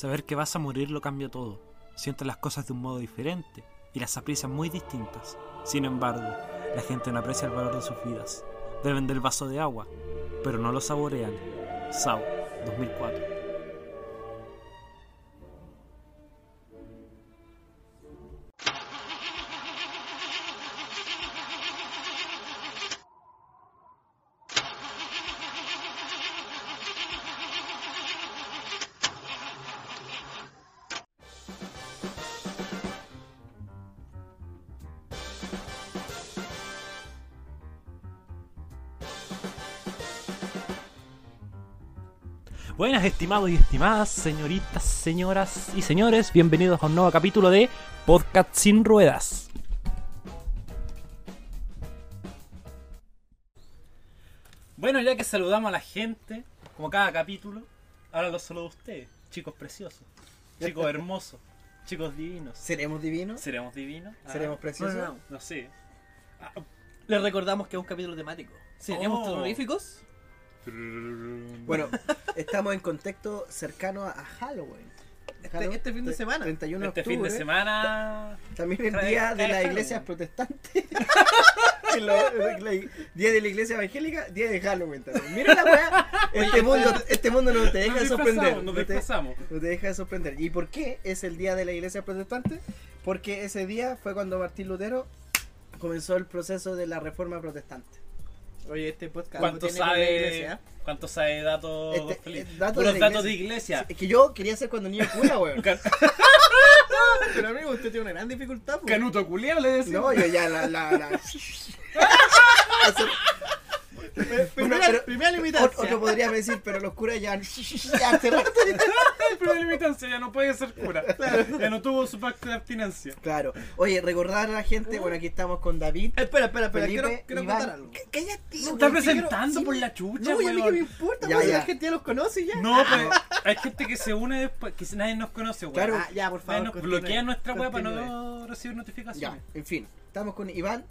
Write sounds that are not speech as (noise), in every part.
Saber que vas a morir lo cambia todo. Sientes las cosas de un modo diferente y las aprecias muy distintas. Sin embargo, la gente no aprecia el valor de sus vidas. Beben del vaso de agua, pero no lo saborean. Sao, 2004. Estimados y estimadas, señoritas, señoras y señores, bienvenidos a un nuevo capítulo de Podcast sin Ruedas. Bueno, ya que saludamos a la gente, como cada capítulo, ahora los saludo a ustedes, chicos preciosos, chicos (laughs) hermosos, chicos divinos. ¿Seremos divinos? ¿Seremos divinos? Ah, ¿Seremos preciosos? No, no, No sé. Ah, Les recordamos que es un capítulo temático. ¿Seríamos Oh. terroríficos? Bueno, estamos en contexto cercano a Halloween. Este- este fin de semana. 31 de este octubre. fin de semana. También el día de las iglesias protestantes. (laughs) Día de la iglesia evangélica, día de Halloween también. Mira la weá. (laughs) Este mundo, este mundo no te deja Nos de sorprender. nos No te, no te deja de sorprender. ¿Y por qué es el día de la iglesia protestante? Porque ese día fue cuando Martín Lutero comenzó el proceso de la reforma protestante. Oye, este podcast ¿Cuánto sabe. ¿Cuánto sabe datos, Este, eh, datos Puros de datos de iglesia. Es que yo quería ser cuando niño cura, weón. (laughs) (laughs) Pero amigo, usted tiene una gran dificultad. pues. Canuto culiao le decimos. No, yo ya la. la, la... (laughs) (laughs) Primera, pero- primera limitancia. Otro podría decir, pero los curas ya. (laughs) ya hace rato. El (laughs) primer limitancia ya no puede ser cura. Ya no tuvo su pacto de abstinencia. Claro. Oye, recordar a la gente, bueno, aquí estamos con David. Espera, espera, espera. Felipe, quiero quiero Iván. contar algo. Cállate, Se weón, está presentando quiero- por la chucha, No, a mí que me importa, Ya, pues, ya. la gente ya los conoce ya. No, pero hay gente que se une después, que nadie nos conoce, weón. Claro. Ah, ya, por favor. nos bloquea nuestra weá para no recibir Ya, notificaciones. en fin. Estamos con Iván,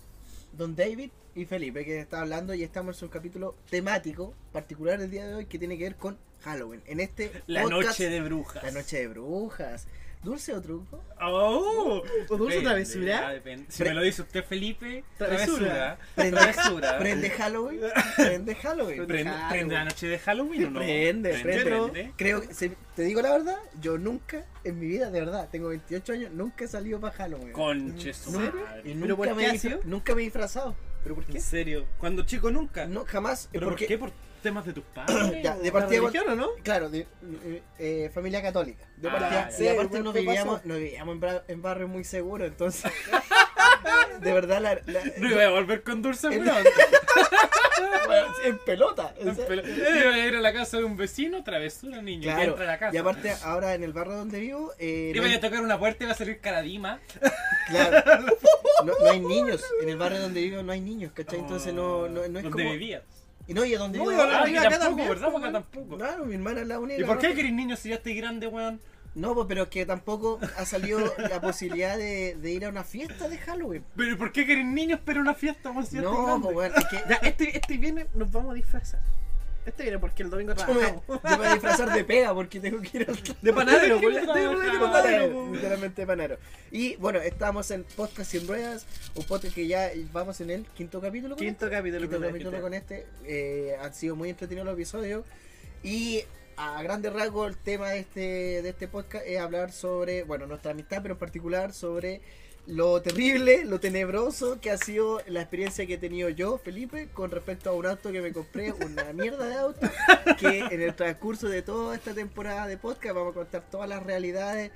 Don David y Felipe, que está hablando y estamos en un capítulo temático particular el día de hoy que tiene que ver con Halloween. En este La podcast, noche de brujas. La noche de brujas. ¿Dulce o truco? Oh, ¿O dulce Depende, travesura? ya, depende. Si Pre- me lo dice usted, Felipe, Travesura. travesura. Prende, Travesura. prende Halloween. (laughs) Prende Halloween. Prende, Halloween. prende la noche de Halloween o no? Prende, prende. prende. Creo que, se- te digo la verdad, yo nunca en mi vida, de verdad, tengo 28 años, nunca he salido para Halloween. Conche su Nunca, y ¿Pero nunca, por me qué nunca me he disfrazado. ¿Pero por qué? ¿En serio? Cuando chico nunca. No, jamás. ¿Pero por qué? ¿Por temas de tus (coughs) padres? Ya, de ¿La partida, religión o no? claro, de, eh, eh, familia católica. De Ah, partida, y aparte Sí, no ¿qué vivíamos, vivíamos en, bra- en barrios muy seguros, entonces. (laughs) de verdad, la, la- No iba a volver con dulce, En- (laughs) en pelota. o sea, Eh, Iba a ir a la casa de un vecino, travesura, niño. Claro, entra a la casa. y aparte ahora en el barrio donde vivo, eh, no Iba hay- a tocar una puerta y va a salir Caradima. Claro. (laughs) No, no hay niños. En el barrio donde vivo no hay niños, ¿cachai? Entonces no, no, no es ¿Dónde como. vivías? Y no, y a donde No, vivo. y ahora Ah, vive que acá tampoco, también, ¿verdad? pues, Porque tampoco. Claro, mi hermana es la única. ¿Y por qué querés niño si ya estás grande, weón? No, pues, pero que tampoco ha salido la posibilidad de, de ir a una fiesta de Halloween. ¿Pero por qué querés niños pero una fiesta, weón? Si No, pues es que Ya, este, este viernes nos vamos a disfrazar. Este viene porque el domingo trabajamos. yo me voy a disfrazar de pega porque tengo que ir al (laughs) De panadero, pues, ¿Qué ya, de- de- de trabaja? panadero, pues. Literalmente panero. Y bueno, estamos en Podcast Sin Ruedas, un podcast que ya vamos en el quinto capítulo. con Quinto capítulo. Quinto capítulo este. con este. Eh, han sido muy entretenidos los episodios. Y a grandes rasgos el tema de este, de este podcast es hablar sobre, bueno, nuestra amistad, pero en particular sobre lo terrible, lo tenebroso que ha sido la experiencia que he tenido yo, Felipe, con respecto a un auto que me compré, una mierda de auto, que en el transcurso de toda esta temporada de podcast vamos a contar todas las realidades.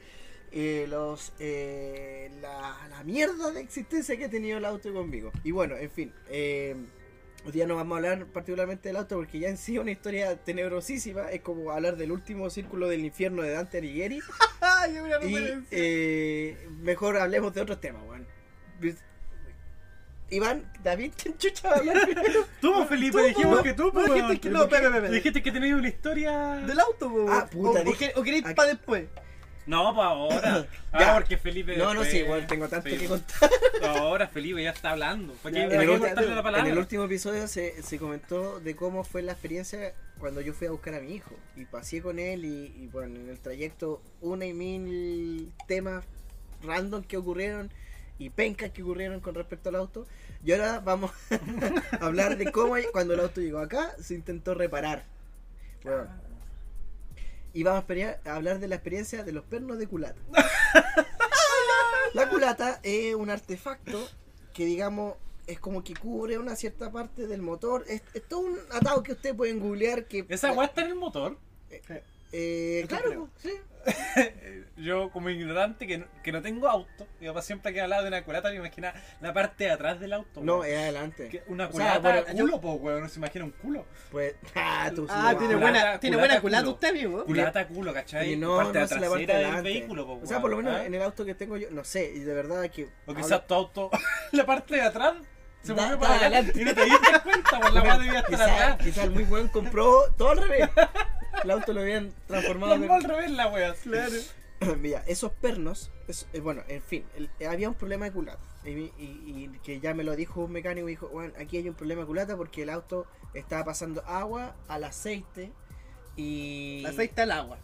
eh, los eh, la, la mierda de existencia que ha tenido el auto conmigo. Y bueno, en fin, eh, Hoy día no vamos a hablar particularmente del auto porque ya en sí es una historia tenebrosísima. Es como hablar del último círculo del infierno de Dante Alighieri. (laughs) Y eh, mejor hablemos de otros temas, weón. Iván, David, ¿quién chucha va a hablar primero? (laughs) Tú, pues, Felipe, Tú, dijimos po. que tú, No, pues, dijiste weón. que- no, espera, espera. Dijiste que tenías una historia. Del auto, po, Ah, puta, o, o o queréis aquí- para después. No, pues ahora. (coughs) Ya. Ah, porque Felipe. No, no, sí, igual tengo tanto que contar. Ahora Felipe ya está hablando. ¿Para qué, Ya, para En el, cortarle ulti- la palabra? en el último episodio se, se comentó de cómo fue la experiencia cuando yo fui a buscar a mi hijo. Y pasé con él y, y, bueno, en el trayecto una y mil temas random que ocurrieron y pencas que ocurrieron con respecto al auto. Y ahora vamos a (laughs) hablar de cómo cuando el auto llegó acá se intentó reparar. Bueno, y vamos a, hablar de la experiencia de los pernos de culata. (laughs) La culata es un artefacto que digamos es como que cubre una cierta parte del motor. Es, es todo un atado que ustedes pueden googlear que... Esa weá está en el motor. Eh, Eso claro, sí. Yo, como ignorante, que no, que no tengo auto, mi papá siempre que hablaba de una culata me imaginaba la parte de atrás del auto. No, es adelante. Que una o sea, culata yo- culo, po, weón. No se imagina un culo. Pues, (laughs) ah, tú sí Ah, tiene buena, culata, tiene buena culata culo. usted, amigo. Culata culo, ¿cachai? Y no, parte no es la parte de del adelante. vehículo, po, O sea, por lo menos ¿ah? en el auto que tengo yo, no sé, y de verdad que... O quizás tu auto, (laughs) la parte de atrás, se movió para adelante y no te diste cuenta, por la weá debía estar Quizás (laughs) atrás. quizá el muy buen compró todo al revés. El auto lo habían transformado Formó al revés la weá. Claro. (coughs) Mira, esos pernos, eh, bueno, en fin, el- eh, había un problema de culata. Y, y- y que ya me lo dijo un mecánico, dijo, bueno, aquí hay un problema de culata porque el auto estaba pasando agua al aceite y... Aceite al agua.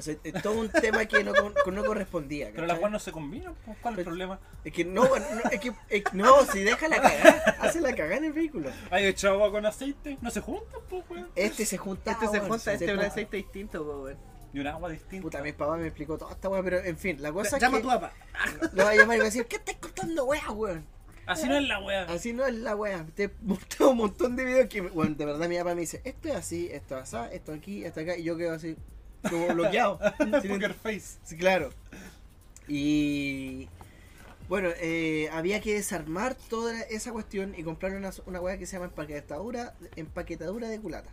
O sea, es todo un tema que no, con- no correspondía. Pero ¿cachai? las weas no se combinan, pues, ¿cuál es el Pero- problema? Es que no, bueno, no, es que, es que- no, si deja la cagada, hace la cagada en el vehículo. ¿Hay hecho agua con aceite? No se juntan, pues, weón. Este se junta. Este se junta, este es un aceite distinto, po, weón. Y un agua distinta. Puta, mi papá me explicó toda esta weá, pero en fin, la cosa Llama a es tu que papá. lo va a llamar y va a decir, ¿qué estás contando weá, weón? Así no es la wea. Así no es la wea. Te mostré un montón de videos que, bueno, de verdad mi papá me dice, esto es así, esto es así, esto aquí, esto acá, y yo quedo así, como bloqueado. (laughs) Sin Poker face. sí, claro. Y bueno, eh, había que desarmar toda esa cuestión y comprar una, una wea que se llama empaquetadura, empaquetadura de culata.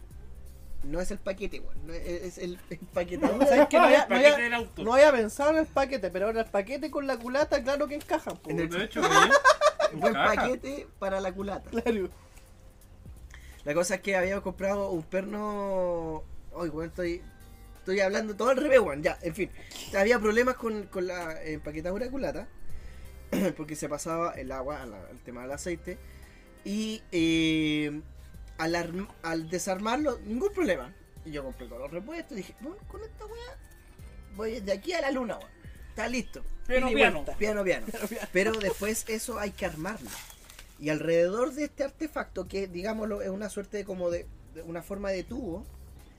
No es el paquete, weón, no es, es el empaquetadura. (laughs) ¿Sabes qué? No había, no había- del auto. no había pensado en el paquete, pero ahora el paquete con la culata, claro que encaja. En el- De hecho, (laughs) buen paquete para la culata. Claro. La cosa es que habíamos comprado un perno. Hoy, weón, estoy. Estoy hablando todo al revés, weón. Ya, en fin. Había problemas con, con la empaquetadura de culata. (clears throat) Porque se pasaba el agua al, al tema del aceite. Y eh, al, arm- al desarmarlo, ningún problema. Y yo compré todos los repuestos. Y dije, bueno, con esta weá. Voy de aquí a la luna, weón. Está listo. Piano, piano. (laughs) Piano, piano. Pero después eso hay que armarlo. Y alrededor de este artefacto, que digámoslo es una suerte de como de, de una forma de tubo,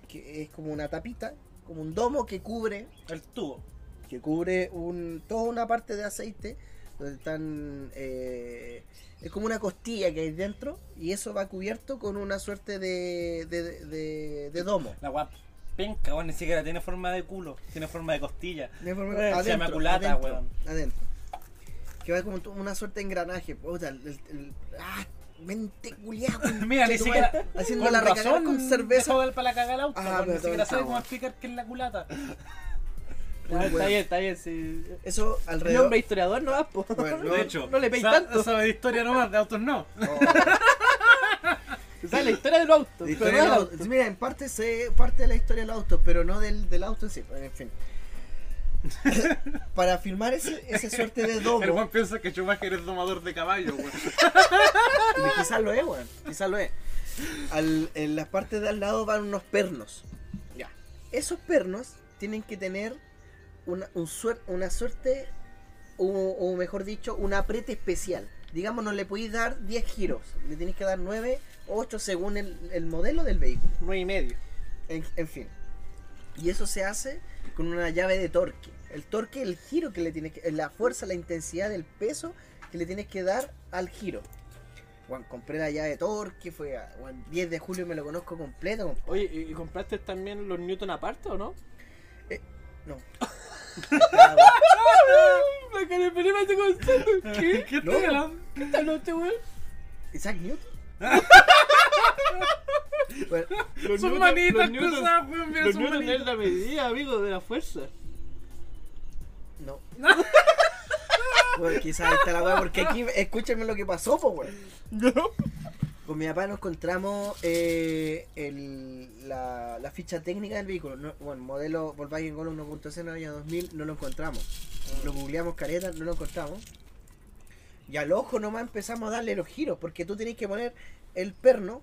que es como una tapita, como un domo que cubre, El tubo. que cubre un, toda una parte de aceite, donde están eh, es como una costilla que hay dentro, y eso va cubierto con una suerte de, de, de- de domo. La wea penca, weón. Ni siquiera tiene forma de culo. Tiene forma de costilla. De forma- Eh, se llama culata, adentro, weón. adentro. Que va como una suerte de engranaje. Puta, el, el- el- ah, mente culiada. (laughs) Mira, ni siquiera. Haciendo con la razón con cerveza. para la caga el auto. Ah, pero Ni siquiera sabe cómo explicar qué es la culata. (laughs) Está bien, está bien. Sí. Eso El alrededor. hombre historiador no vas. Bueno, (laughs) no, de hecho, no le sa- tanto. Sabe de historia nomás, de autos no. no, ¿Sabes la historia del auto? de pero historia no del del auto. auto. Sí, Mira, en parte sé parte de la historia del auto, pero no del, del auto en sí. En fin. Para firmar ese, ese suerte de El domo, Juan piensa que Schumacher es domador de caballo, weón. quizás lo es, weón. Quizás lo es. Al- en las partes de al lado van unos pernos. Ya. Esos pernos tienen que tener una, un suer- una suerte, o, o mejor dicho, un aprete especial. Digamos, no le podéis dar 10 giros, le tenéis que dar 9 o 8 según el, el modelo del vehículo. Nueve y medio. En, en fin. Y eso se hace con una llave de torque. El torque, el giro que le tienes que. La fuerza, la intensidad, el peso que le tienes que dar al giro. Juan, compré la llave de torque, fue a Juan, 10 de julio me lo conozco completo. comp- Oye, ¿y y compraste también los Newton aparte o no? No. La cara de se concentra. ¿Qué? ¿Qué No. hablando? ¿Qué tal no este weón? Isaac Newton. (laughs) (laughs) Bueno, Los Son Newton- manitas los Newton- cruzadas, weón. Mira, Los son Newton es manitas. la medida, amigo, de la fuerza. no. (laughs) Bueno, quizás está la weá, porque aquí escúchenme lo que pasó, pues weón. ¿No? Con Con mi papá nos encontramos eh, el- la, la ficha técnica del vehículo. No, bueno, modelo Volkswagen Gol 1.0 año 2000 no lo encontramos. Lo googleamos careta, no lo encontramos. Y al ojo nomás empezamos a darle los giros, porque tú tenés que poner el perno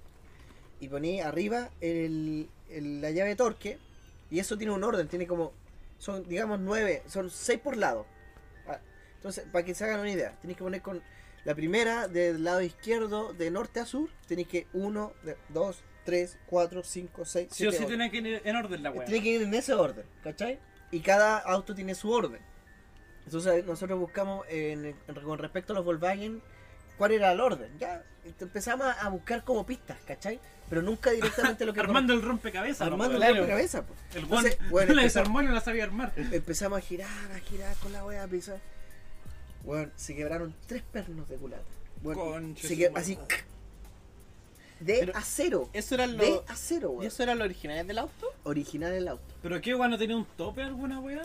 y poní arriba el, el- la llave de torque. Y eso tiene un orden, tiene como, son digamos nueve, son seis por lado. Ah, Entonces, para que se hagan una idea, tenéis que poner con la primera del lado izquierdo de norte a sur, tenéis que 1, 2, 3, 4, 5, 6, Sí o 7, sí tiene que ir en orden la weá. Tiene que ir en ese orden, ¿cachai? Y cada auto tiene su orden. Entonces nosotros buscamos en- en- con respecto a los Volkswagen cuál era el orden. Ya empezamos a buscar como pistas, ¿cachai? Pero nunca directamente lo que (laughs) Armando el rompecabezas. armando pues, el weón. cabeza. Pues. El Entonces, bueno, (laughs) la empezamos- desarmó y no la sabía armar. (laughs) Empezamos a girar, a girar con la wea, a pisar. Bueno, se quebraron tres pernos de culata. Bueno, Conche se así de Pero- acero. ¿Eso era De lo, acero, ¿Y weón. eso era lo original del auto? Original el auto. ¿Pero qué weón no tenía un tope alguna weá?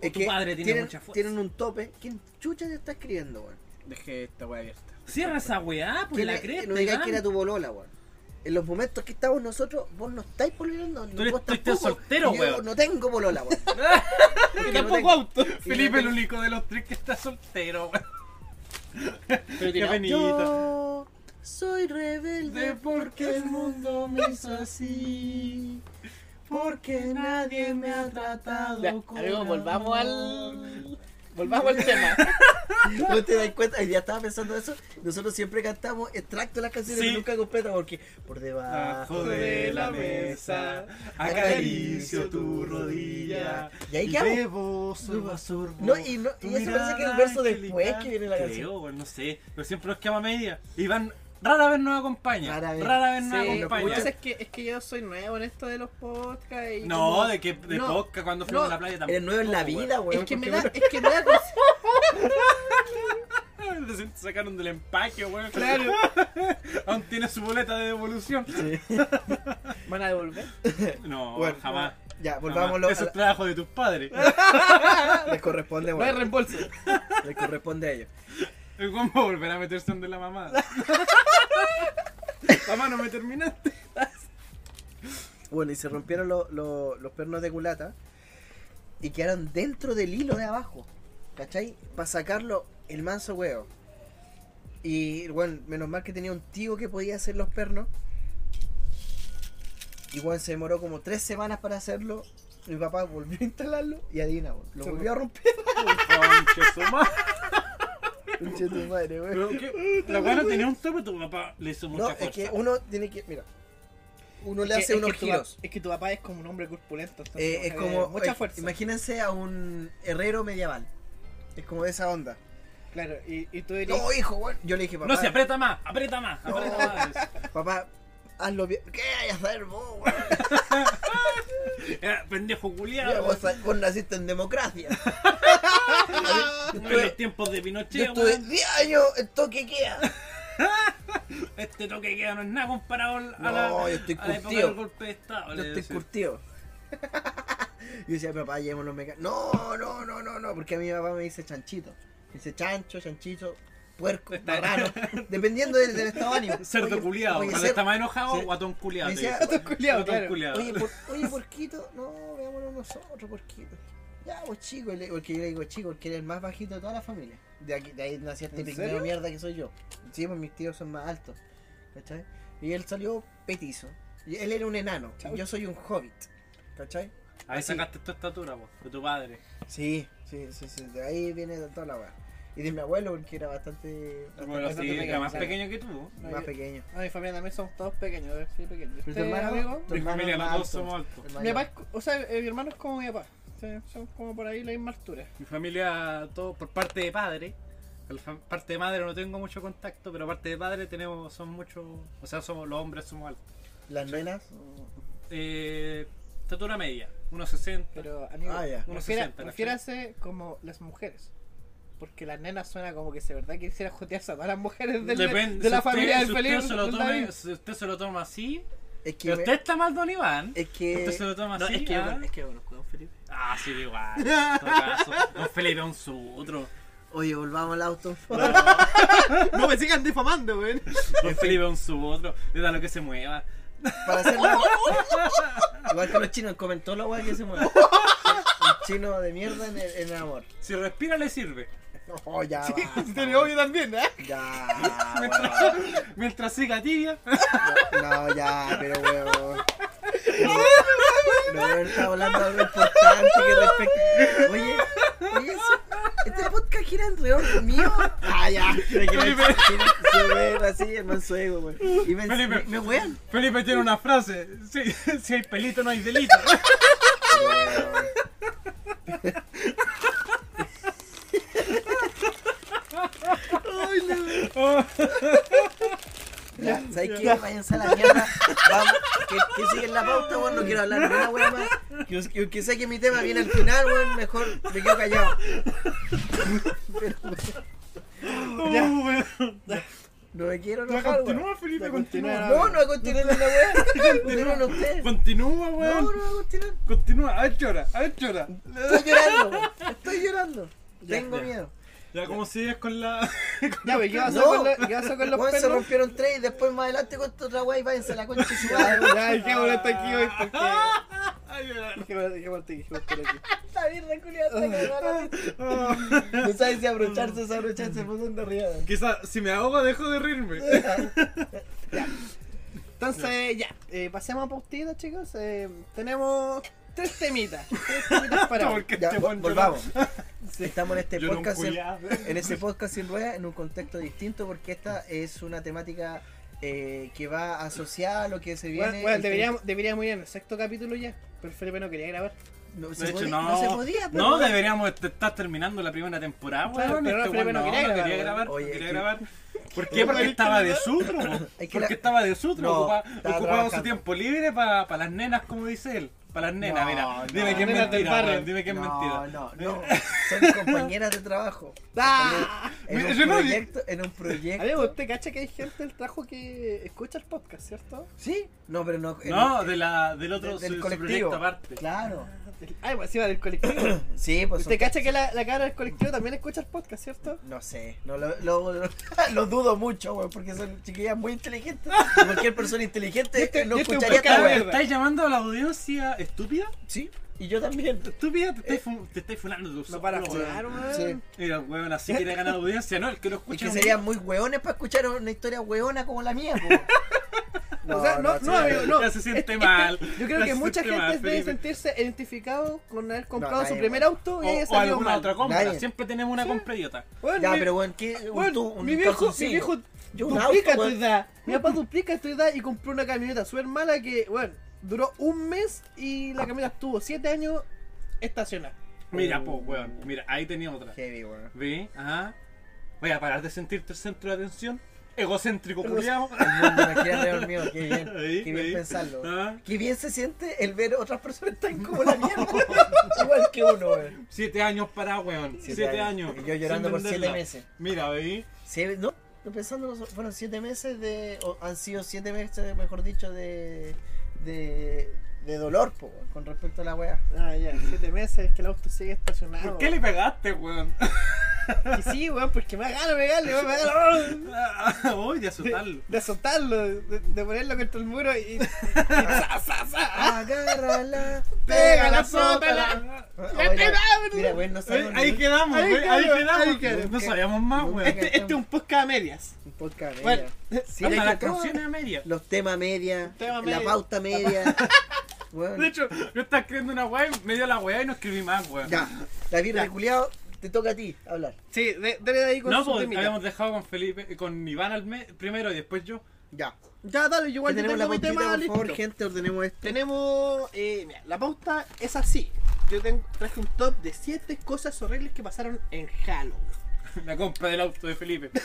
Es tu que padre tiene tienen, mucha fuerza. tienen un tope. ¿Quién chucha te está escribiendo, weón? Dejé esta weá abierta. Cierra esa weá, pues ¿Quién la es- cresta. no digáis Iván. que era tu bolola, weón. En los momentos que estamos nosotros, vos no estáis pololeando. Tú eres- vos tú estás tampoco. soltero, Yo weón. no tengo polola, weón. (laughs) Y no tampoco auto. Felipe el único de los tres que está soltero, weón. Pero Qué tiene- penita. Yo soy rebelde De porque el mundo me hizo así. Porque nadie me ha tratado Ya, con amigo, volvamos al. Volvamos al tema. (laughs) (laughs) ¿No te das cuenta? Hoy día estaba pensando eso. Nosotros siempre cantamos extracto de las canciones Sí. nunca completas porque por debajo de la mesa acaricio tu rodilla. Y ahí quedamos. No, y, no, y eso parece que es el verso después que viene la canción. Creo, no sé. Pero siempre nos quedamos a media. Iván rara vez nos acompaña. Rara vez. nos Sí, acompaña. pucha, es que, es que yo soy nuevo en esto de los podcasts. Y No, como- de que de No, podcast cuando fuimos no, a la playa tampoco. Eres nuevo en la vida, weón. Es que me da, es que me da. (laughs) Se sacaron del empaque, weón. Claro. (laughs) Aún tiene su boleta de devolución. (laughs) ¿Van a devolver? No, Bueno, jamás. Ya, volvámoslo. Eso es trabajo de tus padres. Les corresponde, No hay bueno, reembolso. les corresponde a ellos. ¿Cómo volver a meterse donde la mamá? (laughs) mamá, no me terminaste. Bueno, y se rompieron lo- lo- los pernos de culata y quedaron dentro del hilo de abajo. ¿Cachai? Para sacarlo el manso huevo. Y bueno, menos mal que tenía un tío que podía hacer los pernos. Y bueno, se demoró como tres semanas para hacerlo. Mi papá volvió a instalarlo y adivina, lo volvió a romper. Conche tu madre, weón. Pero que la weá no tenía un tope, tu papá le hizo mucha No, fuerza. es que uno tiene que. Mira, uno le hace unos giros. Es que tu papá es como un hombre corpulento. entonces Eh, es eh, como. Mucha eh, fuerza. Imagínense a un herrero medieval. Es como de esa onda. Claro, y, y tú dirías. No, hijo, bueno. Yo le dije, papá. No se aprieta más, aprieta más, aprieta más. Papá, hazlo bien. ¿Qué hay a hacer vos, weón? Era (laughs) pendejo culiado. vos, vos naciste en democracia. (laughs) yo En estuve, los tiempos de yo Pinochet, estuve weón. 10 años en toque queda. (laughs) Este toque queda no es nada comparado a No, la, yo estoy a la época curtido. del golpe de Estado. Yo estoy curtido. Yo decía, papá, llevémoslo mecánicos. No, no, no, no, no, porque a mi papá me dice chanchito. Me dice chancho, chanchito, puerco, marrano. (laughs) Dependiendo del, del estado de ánimo. Cerdo culiado. Cuando cer- está más enojado, Sí. guatón culiado. Guatón claro. culiado. Oye, por, (laughs) oye, porquito, no, veámonos nosotros, porquito. Ya, pues chico, porque yo le digo chico, porque eres el más bajito de toda la familia. De, aquí, de ahí nació este ¿En pigmeo serio? mierda que soy yo. Sí, pues mis tíos son más altos. ¿Cachai? Y él salió petizo. Y él era un enano. Chau. Yo soy un hobbit. ¿Cachai? Ahí Así. sacaste tu estatura, vos, de tu padre. Sí, sí, sí, sí. De ahí viene toda la weá. Y de mi abuelo, porque era bastante, bastante, Bueno, bastante sí, era pequeño, más sí. pequeño que tú. No, más yo- pequeño. A mi familia también somos todos pequeños, sí, pequeños. Pero tu ¿Usted, hermano, amigo? tu Mi hermano familia, los dos somos altos. Mi papá o sea, eh, mi hermano es como mi papá. Sí, son como por ahí la misma altura. Mi familia, todo por parte de padre. Por parte de madre no tengo mucho contacto, pero parte de padre tenemos, son muchos, o sea, somos los hombres somos altos. Las nenas. Eh, estatura media, 1,60. Pero, amigo, Ah, ya. Unos refiera- 60, ¿cachai? refiérase como las mujeres. Porque las nenas suena como que si de verdad quisiera jotearse a todas las mujeres del- Depende, de la si usted- familia del si usted Felipe. se lo tome-. Si usted se lo toma así, Es que. pero me- usted está mal, don Iván. Es que. Usted se lo toma No, así. es que, ah. yo- es que yo conozco a don Felipe. Ah, sí, igual. (laughs) Todo. Don Felipe es un sutro. Oye, volvamos al auto. (laughs) No me sigan difamando, weón. Don Felipe es un sub otro, le da lo que se mueva. Para hacerlo. (laughs) Igual que los chinos, comentó la weá que se mueve. Un chino de mierda en, el- en el amor. Si respira le sirve. (laughs) Oh, ya. Sí, obvio también, ¿eh? Ya, (laughs) Mientras, weón. mientras siga tibia. (laughs) No, ya, pero weón. No, weón, está hablando de algo importante que. Oye, oye. ¿este podcast gira alrededor mío? Ah, ya. Felipe. se así, el mansuego, weón. Y me, Felipe. me, wean. Felipe tiene una frase. Si, si hay pelito no hay delito. Ya, (laughs) ¿sabes qué? Váyanse a la mierda. Vamos, que, que siguen la pauta, weón. No quiero hablar de weá más. Que, que, que sé que mi tema viene al final, weón. Mejor me quedo callado. (laughs) No me quiero Ya enojar, weón. continúa, Felipe, continúa. continúa. No, no va a continuar en la weá. (laughs) Continúen ustedes. Continúa, No, weón. no va a continuar. Continúa, a ver llora, a ver llora. Estoy llorando, weón. Estoy llorando. Tengo miedo. Ya, como sigues con la. (laughs) Ya, pues, ¿qué pasó, No. con, lo- qué pasó con los se rompieron tres y después más adelante con otra weá y váyanse a la concha de su madre. Ya, dejémoslo hasta aquí hoy porque... (laughs) Dejémoslo dejémoslo hasta aquí, dejémoslo hasta aquí. Esta mierda culiada está cagada. No sabes si abrocharse o desabrocharse el botón de arriba. Quizá si me ahogo dejo de reírme. Entonces, ya, eh, pasemos a pautitas, chicos. Eh, tenemos tres temitas. Tres temitas para. (laughs) Porque Ya, este volvamos. (laughs) Estamos en este podcast, en, en ese podcast sin ruedas, en un contexto distinto, porque esta es una temática eh, que va asociada a lo que se viene. Bueno, deberíamos, deberíamos ir en el sexto capítulo ya, pero Felipe no quería grabar. No, De se hecho, podía- no. no se podía, pero No, bueno. deberíamos est- estar terminando la primera temporada, Claro, pero Este no, Felipe weón no no, quería no grabar, quería weón. grabar. Oye, no quería es que- grabar. ¿Por qué? Porque estaba de sutro. Porque la- estaba de sutro. Ocupaba su tiempo libre para las nenas, como dice él. Para las nenas, No, mira. no. Dime que es mentira, weón, Dime que es no, mentira. No, no, son compañeras de trabajo. (laughs) ¡Ah! En un yo no proyecto, en un proyecto. Amigo, usted cacha que hay gente del trabajo que escucha el podcast, ¿cierto? ¿Sí? No, pero no. No, de la, del otro del su- su colectivo. proyecto aparte. Claro. Ay, pues iba del colectivo. (coughs) Sí, pues. Usted cacha que la, la cara del colectivo también escucha el podcast, ¿cierto? No sé, no, lo, lo, lo- (laughs) lo dudo mucho, güey, porque son chiquillas muy inteligentes. (laughs) Cualquier persona inteligente Este- no este escucharía esta mierda. ¿Estáis llamando a la audiencia estúpida? Sí, y yo también. Estúpida, te estáis, fu- te estáis funando tú No para weón. jugar, weón. Sí. Mira, weón, así quiere ganar (laughs) audiencia, ¿no? El que lo Y escucha. que es un- serían muy hueones para escuchar una historia hueona como la mía, po. o sea, no, no, amigo, no. Ya se siente mal. Yo creo Ya que se mucha gente mal, debe Felipe. sentirse identificado con haber comprado su primer auto y O, haya o salido alguna mal. otra compra. Nadie. Siempre tenemos una compra idiota. Weón, Ya, mi- pero weón, ¿qué? Un, weón, tú, un mi viejo, mi viejo Yo duplica auto, tu edad. Mi papá duplica tu edad y compró una camioneta súper mala que, bueno, duró un mes y la camioneta estuvo siete años estacionada. Mira, po, weón. Mira, ahí tenía otra. Heavy, weón. ¿Vi? Ajá. Voy a parar de sentirte el centro de atención. Egocéntrico, quiere alrededor mío, qué bien. (laughs) Ahí, qué bien ahí. pensarlo. Ah. Qué bien se siente el ver otras personas tan como la mierda. (laughs) Igual que uno, weón. Siete años para, weón. Siete, años. Y yo llorando por siete meses. Mira, ¿vi? Sí, no, pensando, fueron siete meses de. o han sido siete meses, mejor dicho, de. de. de dolor, po, con respecto a la wea. Ah, ya, siete meses que el auto sigue estacionado. ¿Por qué le pegaste, weón? (laughs) Y sí, weón, porque me da ganas pegarle, weón, me da ganas (laughs) de azotarlo. de soltarlo, de, de ponerlo contra el muro y. y ¡za, za, za! Agárrala, ¡Pégala, pegamos! Mira, weón, no Ahí, sabemos ahí quedamos, Ahí ahí quedamos, quedamos. ahí quedamos. No sabíamos más, weón. Este, este es un podcast a medias. un podcast Bueno, media. (laughs) Sí, Hasta las canciones a media. Los temas media, Tema la pauta media. Weón. De hecho, yo estaba escribiendo una weá y me dio la weá y no escribí más, weón. Ya, David Reculeado, te toca a ti hablar. Sí, de- dale de ahí con No, su pues temita. habíamos dejado con Felipe, con Iván al me- primero y después yo. Ya. Ya, dale, yo igual Que yo tenemos tengo la mi pautita, tema por listo. favor, gente, ordenemos esto. Tenemos, eh, mira, la pauta es así. Yo tengo, traje un top de 7 cosas horribles que pasaron en Halloween. (laughs) La compra del auto de Felipe. (laughs)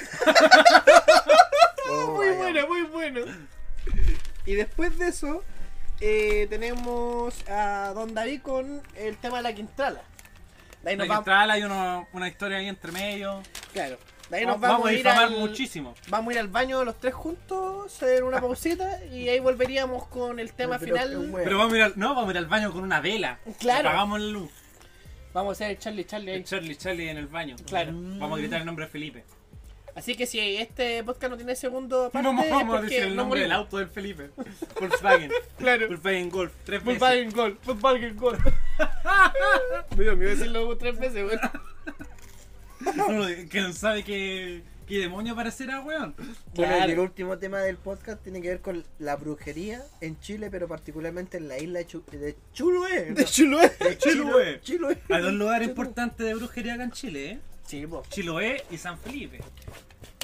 Oh, muy vaya. bueno, muy bueno. Y después de eso, eh, tenemos a Don David con el tema de la Quintrala. De ahí nos vamos, hay uno- una historia ahí entre medio. claro. De ahí nos vamos, a ir al, muchísimo. Vamos a ir al baño los tres juntos, hacer una (laughs) pausita y ahí volveríamos con el tema Pero, final. pero, vamos a ir al, no, vamos a ir al baño con una vela. Claro. Apagamos la luz. Vamos a hacer el Charlie Charlie ahí. El Charlie Charlie en el baño. Claro. Vamos a gritar el nombre de Felipe. Así que si este podcast no tiene segundo parte, No vamos a decir el no nombre del auto del Felipe. Volkswagen. (laughs) Claro. Volkswagen Golf. Tres veces. Volkswagen Gol, Volkswagen Gol. Me (laughs) dio miedo decirlo tres veces, weón. Que no sabe qué, qué demonio parecerá, weón. Bueno, Claro. y el último tema del podcast tiene que ver con la brujería en Chile, pero particularmente en la isla de, Chu- de Chiloé. De Chiloé. De Chiloé. Chiloé. Hay dos lugares importantes de brujería acá en Chile, ¿eh? Sí, po. Chiloé y San Felipe.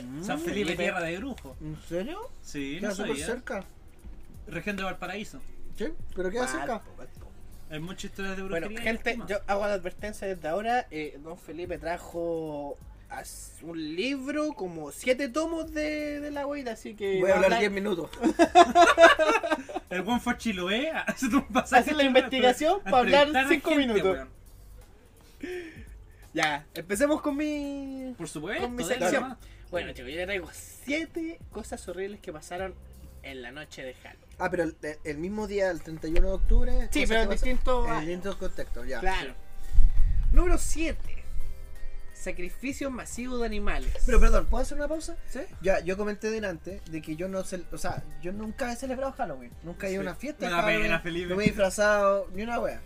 Mm, San Felipe, Felipe. tierra de brujo. ¿En serio? Sí, Queda no súper sabía. cerca. Región de Valparaíso. Sí, pero queda cerca. Mal, po, mal, po. Hay muchas historias de brujería. Bueno, gente, yo hago la advertencia desde ahora. eh, don Felipe trajo un libro, como siete tomos de, de la weita, así que. Voy a hablar hablar- 10 minutos. (laughs) El buen fue a Chiloé (laughs) hacer un pasaje. Hacer la investigación para hablar entrevistar a cinco gente, minutos. weón. Ya, empecemos con mi. Por supuesto. Con mi nomás. Bueno, chicos, yo le traigo siete cosas horribles que pasaron en la noche de Halloween. Ah, pero el, el mismo día, el 31 de octubre. Sí, pero en distintos. En distintos contextos, ya. Claro. Número 7. Sacrificios masivos de animales. Pero perdón, ¿puedo hacer una pausa? ¿Sí? Ya, yo comenté delante de que yo no cel- o sea, yo nunca he celebrado Halloween, nunca he ido a una fiesta de pena, Halloween, Felipe. no me he disfrazado ni una wea.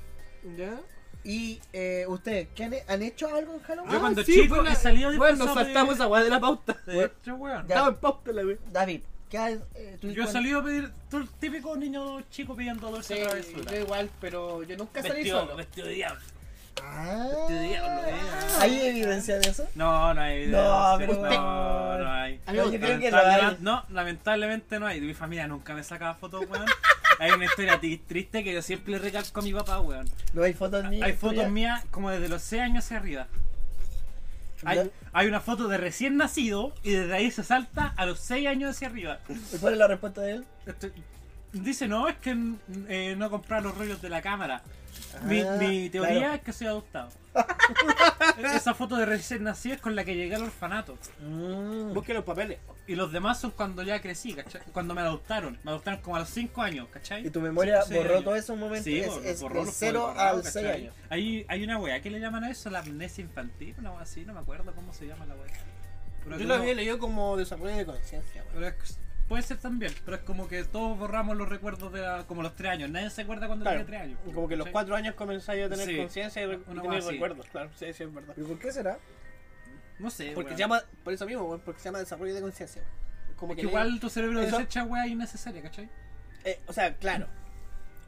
¿Ya? Y eh, ustedes, ¿qué han, han hecho algo en Halloween? Yo Ah, cuando sí, chico la- he salido Bueno, disfrazado nos saltamos de- esa weá de la pauta. (laughs) De hecho, weón. Ya. Estaba en pauta la weá. David, ¿qué has, eh, tú Yo he salido a pedir todo el típico niño chico pidiendo dulce Sí, travesura. yo igual, pero yo nunca salí Vestido, solo. vestido de diablo. Ah, Vestido de diablo, eh. ¿Hay evidencia de eso? No, no hay No, evidencia, pero no, usted- no hay. Amigo, yo creo que Lamentablemente- hay. No, lamentablemente no hay. Mi familia nunca me sacaba fotos, weón. (laughs) Hay una historia triste que yo siempre recalco a mi papá, weón. ¿No hay fotos mías? Hay fotos mías como desde los 6 años hacia arriba. Hay, hay una foto de recién nacido y desde ahí se salta a los 6 años hacia arriba. ¿Y cuál es la respuesta de él? Este- dice, no, es que eh, no comprar los rollos de la cámara. Mi, Ah, mi teoría claro. es que soy adoptado. (laughs) Esa foto de recién nacido es con la que llegué al orfanato. Mm. Busque los papeles. Y los demás son cuando ya crecí, ¿cachai? Cuando me adoptaron. Me adoptaron como a los 5 años, ¿cachai? ¿Y tu memoria Cinco, borró años. todos esos momentos? Sí, es, es borró los 0 puedo borrar, al 6 ¿cachai? años. Hay, hay una wea, ¿qué le llaman a eso? La amnesia infantil, una wea así, no me acuerdo cómo se llama la. Pero Yo lo había leído como desarrollo de conciencia. Puede ser también, pero es como que todos borramos los recuerdos de la- como los 3 años. Nadie se acuerda cuando Claro. tenía 3 años. Como que los ¿cachai? cuatro años comenzáis a tener Sí, conciencia y, re- y tener recuerdos, claro, sí, sí, es verdad. ¿Y por qué será? No sé, Porque se llama, por eso mismo, porque se llama desarrollo de conciencia. weón. Como Es que igual tu cerebro Eso- desecha wea innecesaria, ¿cachai? eh, o sea, claro.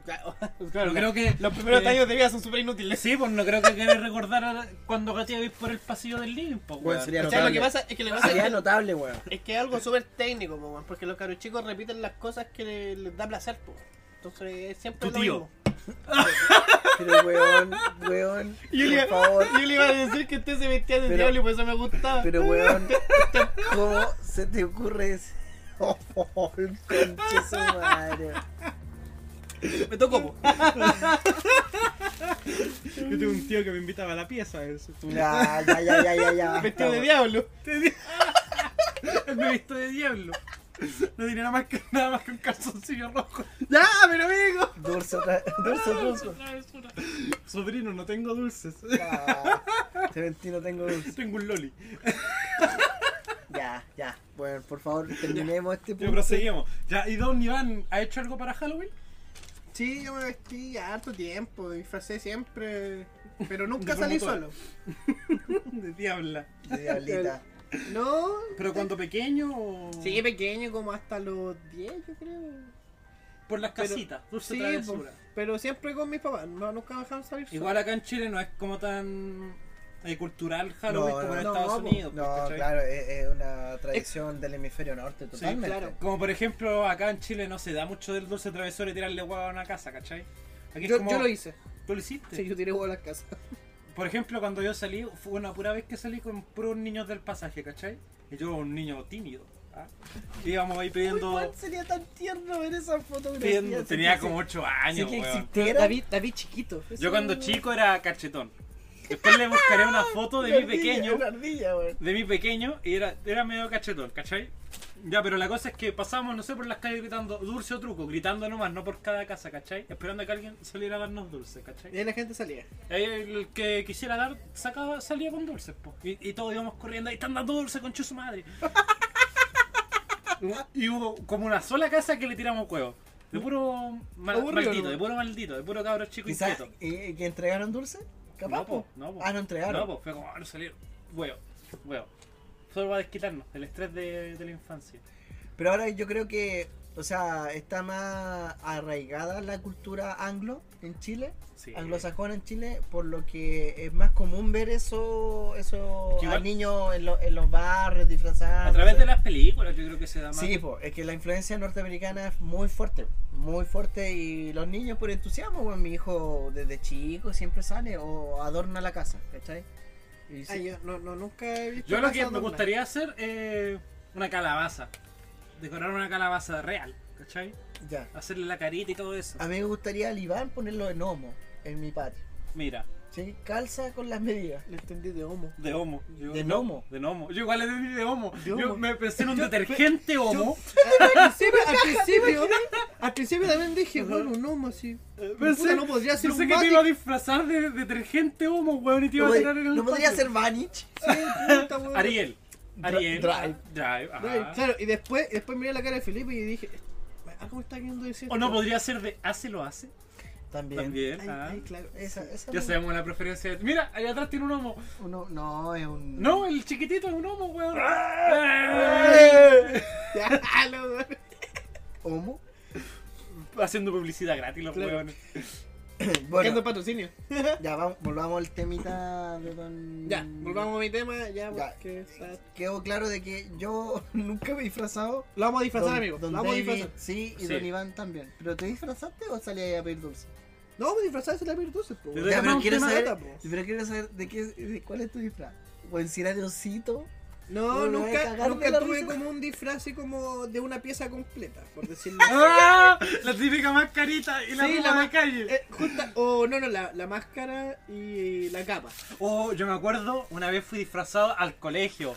Claro, (laughs) claro, No creo que- los primeros años de vida son súper inútiles. Sí, pues no creo que quieras recordar cuando gateabas por el pasillo del living, pues, Bueno, weón. sería O sea, lo notable. que pasa es que le pasa Sería es notable, weón. es que es algo súper técnico, po, weón, porque los caros chicos repiten las cosas que le- les da placer, po. Entonces, es siempre Tu lo tío. mismo. (laughs) Pero, weón, weón, Yo le, por favor. yo le iba a decir que usted se vestía de Pero- diablo y por eso me gustaba. Pero, weón, (laughs) ¿cómo se te ocurre eso? Oh, el conche su madre. Me tocó. Yo tengo un tío que me invitaba a la pieza. Eso. Ya, ya, ya, ya, ya, ya. Vestido de diablo. (laughs) Él me visto de diablo. No tiene nada más que, nada más que un calzoncillo rojo. ¡Ya, pero amigo! Dulce, dulce, dulce. Travesura. Sobrino, no tengo dulces. Ah, Clementino, tengo dulce. Tengo un loli. Ya, ya. Bueno, por favor, terminemos este Ya punto. proseguimos. Ya, ¿y Don Iván ha hecho algo para Halloween? Sí, yo me vestí harto tiempo, disfracé siempre, pero nunca salí solo. (laughs) De diabla. De diablita. No, ¿Pero cuando pequeño o...? sí, pequeño, como hasta los 10, yo creo. Por las Pero- casitas, dulce Sí, travesura. po, pero siempre con mis papás, no, nunca me dejaron salir solo. Igual acá en Chile no es como tan eh, cultural Halloween No, como en no, Estados no, Unidos. No, ¿cachai? claro, es, es una tradición del hemisferio norte, totalmente. claro. Como por ejemplo, acá en Chile no se da mucho del dulce travesura y tirarle huevo a una casa, ¿cachai? Aquí es Yo, como- yo lo hice. ¿Tú lo hiciste? Sí, yo tiré huevo a las casas. Por ejemplo, cuando yo salí, fue una pura vez que salí con puros niños del pasaje, ¿cachai? Y yo un niño tímido. ¿ah? Íbamos ahí pidiendo... Uy, ¿cuál sería tan tierno ver esa fotografía? tenía como se- 8 años, si que existiera. David, David chiquito. Yo cuando chico era cachetón. Después le buscaré una foto de mi pequeño. Ardilla. De mi pequeño y era, era medio cachetón, ¿cachai? Ya, pero la cosa es que pasamos, no sé, por las calles gritando dulce o truco, gritando nomás, no por cada casa, ¿cachai? Esperando a que alguien saliera a darnos dulce, Y ¿cachai? ahí la gente salía. El que quisiera dar, sacaba, salía con dulces, po. Y, y todos íbamos corriendo, ahí están dando dulce con su madre. (laughs) y hubo como una sola casa que le tiramos huevos. De puro mal- Aburrido, maldito, ¿no? de puro maldito, de puro cabro chico inquieto. ¿y, que entregaron dulce? Capaz, No, po, po. no, po. Ah, no entregaron. No, pues fue como, ah, no salieron. Huevo, huevo. Solo para desquitarnos el estrés de, de la infancia. Pero ahora yo creo que, o sea, está más arraigada la cultura anglo en Chile, Sí. anglosajona en Chile, por lo que es más común ver eso, eso Que igual- a niños en, lo- en los barrios disfrazados. A través de las películas, yo creo que se da más. Sí, po, es que la influencia norteamericana es muy fuerte, muy fuerte y los niños por entusiasmo, bueno, mi hijo desde chico siempre sale o adorna la casa, ¿cachai? Y sí. Ah, yo no, no, nunca he visto. Yo lo que me gustaría hacer es una calabaza. Decorar una calabaza real, ¿cachai? Ya. Hacerle la carita y todo eso. A mí me gustaría al Iván ponerlo en homo en mi patio. Mira, ¿Sí? Calza con las medidas. Le entendí de homo. de homo. Yo- ¿De no, gnomo? De gnomo. Yo igual le di de homo. De Yo me pensé en un Yo- detergente homo. al principio, al principio, al principio también dije, bueno, un homo así. Pensé, Puta, no podría ser pensé un que te iba a disfrazar de detergente homo, weón, y te iba a tirar en el no podría ser Vanich. Sí, puta, weón. Ariel. Ariel. Drive. Drive, ajá. Claro, y después, después miré la cara de Felipe y dije, ah, ¿cómo está queriendo decir? O no esto? podría ser de hace lo hace. También. También. Ay, ah. ay, claro. Esa, esa Ya sabemos la preferencia de... Mira, allá atrás tiene un homo. uno- no, es un. No, el chiquitito es un homo, weón. (laughs) Ya, lo- weón. ¿Homo? Haciendo publicidad gratis los Claro. weones. (coughs) Bueno, patrocinio. (laughs) ya vamos, volvamos al temita de don. Ya, volvamos a mi tema, ya, Ya. porque está- Quedó claro de que yo (laughs) nunca me he disfrazado. Lo vamos a disfrazar, Don- amigo. Don Lo vamos a David, disfrazar. sí, y Sí. Don Iván también. ¿Pero te disfrazaste o salí ahí a pedir dulce? No, vamos a disfrazarse la dulces, po. Pero Ya, quiero saber, pero quiero saber de qué, de cuál es tu disfraz. ¿O en si era de osito? No, ¿No me voy a nunca, nunca tuve risa? como un disfraz así como de una pieza completa, por decirlo (laughs) así. ¡Ah! La típica mascarita y la Sí, la de calle. Eh, justa- o no, no, la, la máscara y la capa. Oh, yo me acuerdo, una vez fui disfrazado al colegio.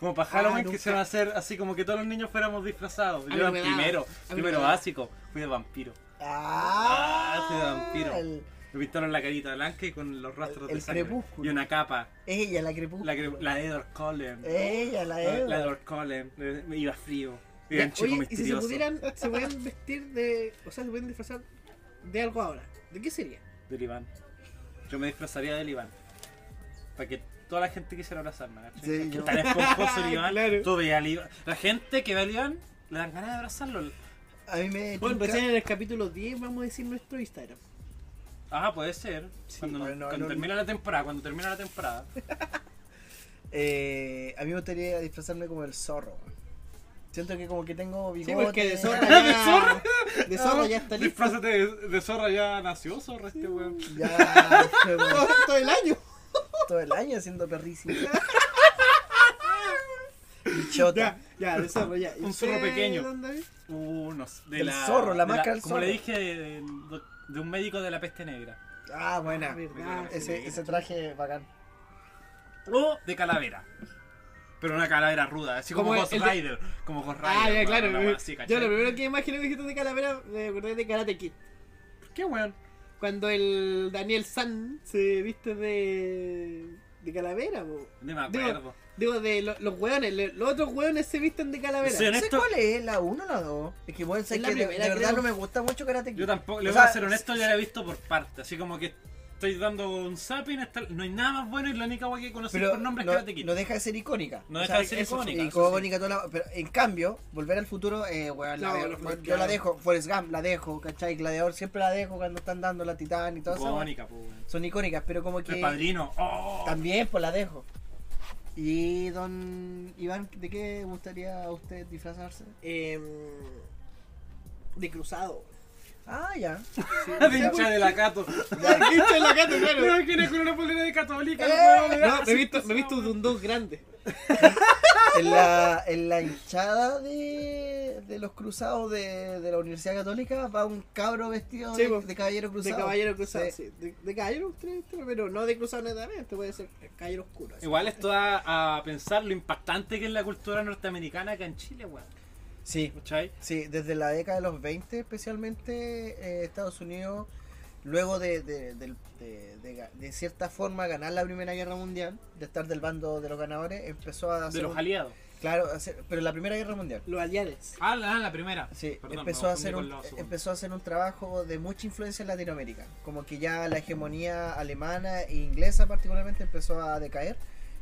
Como para Halloween Ah, quisieron hacer así como que todos los niños fuéramos disfrazados. Yo era primero, primero básico. Fui de vampiro. Ah, fui de vampiro. el- Me pintaron la carita blanca y con los rastros El de sangre. crepúsculo. Y una capa. Ella, la crepúsculo. La, cre- la de Edward Cullen. Ella, la La, Eva. la Edward Cullen. Me iba frío. Ya, Era un chico Oye, y si se pudieran, se pueden vestir de. O sea, se pueden disfrazar de algo ahora. ¿De qué sería? Del Iván. Yo me disfrazaría del Iván. Para que toda la gente quisiera abrazarme. Sí, que Tan esponjoso el Iván. (laughs) Claro. Tú veías al Iván. La gente que ve al Iván le dan ganas de abrazarlo. A mí me. Bueno, recién en el capítulo 10 vamos a decir nuestro Instagram. Ah, puede ser. cuando no- cuando no- termina la temporada, cuando termina la temporada. (laughs) Eh, a mí me gustaría disfrazarme como el zorro. Siento que como que tengo bigote. Sí, porque de zorra (laughs) ¿De ya. zorra? De zorra ya está listo. Disfrázate de, de zorra ya nació zorra este weón. Ya, Todo, (laughs) todo el año. todo el año siendo perrísimo. Bichota. Ya, ya, de zorro, ya. ¿Y Un zorro pequeño. Uh, no sé, de Del la, zorro, la de máscara del Como le zorro. dije, de, de un médico de la peste negra. Ah, buena. Ah, verdad. Ese, ese traje bacán. O de calavera. Pero una calavera ruda, así como, Como Ghost de- Rider. Como Ghost Rider. Ah, ya, claro. me- así, yo lo primero que imaginé dijiste de calavera, me acordé de Karate Kid. ¿Qué weón? Cuando el Daniel San se viste de. de calavera, po. No me acuerdo. digo, de lo- los hueones, le- los otros hueones se visten de calavera. Sí, No sé honesto- cuál es, la 1 o la 2. Es que bueno, sé Es la que de, primera, de verdad creo. no me gusta mucho Karate Kid. Yo tampoco, le O voy a ser honesto, ya la he visto por parte. Así como que estoy dando un zapping, está- no hay nada más bueno y la única weá que conocí por nombre es no, Karate Kid. no deja de ser icónica. No deja de ser eso- icónica, eso sí. icónica toda la- pero en cambio, Volver al Futuro, eh, weón, la No, yo la dejo. Forrest Gump la dejo, ¿cachai? Gladiador siempre la dejo cuando están dando la Titán y todo eso. Icónica, weón. Son icónicas, pero como que... El padrino. Oh. También, pues la dejo. Y don Iván, ¿de qué gustaría a usted disfrazarse? Em, de cruzado. Ah, ya. (laughs) de hincha de la Cato. Hincha en la cata, Me claro. imaginé con una polera de católica. Eh, No, me he visto, me visto de un dos grande. (laughs) en, la, en la hinchada de, de los cruzados de, de la Universidad Católica va un cabro vestido Sí, de, de caballero cruzado. De caballero cruzado, Sí. sí. De, de caballero pero no de cruzado netamente, puede ser caballero oscuro. así. Igual esto da a pensar lo impactante que es la cultura norteamericana acá en Chile, weón. Sí, ¿Cachai? Sí, desde la década de los 20 especialmente eh, Estados Unidos, luego de, de, de- de de cierta forma ganar la Primera Guerra Mundial, de estar del bando de los ganadores, empezó a De hacer... los un- aliados. claro, hacer- pero la Primera Guerra Mundial. Los aliados. Ah, la, la primera. Sí, Perdón, empezó, a hacer un, segunda. empezó a hacer un trabajo de mucha influencia en Latinoamérica. Como que ya la hegemonía alemana e inglesa particularmente empezó a decaer.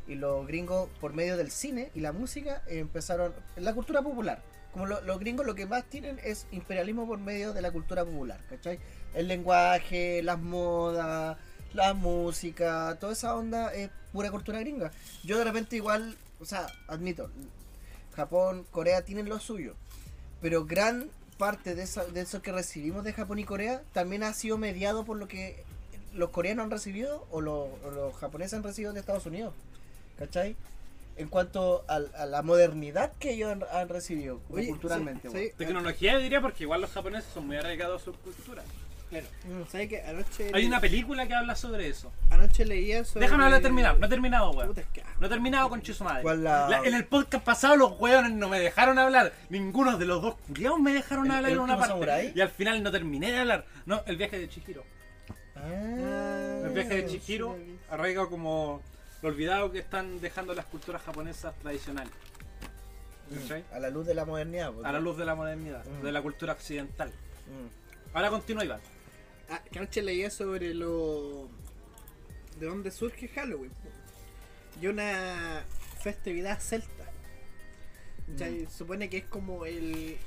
Y los gringos, por medio del cine y la música, eh, empezaron... La cultura popular. Como lo- los gringos lo que más tienen es imperialismo por medio de la cultura popular. ¿Cachai? El lenguaje, las modas, la música, toda esa onda es pura cultura gringa. Yo de repente igual, o sea, admito, Japón, Corea tienen lo suyo pero gran parte de eso, de eso que recibimos de Japón y Corea también ha sido mediado por lo que los coreanos han recibido o, lo- o los japoneses han recibido de Estados Unidos. ¿Cachai? En cuanto a, la modernidad que ellos han, han recibido Oye, culturalmente. sí, sí. Tecnología, diría, porque igual los japoneses son muy arraigados a su cultura. Claro. Mm. ¿Sabes qué? Anoche, Hay una película que habla sobre eso. anoche leía sobre... Déjame hablar terminar. No he terminado, weón. No he terminado con su madre. ¿Cuál la- La- en el podcast pasado los weones no me dejaron hablar. Ninguno de los dos culiados me dejaron ¿El- hablar el en una parte. Y al final no terminé de hablar. No, el viaje de Chihiro. Ah, El viaje de Chihiro arraiga como lo olvidado que están dejando las culturas japonesas tradicionales. ¿Cachai? a la luz de la modernidad. pues, A la luz de la modernidad, Mm. de la cultura occidental. Mm. Ahora continúa Iván. Ah, que anoche leía sobre lo... De dónde surge Halloween. Y una festividad celta. ¿Cachai? Supone que es como el...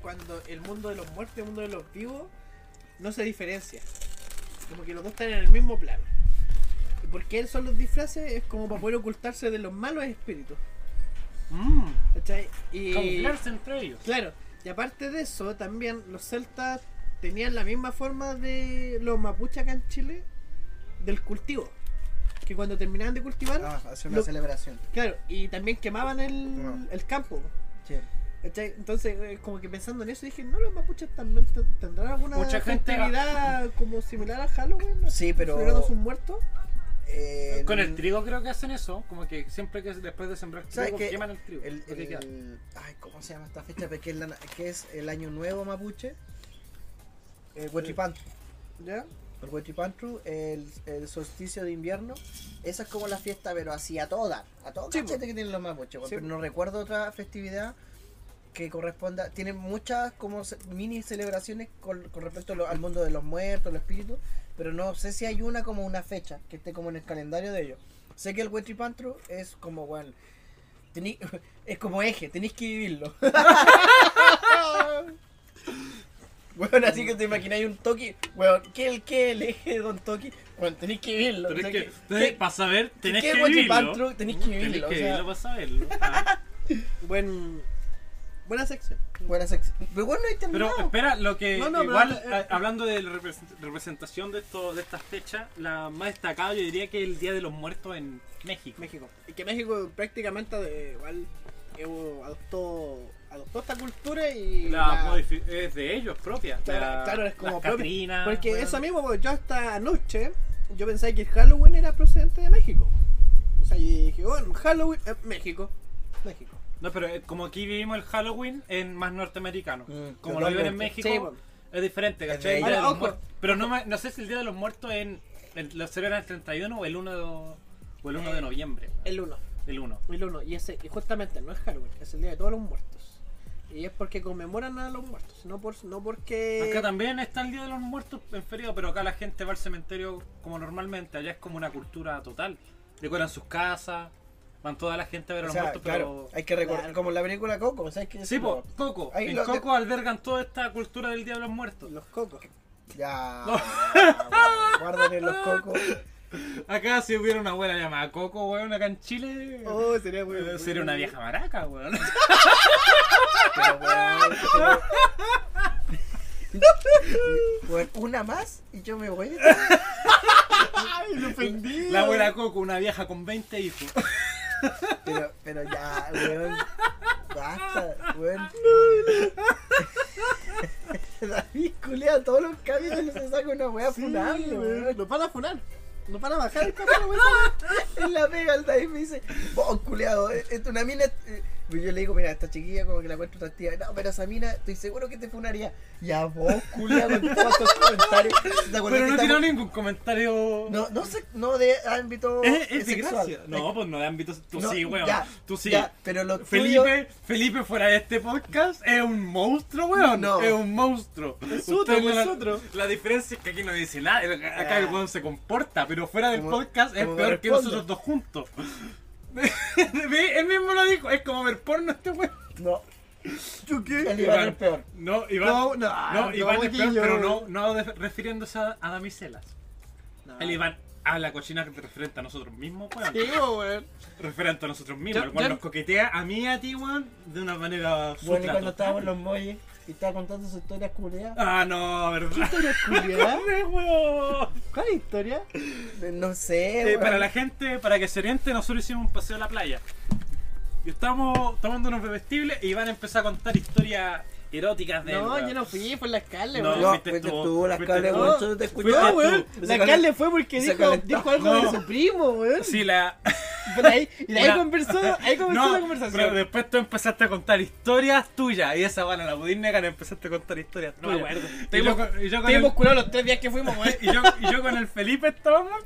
Cuando el mundo de los muertos y el mundo de los vivos no se diferencia. Como que los dos están en el mismo plano. ¿Y por qué son los disfraces? Es como para poder ocultarse de los malos espíritus. Mm, ¿Cachai? Y... camuflarse entre ellos. Claro, y aparte de eso, también los celtas tenían la misma forma de los mapuches acá en Chile del cultivo. Que cuando terminaban de cultivar, Ah, hace una Lo- celebración. claro, y también quemaban el, el campo. Entonces, eh, como que pensando en eso, dije, no, los mapuches también te- tendrán alguna Mucha gente- festividad como similar a Halloween. Sí, pero- Celebrando sus muertos. Eh, Con el trigo creo que hacen eso, como que siempre que después de sembrar ¿Sabes trigo queman el trigo. El, el- ay, ¿Cómo se llama esta fecha? Porque es, la- que es el año nuevo mapuche. El Huetripantru. ¿Ya? El Huetripantru, el, el solsticio de invierno. Esa es como la fiesta, pero así a toda. A todo Sí, que tienen los mapuches. Sí, pero no recuerdo otra festividad que corresponda. Tienen muchas como mini celebraciones con, con respecto lo- al mundo de los muertos, los espíritus. Pero no sé si hay una como una fecha que esté como en el calendario de ellos. Sé que el Huetripantru es como, bueno, tení- (laughs) es como eje, tenéis que vivirlo. (laughs) Bueno, así que te imagináis un Toki. Bueno, ¿qué el, qué el eje de Don Toki? Bueno, tenéis que vivirlo. Tenés o sea que, que- tenés- ¿qué- para saber, tenés qué que vivirlo. Tenés que vivirlo, Tenés o que sea. vivirlo para saberlo. Ah. (laughs) Buen, buena sección. Buena sección. Pero bueno, no hay Pero espera, lo que No, no, igual pero, eh, hablando de la represent- representación de esto, de estas fechas, la más destacada yo diría que es el Día de los Muertos en México. México. Y que México prácticamente eh, igual eh, adoptó, adoptó esta cultura y La es de ellos propia. claro, La- claro, es como propia. Catrinas, Porque bueno. eso mismo, pues, yo hasta anoche yo pensaba que el Halloween era procedente de México. O sea, y dije, bueno, Halloween, eh, México. México. No, pero eh, como aquí vivimos el Halloween en más norteamericano. Mm, como lo viven en. México, Sí, es diferente, ¿cachai? Ahora, ojo. Pero no, me- no sé si el Día de los Muertos en, en- lo celebran el 31 o el 1 de, o el 1 de Eh, noviembre. El 1. El 1. El 1. Y, ese, y justamente no es Halloween, es el día de todos los muertos. Y es porque conmemoran a los muertos, no, por, no porque... Acá también está el Día de los Muertos en feriado, pero acá la gente va al cementerio como normalmente. Allá es como una cultura total. Decoran sus casas, van toda la gente a ver a O los sea, muertos, claro, pero... hay que recordar, Claro. como la película Coco, ¿sabes qué? Sí, pues, Coco. Ahí en lo- Coco albergan toda esta cultura del Día de los Muertos. Los cocos. Ya. (laughs) No. Guardan en los cocos. Acá si hubiera una abuela llamada Coco, weón, acá en Chile... Oh, sería eh, Sería una vieja maraca, weón. Pero, una más y yo me voy. ¡Ay, lo ofendí! La abuela Coco, una vieja con 20 hijos. Pero, pero ya, weón. Basta, weón. (laughs) David culea todos los capítulos se saca una weá funable, weón. Nos van a funar. Nos van a bajar el capítulo, weón. En la pega el David me dice, vos culeado, esto una mina. eh", y yo le digo, mira, esta chiquilla como que la encuentro atractiva. No, pero esa mina, estoy seguro que te funaría. Ya vos, culeado, con (laughs) todos estos comentarios. ¿Te acuerdas Pero no tiró ningún comentario. No, no sé, no de ámbito Es, es de sexual. gracia. No, pues no de ámbito. Tú No, sí, weón. ya, Tú sí. ya, pero lo Felipe, Felipe fuera de este podcast es un monstruo, weón. No. Es un monstruo. Es otro, es la- otro. La diferencia es que aquí no dice nada. Acá Ah. el weón se comporta, pero fuera del Como- podcast es peor que nosotros dos juntos. (laughs) Él mismo lo dijo, es como ver porno este weón. No, ¿Yo qué? el Iván es peor. No, Iván. No, No, no, no, Iván es peor, pero no, no de- refiriéndose a, a damiselas. No. El Iván habla cochina referente a nosotros mismos, weón. Sí, weón. Referente a nosotros mismos. Yo- el weón nos coquetea a mí y a ti, weón, de una manera Bueno, y cuando estábamos en los molles y estaba contando su historia culeada, Ah, no, verdad. historia culiada? (laughs) Corre, weón. ¿Cuál historia? no sé, Eh, para la gente, para que se oriente, nosotros hicimos un paseo a la playa. Y estábamos tomando unos bebestibles y Iván empezó a contar historias eróticas de él, No, yo no fui, fue la Scarlett, No, weón. No, fuiste tú, tú, las fuiste cables, tú. weón, te escuché. Fuiste No, tú. weón. Se La Scarlett fue porque se dijo, algo No. de su primo, weón. Sí, la... Pero ahí, y de ahí conversó, ahí comenzó No, la pero conversación. después tú empezaste a contar historias tuyas y esa bueno la pudiste negar empezaste a contar historias No me tuyas. acuerdo. Y yo, con- y yo con Estuvimos el, curados los tres días que fuimos, weón. (laughs) y yo, y yo con el Felipe estábamos,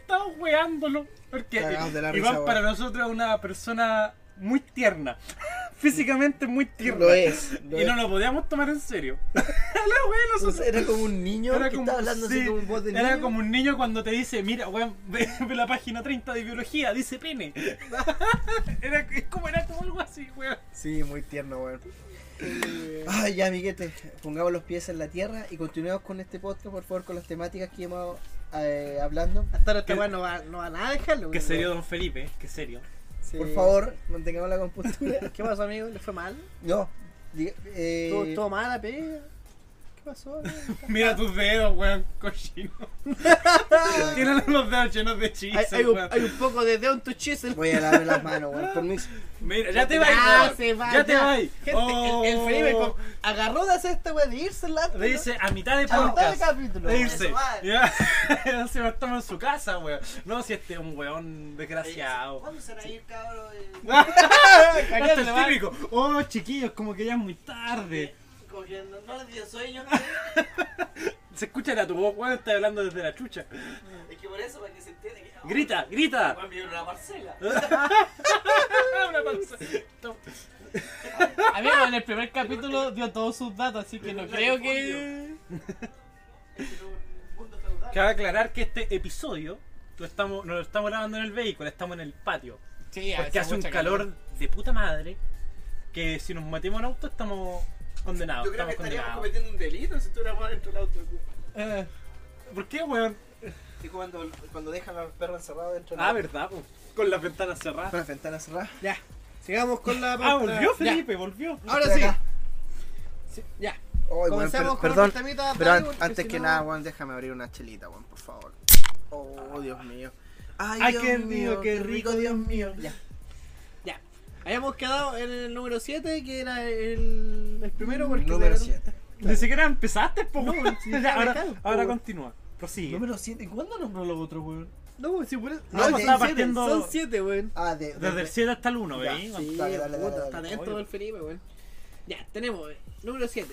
estábamos weándolo. Porque Cagados de la Iván risa, para weón. nosotros es una persona muy tierna. (laughs) Físicamente muy tierna. Lo es, lo y no lo podíamos tomar en serio. (laughs) la wea nosotros. (laughs) Era como un niño Era que como, estaba hablando sí, así como voz de era niño. como un niño cuando te dice, mira, weón, ve, ve la página 30 de biología, dice pene. era, es como, era como algo así, weón. Sí, muy tierno, weón. Ay, ya, amiguete, pongamos los pies en la tierra y continuemos con este podcast, por favor, con las temáticas que íbamos eh, hablando. Hasta ahora esta ¿Qué- weón no va, no va nada a dejarlo, Qué serio, don Felipe, qué serio. Sí. Por favor, mantengamos la compostura. ¿Qué pasó, amigo? ¿Le fue mal? No, eh, ¿Todo, todo mal la? ¿Qué pasó? (laughs) Mira tus dedos, weón, cochino. (laughs) Tienen los dedos llenos de hay, chistes, hay, un, hay un poco de dedo en tu chisel. voy a lavarme las manos, weón, permiso. Mira, ya te Ya vas, se va, Ya te vas. Gente, Oh. el, el Felipe con- agarró de hacer esta weón de irse en la. Le dice a mitad de A mitad de podcast. capítulo. De irse. Va. Ya. (laughs) Se va a tomar en su casa, weón. No, si este es un weón desgraciado. ¿Cuándo se van a ir, cabrón? Este es típico. Oh, chiquillos, como que ya es muy tarde. Cogiendo, no les dio sueño. (laughs) Se escucha la tu voz, weón, está hablando desde la chucha. Es que por eso, para que se entienda que. Grita, grita. Juan vieron una parcela. (laughs) Una panza. Amigo, en el primer capítulo dio todos sus datos, así que no creo que. Cabe aclarar que este episodio lo estamos, no lo estamos grabando en el vehículo, estamos en el patio. Sí, Porque hace un calor de puta madre que si nos metemos en auto estamos condenados. Yo creo que estaríamos condenados. cometiendo un delito si estuviéramos dentro del auto. Eh, ¿Por qué, weón? Y cuando, cuando dejan a los perros encerrados dentro del Ah, auto. verdad, po. con las ventanas cerradas. Con las ventanas cerradas. ya, sigamos con la. Ah, volvió Ya, Felipe, volvió. Ahora Estoy sí. acá. Sí, Ya. Ay, weón, Comencemos con perdón, otras temitas, pero an- antes si que no- nada, weón, déjame abrir una chelita, weón, por favor. Oh, Dios mío. Ay, Ay, Dios qué mío, rico, qué rico, Dios mío. Ya. Habíamos quedado en el número 7, que era el, el primero. Porque Número de- 7. Ni siquiera empezaste, po. No, weón. está (laughs) ahora, dejado, ahora continúa. Prosigue. Número 7. ¿Cuándo nombró los otros, weón? No, si por eso. No, No, son estaba siete, partiendo- Son 7, weón. Ah, de. de- Desde el 7 hasta el 1, Ya, ¿veis? sí. Sí, Dale, dale, puta, dale, está dale. dentro del Felipe, weón. Ya, tenemos eh, número 7,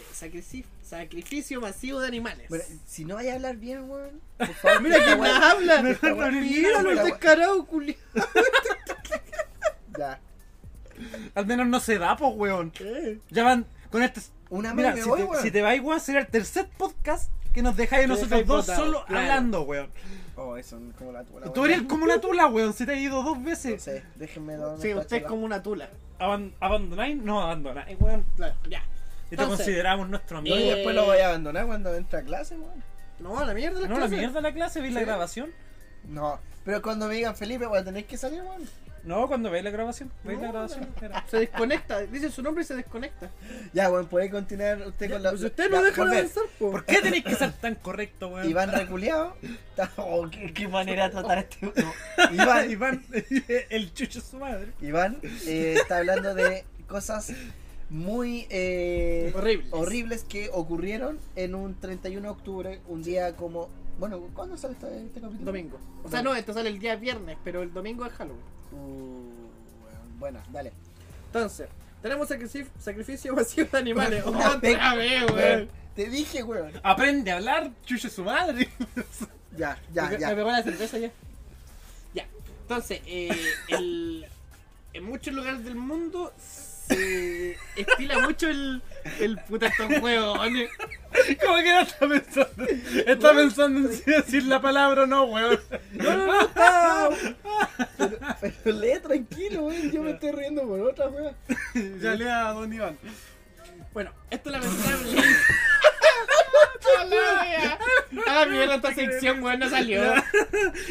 sacrificio masivo de animales. Bueno, si no vaya a hablar bien, weón. Por (laughs) favor, Mira weá- habla. (laughs) Mira los descarados, culiados. Ya. Al menos no se da, po, weón. Eh. Ya van con este. Una Mira, me si, voy, te, weón. si te vais, weón, será el tercer podcast que nos dejáis nosotros dos botado, solo claro. hablando, weón. Oh, eso es como la tula. Tú eres como una tula, weón. Si te has ido dos No veces. sé, déjenme dormir. Sí, usted es como una tula. Aban- ¿Abandonáis? No abandonáis, weón. Claro, ya. Y te Entonces, consideramos nuestro amigo. No, y Eh, después lo voy a abandonar cuando entre a clase, weón. No, a la mierda las No, la clases. mierda la clase, vi la grabación. No, pero cuando me digan Felipe, voy a tener que salir, weón. No, cuando veis la grabación. ¿Veis la No, grabación? Era- Se desconecta, dice su nombre y se desconecta. Ya, bueno, puede continuar usted con la. Pues usted no ya, deja de avanzar, po. ¿Por qué tenéis que ser (laughs) tan correcto, weón? Iván reculeado. (laughs) Oh, qué, qué manera de tratar a este. no. (laughs) Iván, Iván, el chucho es su madre. Iván eh, está hablando de cosas muy eh, Horribles. horribles que ocurrieron en un 31 de octubre, un día como. Bueno, ¿cuándo sale este, este capítulo? Domingo. O sea, no, esto sale el día viernes, pero el domingo es Halloween. Uh, bueno, dale. Entonces, tenemos sacrificio, sacrificio masivo de animales. (laughs) Otra vez, Weón. Te dije, weón. Aprende a hablar, chucho es su madre. (laughs) Ya, ya, Me- ya. Me pegó la cerveza ya. Ya. Entonces, eh, el- en muchos lugares del mundo se estila mucho el, el puta estos huevones. ¿Cómo que no está pensando? Está pensando en si decir la palabra o no, weón. No, no, no, está- Pero, pero lee tranquilo, weón. Yo me estoy riendo por otra, weón. Ya lea a Don Iván. Bueno, esto es lamentable. (laughs) Ah, mierda, esta sección, weón, no salió.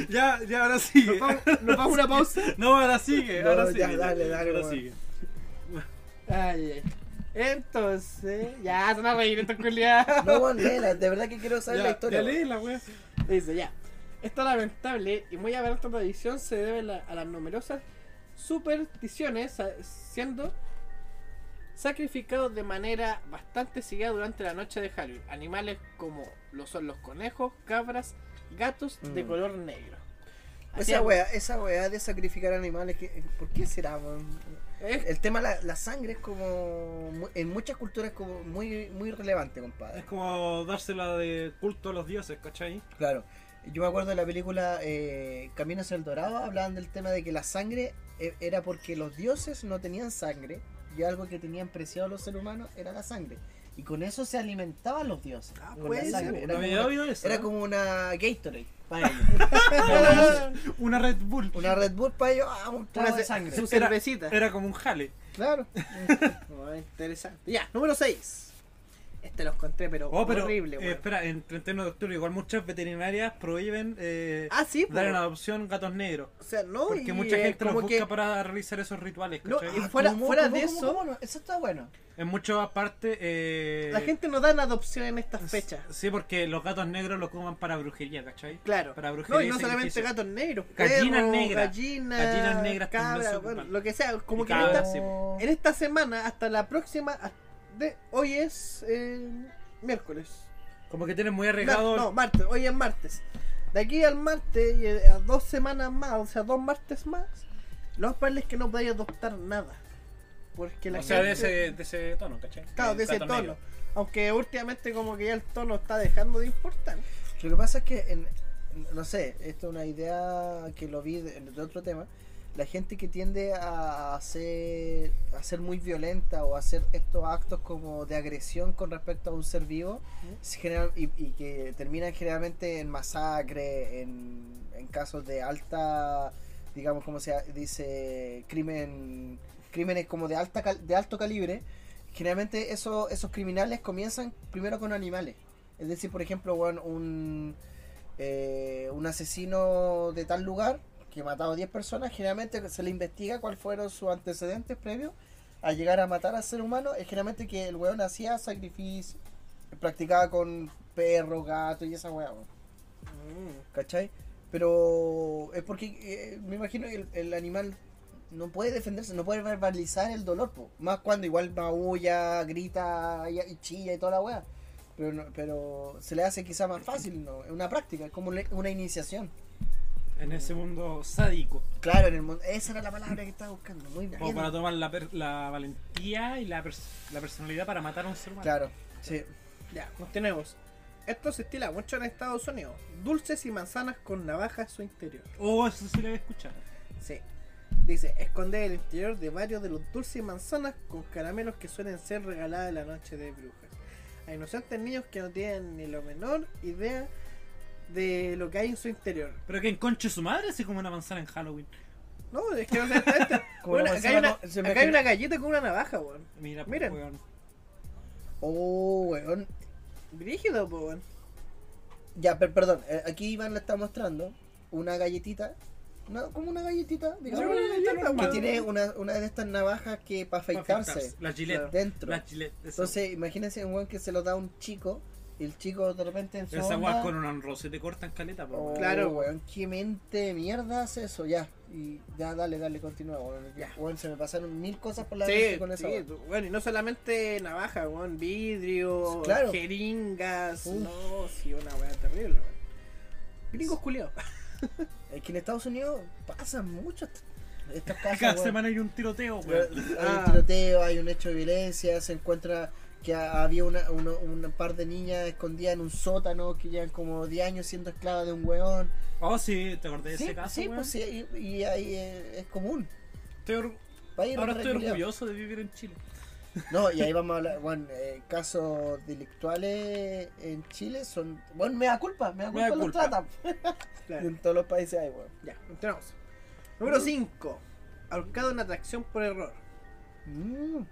Ya, ya, ahora sigue. Nos vamos, a una pausa. No, ahora sigue, No, ahora ya, sigue. dale, dale, Ahora sigue. Ay, ay. Entonces, ya, se van a reír estos culiados. No, léela. De verdad que quiero saber la historia. ya leí la weá. Dice, ya. Esta lamentable y muy aberta tradición se debe a la- a las numerosas supersticiones, siendo sacrificados de manera bastante seguida durante la noche de Halloween. Animales como lo son los conejos, cabras, gatos de Mm. color negro. Así Esa es, weá, esa weá de sacrificar animales, que, ¿por qué será, weón? Es- El tema de la, la sangre es como. En muchas culturas es como muy, muy relevante, Es compadre. como dársela de culto a los dioses, ¿cachai? Claro. Yo me acuerdo de la película eh, Camino hacia el Dorado, hablaban del tema de que la sangre eh, era porque los dioses no tenían sangre y algo que tenían preciado los seres humanos era la sangre. Y con eso se alimentaban los dioses. Ah, con puede la ser, sangre. No Era, había como, oído eso. era como una Gatorade para ellos. (laughs) una Red Bull. una Red Bull para ellos, ah, un trago una de sangre. su Era- cervecita. Era como un jale. Claro. (laughs) Oh, interesante. Ya, número 6. Este lo encontré, pero, Oh, pero horrible, eh, espera, en 31 de octubre igual muchas veterinarias prohíben eh, Ah, sí, dar en adopción gatos negros. O sea, no, Porque y, mucha eh, gente los busca que- para realizar esos rituales, No, ¿cachai? y fuera- ¿Cómo, fuera cómo, de cómo, eso- no? Eso está bueno. En muchas partes... Eh, La gente no da en adopción en estas fechas. Sí, porque los gatos negros los ocupan para brujería, ¿cachai? Claro. Para brujería No, y no solamente gatos negros. Gallinas perros, negras. Gallinas, Gallinas negras bueno, ocupan. lo que sea. Como Y que en cabras, esta, sí, po. en esta semana, hasta la próxima. De, hoy es eh, miércoles. Como que tienen muy No, arreglado... no, martes. Hoy es martes. De aquí al martes, y a dos semanas más, o sea, dos martes más, lo más probable es que no podáis adoptar nada. Porque la o sea, de ese, de ese tono, ¿cachai? Claro, de ese tono. Aunque últimamente como que ya el tono está dejando de importar. Lo que pasa es que, en- no sé, esto es una idea que lo vi de, de otro tema. La gente que tiende a ser, a ser muy violenta o a hacer estos actos como de agresión con respecto a un ser vivo se generan- y, y que terminan generalmente en masacre, en, en casos de alta, digamos como se dice, crimen, crímenes como de alta cal- de alto calibre. Generalmente esos, esos criminales comienzan primero con animales. Es decir, por ejemplo, un, eh, un asesino de tal lugar que ha matado a 10 personas, generalmente se le investiga cuáles fueron sus antecedentes previos a llegar a matar al ser humano. Es generalmente que el weón hacía sacrificio, practicaba con perros, gatos y esa weá, weón, ¿cachai? Pero es porque eh, me imagino que el, el animal no puede defenderse, no puede verbalizar el dolor, po. más cuando igual maulla, grita y, y chilla y toda la weá. Pero, no- pero se le hace quizá más fácil, ¿no? Es una práctica, es como una iniciación. En ese mundo sádico. Claro, en el mundo, esa era la palabra que estaba buscando, muy bien. Como para tomar la, per- la valentía y la, pers- la personalidad para matar a un ser humano. Claro, sí. Ya, continuemos. Esto se estila mucho en Estados Unidos. Dulces y manzanas con navaja en su interior. Oh, eso sí lo había escuchado. Sí. Dice, esconder el interior de varios de los dulces y manzanas con caramelos que suelen ser regaladas en la noche de brujas. A inocentes niños que no tienen ni la menor idea de lo que hay en su interior. Pero que en conche su madre así como una manzana en Halloween. No, es que no esta- (laughs) Como bueno, acá, hay una, se acá hay una galleta con una navaja, weón. Mira, pues, Miren. weón. Oh, weón. Brígido, po, weón. Ya, per- perdón, eh, aquí Iván le está mostrando una galletita Una- como una galletita, digamos. una galletita que tiene una, una de estas navajas que para afeitarse La gilet. dentro. La gilet. Entonces, imagínense un weón que se lo da a un chico el chico de repente en su Esa onda, weá con un roce te cortan caleta, po. Oh. Claro. weón, qué mente de mierda hace eso, ya. Y ya, dale, dale, continúa, weón. Ya. Weón, se me pasaron mil cosas por la Sí, mente con esa sí, weón. bueno, y no solamente navaja, weón, vidrio, Claro. jeringas, Uf. no, sí, una weá terrible, weón. Gringos culiados. (laughs) Es que en Estados Unidos pasan muchas estas Cada cosas. weón. semana hay un tiroteo, Hay weón. Ah. un tiroteo, hay un hecho de violencia, se encuentra que ha- había una, uno- un par de niñas escondidas en un sótano que llevan como 10 años siendo esclavas de un weón. Oh, sí, ¿te acordás de Sí, ese caso, sí, weón? pues sí, y, y ahí eh, es común. Estoy Ahora estoy orgulloso de vivir en Chile. No, y ahí (laughs) vamos a hablar, bueno, eh, casos delictuales en Chile son, bueno, me da culpa, me da culpa los culpa. tratan. (laughs) Claro. (laughs) En todos los países hay, weón. Ya, continuamos. Número 5. Ahorcado en atracción por error. Mm.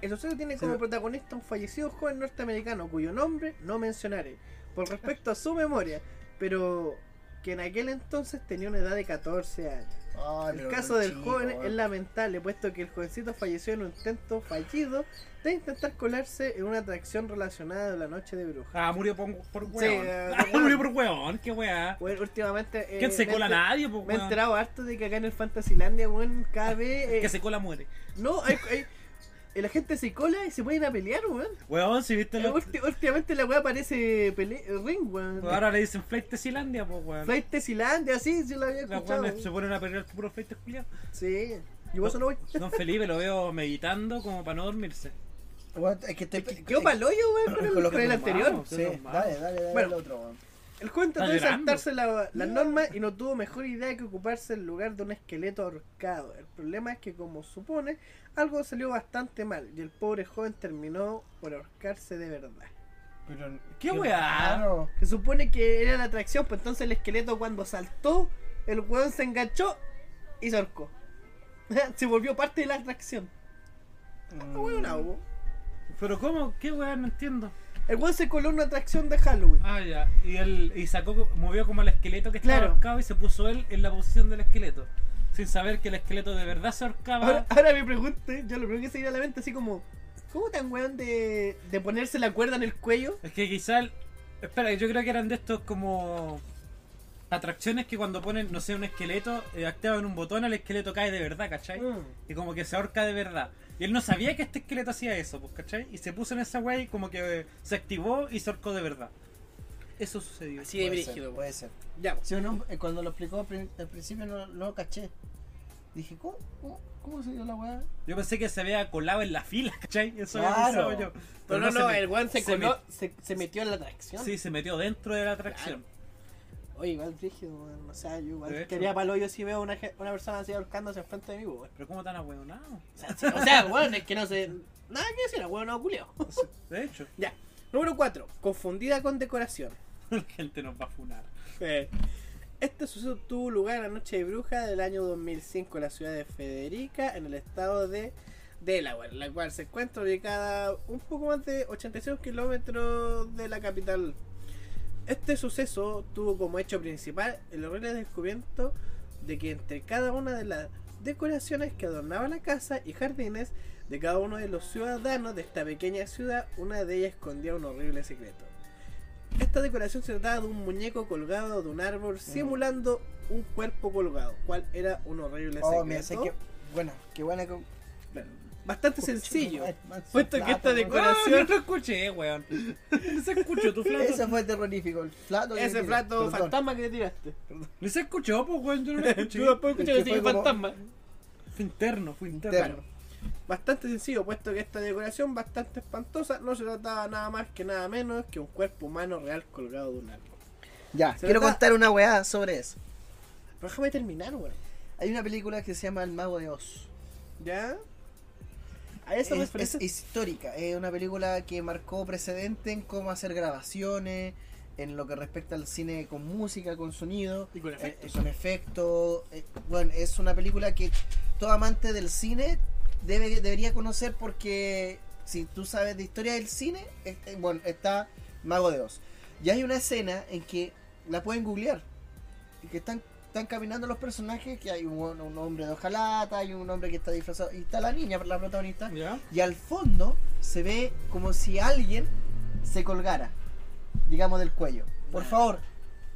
El suceso tiene Sí. como protagonista un fallecido joven norteamericano cuyo nombre no mencionaré por respecto a su memoria, pero que en aquel entonces tenía una edad de 14 años. Ay, El pero caso del chico, joven weón. es lamentable, puesto que el jovencito falleció en un intento fallido de intentar colarse en una atracción relacionada a la noche de bruja. Ah, murió por, por Sí, weón. eh, Ah, murió por weón, qué weá. Bueno, últimamente. eh, ¿Quién se cola? enter- Nadie, pues, Me he enterado harto de que acá en el Fantasylandia, weón, cada vez. (laughs) eh, Que se cola muere. No, hay, hay- eh, la gente se cola y se pueden a pelear, weón. Weón, si viste lo... ulti- últimamente la weá parece pele- ring, weón. Ahora le dicen Flight Tesilandia, pues, weón. Flight Tesilandia, sí, sí lo había Los escuchado. weones se ponen a pelear puro Flight culiao. Sí, yo por eso no voy. Don Felipe lo veo meditando como para no dormirse. Weón, es que estoy... Quedó pa'l hoyo, weón, con el, Con el anterior. vamos. Sí, dale, dale, dale Bueno. al otro, weón. El de llorando. saltarse la- las normas y no tuvo mejor idea que ocuparse el lugar de un esqueleto ahorcado. El problema es que, como supone, algo salió bastante mal y el pobre joven terminó por ahorcarse de verdad. Pero, ¿Qué weá? Se supone que era la atracción, pues entonces el esqueleto cuando saltó, el weón se enganchó y se ahorcó. (laughs) se volvió parte de la atracción. Mm. Ah, weón, no, weón. Pero ¿cómo? ¿Qué weá? No entiendo. El weón se coló en una atracción de Halloween. Ah, ya. Y él y sacó, movió como el esqueleto que estaba Claro. ahorcado y se puso él en la posición del esqueleto. Sin saber que el esqueleto de verdad se ahorcaba. Ahora, ahora me pregunte, yo lo primero que se viene a la mente así como, ¿cómo tan weón de, de ponerse la cuerda en el cuello? Es que quizá. el- Espera, yo creo que eran de estos como. Atracciones que cuando ponen, no sé, un esqueleto, eh, activan un botón, el esqueleto cae de verdad, ¿cachai? Mm. Y como que se ahorca de verdad. Y él no sabía que este esqueleto hacía eso, pues, ¿cachai? Y se puso en esa weá y como que eh, se activó y se ahorcó de verdad. Eso sucedió. Así de brígido, weón. puede ser. Ya, Sí no, eh, cuando lo explicó al prin- al principio no, no lo caché. Dije, ¿cómo, cómo, cómo se dio la weá? Yo pensé que se había colado en la fila, (laughs) ¿cachai? Eso había Claro. pensado yo. pero no, se no, me- el weón se, se coló, se, se metió en la atracción. Sí, se metió dentro de la atracción. Oye, igual brígido, weón. O sea, yo igual quería palo yo si veo una, una persona así ahorcándose enfrente de mí, weón. Pero ¿cómo tan ahueonado? O sea, sí, o sea, weón, es que no sé. Nada que decir, no culeo. (laughs) De hecho, Ya. Número 4. Confundida con decoración. (laughs) la gente nos va a funar. Eh, Este suceso tuvo lugar en la noche de bruja del año 2005 en la ciudad de Federica, en el estado de Delaware, la cual se encuentra ubicada un poco más de 86 kilómetros de la capital. Este suceso tuvo como hecho principal el horrible descubrimiento de que entre cada una de las decoraciones que adornaban la casa y jardines de cada uno de los ciudadanos de esta pequeña ciudad, una de ellas escondía un horrible secreto. Esta decoración se trataba de un muñeco colgado de un árbol simulando un cuerpo colgado, cual era un horrible secreto. Oh, mira, sé que. Bueno, qué buena. Que- Bastante sencillo. Man, Puesto que plato, esta decoración- (laughs) no te escuché, weón. No se escuchó tu flato. Ese fue terrorífico. El plato. que Ese tiré. plato Perdón. fantasma que te tiraste. No se escuchó, pues, weón. Yo no lo (laughs) escuché. Tú después escuchas Es que que sigue fue como- fantasma. Fue interno, fue interno. Interno. Bastante sencillo, puesto que esta decoración bastante espantosa no se trataba nada más que nada menos que un cuerpo humano real colgado de un árbol. Ya, Se quiero trata- contar una weá sobre eso. Pero déjame terminar, weón. Hay una película que se llama El Mago de Oz. ¿Ya? Esa es, histórica, es una película que marcó precedente en cómo hacer grabaciones, en lo que respecta al cine con música, con sonido, Y con eh, efectos. con efectos. eh, bueno, es una película que todo amante del cine debe, debería conocer porque si tú sabes de historia del cine, este, bueno, está Mago de Oz. Y hay una escena en que la pueden googlear, y que están están caminando los personajes, que hay un, un hombre de hojalata, hay un hombre que está disfrazado, y está la niña, la protagonista, y al fondo se ve como si alguien se colgara, digamos, del cuello. Por favor,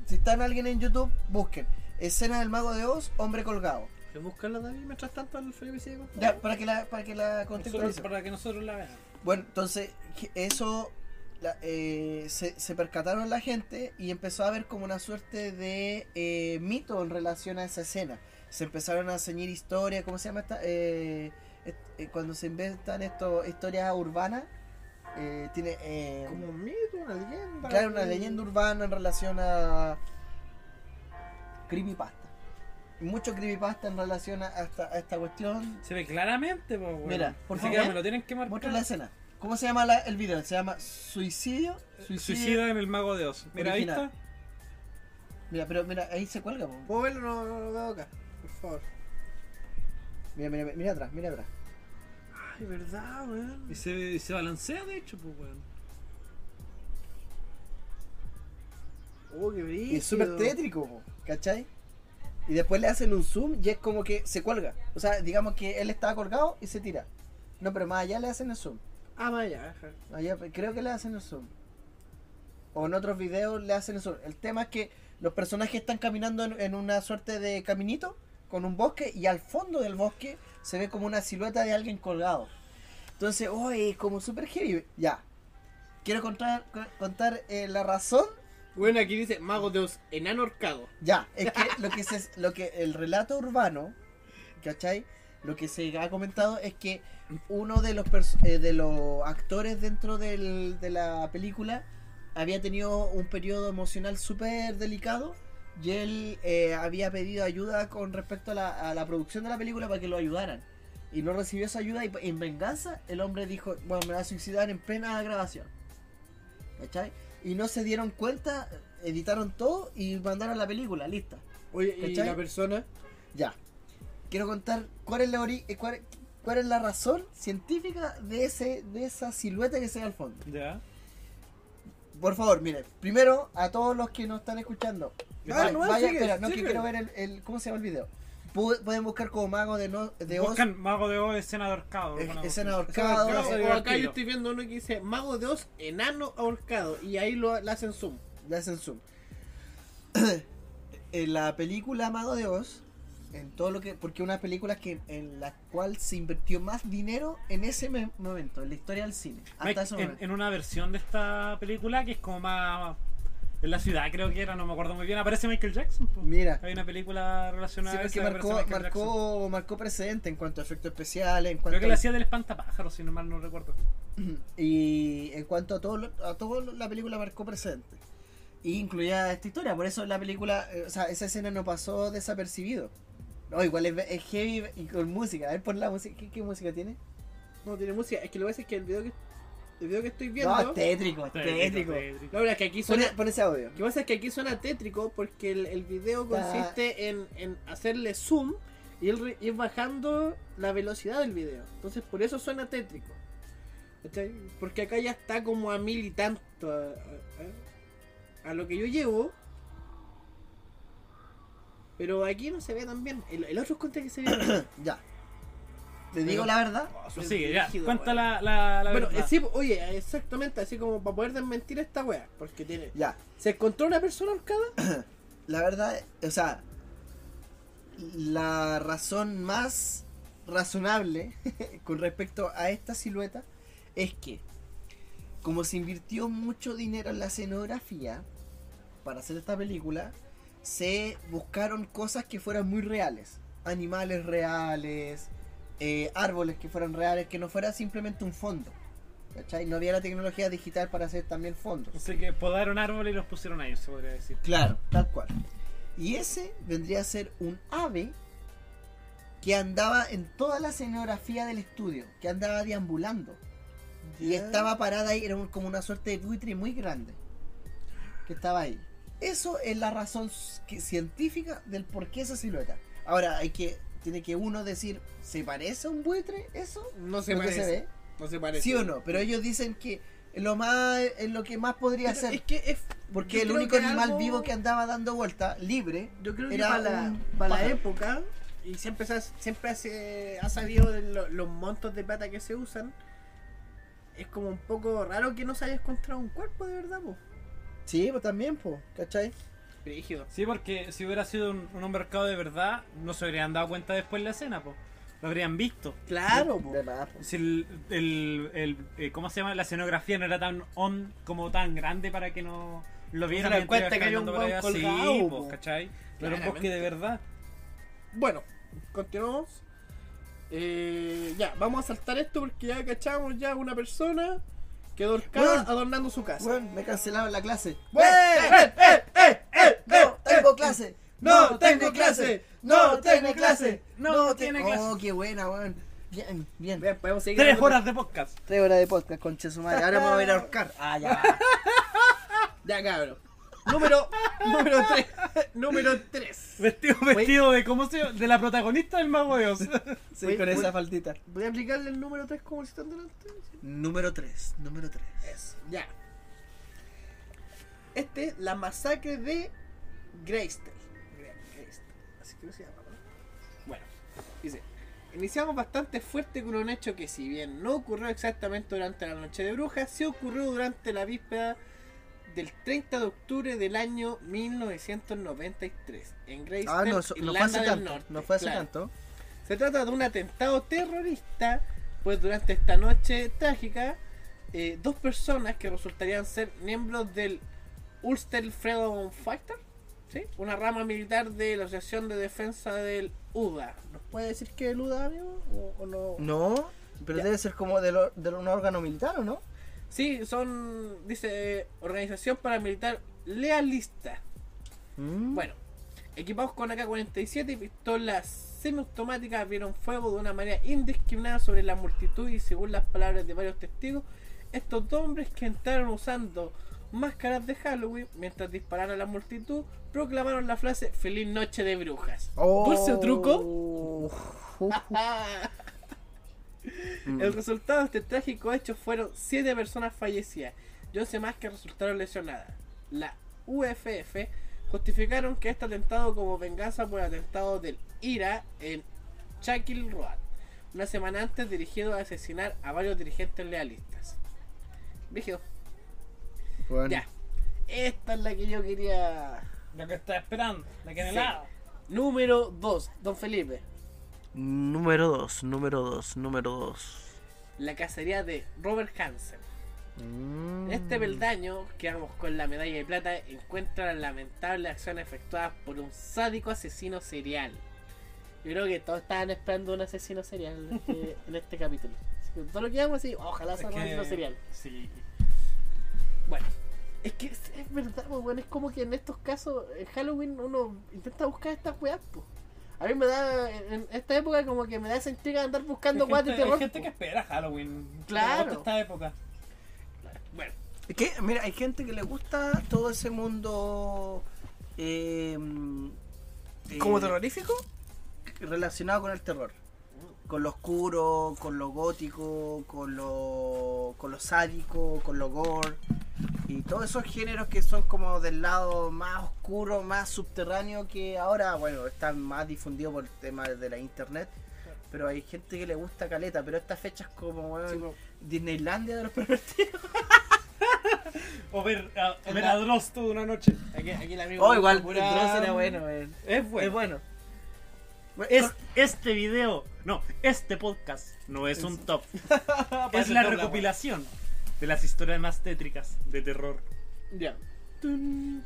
si están alguien en YouTube, busquen. Escena del mago de Oz, hombre colgado. ¿Puedes buscarla David mientras tanto el Felipe? Ya, para que la, para que la para que nosotros la veamos. Bueno, entonces eso la- eh, se, se percataron la gente y empezó a haber como una suerte de eh, mito en relación a esa escena. Se empezaron a ceñir historias, ¿cómo se llama esta? Eh, eh, cuando se inventan esto, historias urbanas, eh, tiene eh, Como un mito, una leyenda. claro, una un- leyenda urbana en relación a creepypasta. Y Mucho creepypasta en relación a, esta, a esta cuestión. Se ve claramente, pues. Mira, por favor. me lo tienen que Muestra marcar. la escena. ¿Cómo se llama la- el video? Se llama Suicidio. Suicida en el Mago de Oz. Mira, ahí Original. está. Mira, pero mira, ahí se cuelga. po. ¿Puedo verlo? No, no lo veo acá. Por favor. Mira, mira, mira atrás, mira atrás. Ay, verdad, weón. Y se, y se balancea, de hecho, pues, weón. Oh, qué brillo. Y es súper tétrico, po, ¿cachai? Y después le hacen un zoom y es como que se cuelga. O sea, digamos que él estaba colgado y se tira. No, pero más allá le hacen el zoom. Ah, vaya, ajá. Allá, creo que le hacen el zoom. O en otros videos le hacen el zoom. El tema es que los personajes están caminando en, en una suerte de caminito con un bosque y al fondo del bosque se ve como una silueta de alguien colgado. Entonces, uy, como súper heavy. Ya. Quiero contar, contar eh, la razón Bueno, aquí dice Mago de Oz, enano horcado. Ya, es que lo que se, lo que el relato urbano, ¿cachai? Lo que se ha comentado es que uno de los eh, de los actores dentro del- de la película había tenido un periodo emocional súper delicado y él eh, había pedido ayuda con respecto a la, a la producción de la película para que lo ayudaran. Y no recibió esa ayuda y en venganza el hombre dijo, bueno, me voy a suicidar en plena grabación. ¿Cachai? Y no se dieron cuenta, editaron todo y mandaron la película, lista. Oye, ¿y la persona? Ya. Quiero contar cuál es la ori- eh, cuál, cuál es la razón científica de ese de esa silueta que se ve al fondo. Ya. Por favor, miren, primero a todos los que nos están escuchando. Ah, no, vaya, sigue, espera, no que quiero ver el, el- cómo se llama el video. Pu- Pueden buscar como mago de no de Oz, Buscan Mago de Oz, escena de ahorcado. eh, escena cosa. ahorcado. O, acá yo estoy viendo uno que dice Mago de Oz, enano ahorcado. Y ahí lo le hacen zoom. Le hacen zoom. (clears throat) en la película Mago de Oz, en todo lo que. Porque una película que en la cual se invirtió más dinero en ese me- momento, en la historia del cine. Hasta Mike, ese en, en una versión de esta película que es como más. En la ciudad creo que era, no me acuerdo muy bien. Aparece Michael Jackson. Mira. Hay una película Sí, relacionada a porque esa marcó, marcó, marcó precedente en cuanto a efectos especiales, en Creo que le hacía del espantapájaros, si no mal no recuerdo. (clears throat) y en cuanto a todo, lo- a todo lo- la película marcó precedente. Y incluía esta historia, por eso la película, eh, o sea, esa escena no pasó desapercibido. No, igual es, es heavy y con música. A ver, pon la música. ¿Qué, qué música tiene? No tiene música. Es que lo que pasa es que el video que, el video que estoy viendo. No, es tétrico, es Tétrico, tétrico. tétrico. La verdad es que aquí suena. Pon, pon ese audio. Lo que pasa es que aquí suena tétrico porque el, el video consiste en, en hacerle zoom y ir, ir bajando la velocidad del video. Entonces por eso suena tétrico. ¿Cachai? Porque acá ya está como a mil y tanto. A, a- a lo que yo llevo. Pero aquí no se ve tan bien. El, el otro contra que se ve. (coughs) bien. Ya. Te digo la verdad. Es Sigue, ya. rígido, Cuenta la, la, la Bueno, verdad. eh, sí, oye, exactamente, así como para poder desmentir esta wea. Porque tiene. Ya. ¿Se encontró una persona ahorcada? (coughs) La verdad, o sea, la razón más razonable (laughs) con respecto a esta silueta es que, como se invirtió mucho dinero en la escenografía para hacer esta película, se buscaron cosas que fueran muy reales. Animales reales, eh, árboles que fueran reales, que no fuera simplemente un fondo. ¿Cachai? No había la tecnología digital para hacer también fondos. Así que podaron árboles y los pusieron ahí, se podría decir. Claro, tal cual. Y ese vendría a ser un ave que andaba en toda la escenografía del estudio, que andaba deambulando. Y estaba parada ahí, era como una suerte de buitre muy grande. Que estaba ahí. Eso es la razón que- científica del por qué esa silueta. Ahora, hay que, tiene que uno decir, ¿se parece a un buitre eso? No se parece. se ve. No se parece. ¿Sí o no? Pero ellos dicen que lo más, es lo que más podría Pero ser. Es que es, Porque el único animal algo- vivo que andaba dando vuelta, libre, Yo creo que era para, la, para época, y siempre siempre se ha sabido de lo- los montos de plata que se usan, es como un poco raro que no se haya encontrado un cuerpo de verdad, po. Sí, pues también, pues, ¿cachai? Brígido. Sí, porque si hubiera sido un, un mercado de verdad, no se habrían dado cuenta después en la escena, po. Lo habrían visto. Claro, po. De más, po. Si el, el, el- eh, ¿cómo se llama? La escenografía no era tan on como tan grande para que no lo vieran. se cuenta que había un allá. colgado, Sí, po. po, ¿cachai? Era un bosque de verdad. Bueno, continuamos. Eh, ya, vamos a saltar esto porque ya cachamos ya una persona quedó Weón. adornando su casa. Weón, me cancelaron la clase. ¡Eh, eh, eh, eh, eh, ¡No eh, tengo eh! clase! ¡No tengo clase! ¡No tengo clase! No tiene tiene clase. Oh, qué buena, weón. Bien, bien. Bien, podemos seguir. Tres horas de podcast. Tres horas de podcast, conche su madre. Ahora me voy a ir a ahorcar. Ah, ya. (laughs) Ya, cabrón. Número, número 3. número 3. Vestido, vestido de cómo se de la protagonista del Mago de Oz. Sí, Voy- con voy- esa faldita. Voy a aplicarle el número 3 como si están delante. Número 3, número 3. Eso, ya. Este es la masacre de Greystel. Gre- Greystel, Así que se llama, ¿no? Bueno, dice. Iniciamos bastante fuerte con un hecho que si bien no ocurrió exactamente durante la noche de brujas, sí ocurrió durante la víspera del 30 de octubre del año 1993 en Greystel, Ah, no, so- no fue hace del tanto. Norte. No fue hace claro. tanto. Se trata de un atentado terrorista, pues durante esta noche trágica, eh, dos personas que resultarían ser miembros del Ulster Freedom Fighter, ¿sí? una rama militar de la Asociación de Defensa del UDA. ¿Nos puede decir qué es el UDA, amigo? ¿O, o no? No, pero Ya. debe ser como de, lo- de un órgano militar, ¿o no? Sí, son, dice, organización paramilitar lealista. Mm. Bueno, equipados con AK-47 y pistolas semiautomáticas abrieron fuego de una manera indiscriminada sobre la multitud y según las palabras de varios testigos, estos dos hombres que entraron usando máscaras de Halloween mientras dispararon a la multitud proclamaron la frase Feliz Noche de Brujas. Oh. ¿Dulce truco? (laughs) Mm. El resultado de este trágico hecho fueron 7 personas fallecidas y 11 más que resultaron lesionadas. La UFF justificaron que este atentado como venganza por el atentado del IRA en Chakil Road, una semana antes dirigido a asesinar a varios dirigentes lealistas. Rígido. Bueno. Ya. Esta es la que yo quería. Lo que está esperando, la que en el Sí. lado. Número 2, Don Felipe. Número 2, número 2, número 2. La cacería de Robert Hansen. Mm. En este peldaño, que vamos con la medalla de plata, encuentra la lamentable acción efectuada por un sádico asesino serial. Yo creo que todos estaban esperando un asesino serial en este, (laughs) en este capítulo. Todo lo que vamos así, ojalá sea un asesino serial. Sí. Bueno, es que es, es verdad, pues, bueno, es como que en estos casos, en Halloween uno intenta buscar estas weas, pues. A mí me da, en esta época como que me da esa intriga de andar buscando weas de gente, hay terror. gente que espera Halloween. Claro. Esta época. Bueno, Es que, mira, hay gente que le gusta todo ese mundo. Eh, ¿como terrorífico? relacionado con el terror. Con lo oscuro, con lo gótico, con lo, con lo sádico, con lo gore. Y todos esos géneros que son como del lado más oscuro, más subterráneo, que ahora, bueno, están más difundidos por el tema de la internet. Pero hay gente que le gusta caleta, pero estas fechas como bueno, Sí, po. Disneylandia de los pervertidos. (laughs) O ver, a, En ver a Dross toda una noche. Aquí, aquí el amigo. Oh, igual, Dross era bueno, weón. Es bueno. Es bueno. Es, este video, no, este podcast no es un top. (laughs) es la recopilación de las historias más tétricas de terror. Ya. Tun.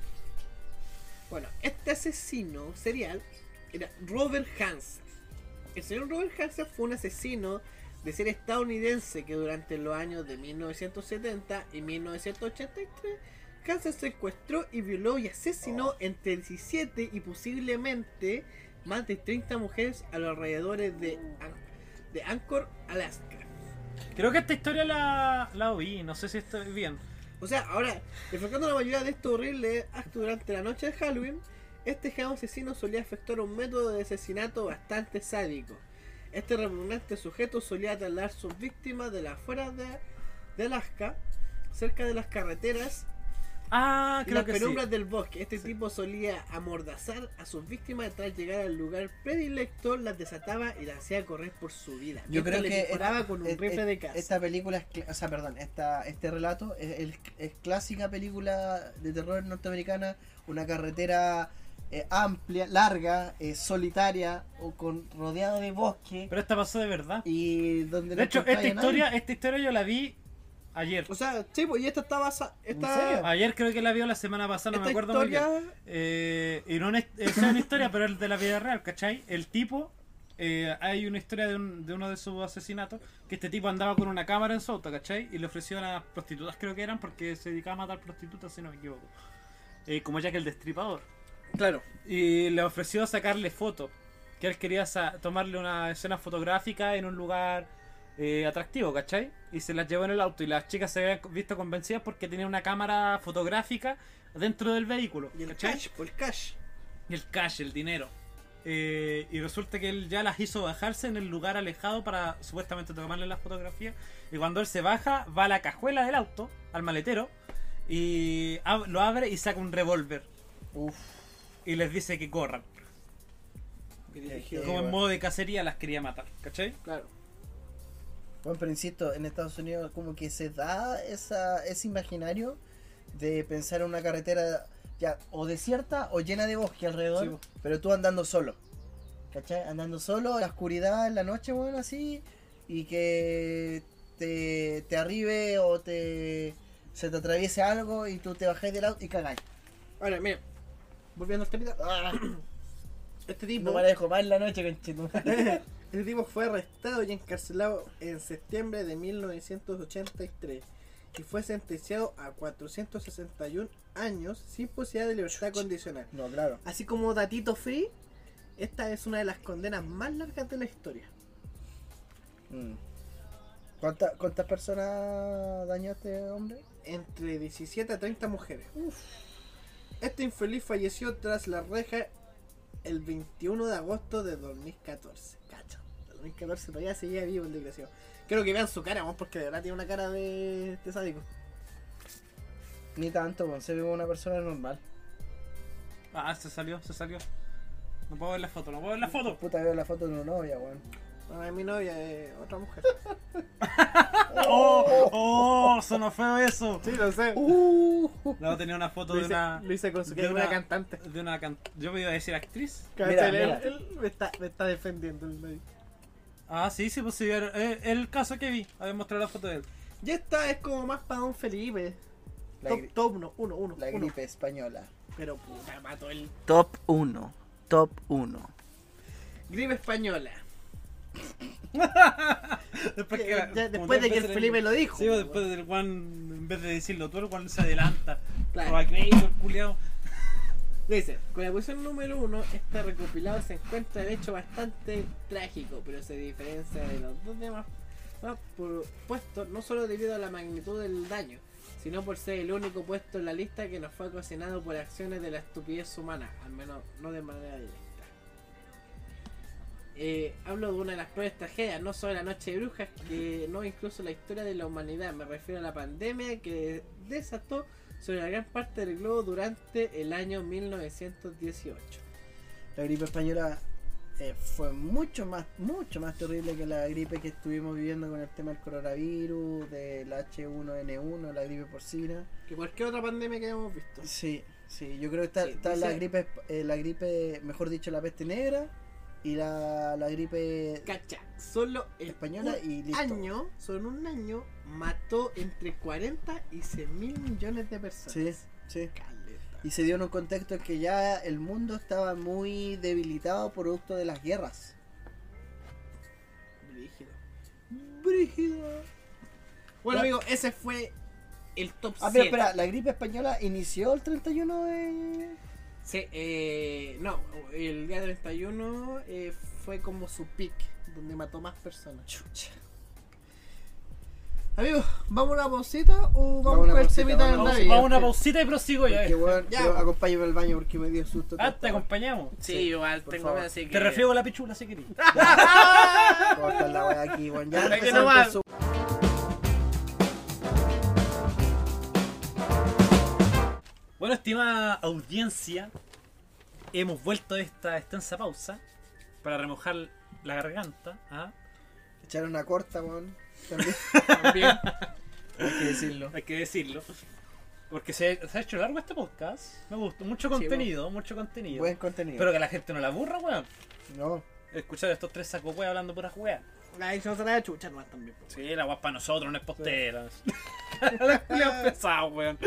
Bueno, este asesino serial era Robert Hansen. El señor Robert Hansen fue un asesino de ser estadounidense que durante los años de 1970 y 1983 Hansen secuestró y violó y asesinó entre 17 y posiblemente más de 30 mujeres a los alrededores de, An- de Anchor, Alaska. Creo que esta historia la, la oí, no sé si estoy bien. O sea, ahora, enfocando la mayoría de estos horribles actos durante la noche de Halloween, este joven asesino solía efectuar un método de asesinato bastante sádico. Este repugnante sujeto solía trasladar sus víctimas de las afueras de, de Alaska, cerca de las carreteras, Ah, creo las que sí. penumbras del bosque, este tipo solía amordazar a sus víctimas tras llegar al lugar predilecto, las desataba y las hacía correr por su vida. Yo Mientras creo que esta- con un es- rifle es- de caza. esta película es, o sea, perdón, esta, este relato es, el- es clásica película de terror norteamericana, una carretera eh, amplia, larga, eh, solitaria o con rodeado de bosque Pero esta pasó de verdad. y donde De no hecho, esta nadie. historia, esta historia yo la vi ayer. O sea, sí, pues y esta está basada. Esta? Ayer creo que la vio la semana pasada, no me acuerdo muy bien. historia. Eh, y no es, es una historia, pero es de la vida real, ¿cachai? El tipo, eh, hay una historia de, un- de uno de sus asesinatos, que este tipo andaba con una cámara en su auto, ¿cachai? Y le ofreció a las prostitutas, creo que eran, porque se dedicaba a matar prostitutas, si no me equivoco. Eh, como Jack el Destripador. Claro. Y le ofreció sacarle fotos, que él quería tomarle una escena fotográfica en un lugar eh, atractivo, ¿cachai? Y se las llevó en el auto y las chicas se habían visto convencidas porque tenía una cámara fotográfica dentro del vehículo. Y el ¿cachai? cash, por el cash. Y el cash, el dinero. Eh, y resulta que él ya las hizo bajarse en el lugar alejado para supuestamente tomarle las fotografías. Y cuando él se baja, va a la cajuela del auto, al maletero, y ab- lo abre y saca un revólver. Y les dice que corran. Como en modo de cacería las quería matar, ¿cachai? Claro. Bueno, pero insisto, en Estados Unidos como que se da esa, ese imaginario de pensar en una carretera ya o desierta o llena de bosque alrededor, Sí, pero tú andando solo. ¿Cachai? Andando solo, en la oscuridad, en la noche, bueno, así, y que te, te arribe o te se te atraviese algo y tú te bajáis del auto y cagáis. Ahora, mira. Volviendo al temita. Ah, (coughs) Este tipo. no me dejo más en la noche, conchetumare. (laughs) Este tipo fue arrestado y encarcelado en septiembre de 1983 y fue sentenciado a 461 años sin posibilidad de libertad condicional. No, claro. Así como datito free, esta es una de las condenas más largas de la historia. Mm. ¿Cuánta- ¿Cuántas personas dañó este hombre? Entre 17 a 30 mujeres. Este infeliz falleció tras la reja el 21 de agosto de 2014. Cacha, 2014 todavía seguía vivo el desgraciado. Quiero que vean su cara, vamos, porque de verdad tiene una cara de, de sádico. Ni tanto, bueno, se ve como una persona normal. Ah, se salió, se salió. No puedo ver la foto, no puedo ver la foto. Puta, veo la foto de una novia, weón. No, es mi novia, es otra mujer. (laughs) ¡Oh! ¡Oh! Sonó feo eso. sí, lo sé. Uh, No, tenía una foto de una. lo hice con su de una una- cantante. De una can- Yo me iba a decir actriz. Mira. él me, está, me está defendiendo el medio. Ah, sí, sí, pues sí. era- eh, el caso que vi. A ver, mostrar la foto de él. Y esta es como más para Don Felipe. la, Top, top 1, 1, 1. la gripe española. Pero puta, mató el. Top 1. Top 1. Gripe española. (laughs) Después, que- ya de que empiezas Felipe el- lo dijo. Sí, pues, después del Juan, en vez de decirlo tú, el Juan se adelanta. Claro. Roba crédito, el culiao. Dice, con la posición número 1, este recopilado se encuentra de hecho bastante trágico, pero se diferencia de los dos demás más por puestos no solo debido a la magnitud del daño, sino por ser el único puesto en la lista que nos fue cocinado por acciones de la estupidez humana, al menos no de manera directa. Eh, hablo de una de las peores tragedias, no solo la noche de brujas, que no incluso la historia de la humanidad, me refiero a la pandemia que desató sobre la gran parte del globo durante el año 1918. La gripe española eh, fue mucho más, mucho más terrible que la gripe que estuvimos viviendo con el tema del coronavirus, del H1N1, la gripe porcina. Que cualquier otra pandemia que hemos visto. Sí, sí, yo creo que está, Sí, está dice- la gripe, eh, la gripe, mejor dicho, la peste negra y la, la gripe Cacha, solo el española y listo. año, solo en un año, mató entre 40 y 100 mil millones de personas. Sí, sí. Caleta. Y se dio en un contexto en que ya el mundo estaba muy debilitado producto de las guerras. Brígido. Brígido. Bueno, amigo, ese fue el top Ah, 7. pero espera, la gripe española inició el 31 de... Sí, eh, no, el día 31 eh, fue como su pick, donde mató más personas. Chucha. Amigos, ¿vamos a una pausita o vamos, a con el temita del vamos a a una pausita y prosigo ya. Weón, Ya, yo- pues. acompáñame al baño porque me dio susto. Ah, te acompañamos. Sí, Sí, igual, por tengo favor. miedo, así que... Te refriego la pichula si querés. (laughs) Corta la wea aquí, weón. Ya que no su- Bueno, estimada audiencia, hemos vuelto de esta extensa pausa para remojar la garganta. ¿ah? Echar una corta, weón. También. También. Hay que decirlo. Hay que decirlo. Porque se, se ha hecho largo este podcast. Me gustó. Mucho contenido, mucho contenido. Buen contenido. Espero que la gente no la aburra, weón. No. Escuchar a estos tres sacos weón hablando puras weas. La hizo se la de chucha nomás también. po. Sí, la guapa para nosotros, no es postera. (laughs) Culiados pesados, weón.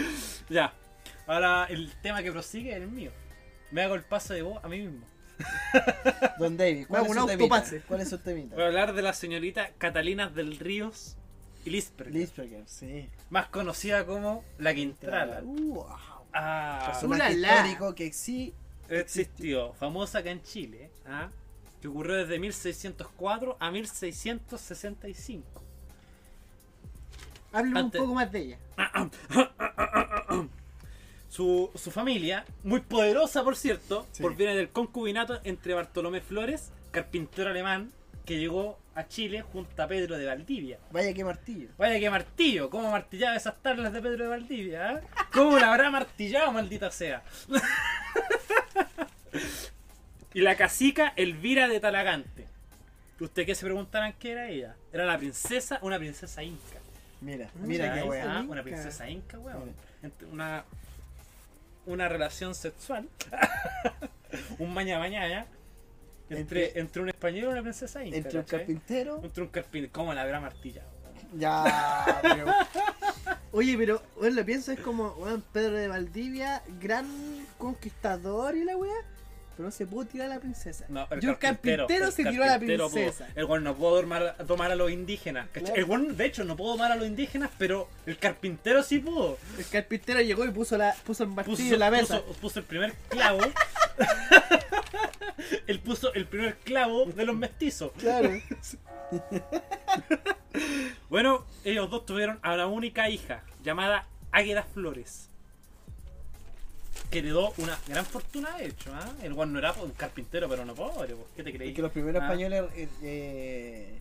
Ya. Ahora, el tema que prosigue es el mío. Me hago el paso de voz a mí mismo. Don David, ¿cuál Vamos, es su un temita? autopase. ¿Cuál es su temita? Voy a hablar de la señorita Catalina del Ríos y Lisper, Lisberger, sí. más conocida como La Quintrala. Uh, wow. Ah, Personaje Ulala. histórico que sí. existió, famosa acá en Chile, ¿ah? que ocurrió desde 1604 a 1665. Háblame un poco más de ella. (coughs) Su, su familia, muy poderosa por cierto, Sí. por viene del concubinato entre Bartolomé Flores, carpintero alemán, que llegó a Chile junto a Pedro de Valdivia. Vaya que martillo. Vaya que martillo, cómo martillaba esas tablas de Pedro de Valdivia, ¿eh? ¿Cómo la habrá martillado, maldita sea? (laughs) y la cacica Elvira de Talagante. ¿Ustedes qué se preguntarán qué era ella? Era la princesa, una princesa inca. Mira, Mm, mira qué Inca. Una princesa inca, weón. Mira. Una, una relación sexual. (laughs) un maña mañana. Entre, Entre- entre un español y una princesa inca. Entre un carpintero. Entre un carpintero. ¿Cómo la habrá martillado? weón? Ya, pero. Oye, pero, bueno, lo pienso, es como, weón, Pedro de Valdivia, gran conquistador y la weá, pero no se pudo tirar a la princesa. No, el carpintero se tiró a la carpintero pudo. princesa. El weón no pudo domar, domar a los indígenas. El weón, de hecho, no pudo domar a los indígenas, pero el carpintero sí pudo. El carpintero llegó y puso la puso el martillo Puso, en la mesa. puso- puso el primer clavo. (laughs) Él puso el primer clavo de los mestizos. Claro. (laughs) Bueno, ellos dos tuvieron a una única hija llamada Águeda Flores. Que heredó una gran fortuna, de hecho. ¿ah? El weón no era un carpintero, pero no pobre. pues. ¿Qué te Y creí? que los primeros Ah. españoles. eh, eh,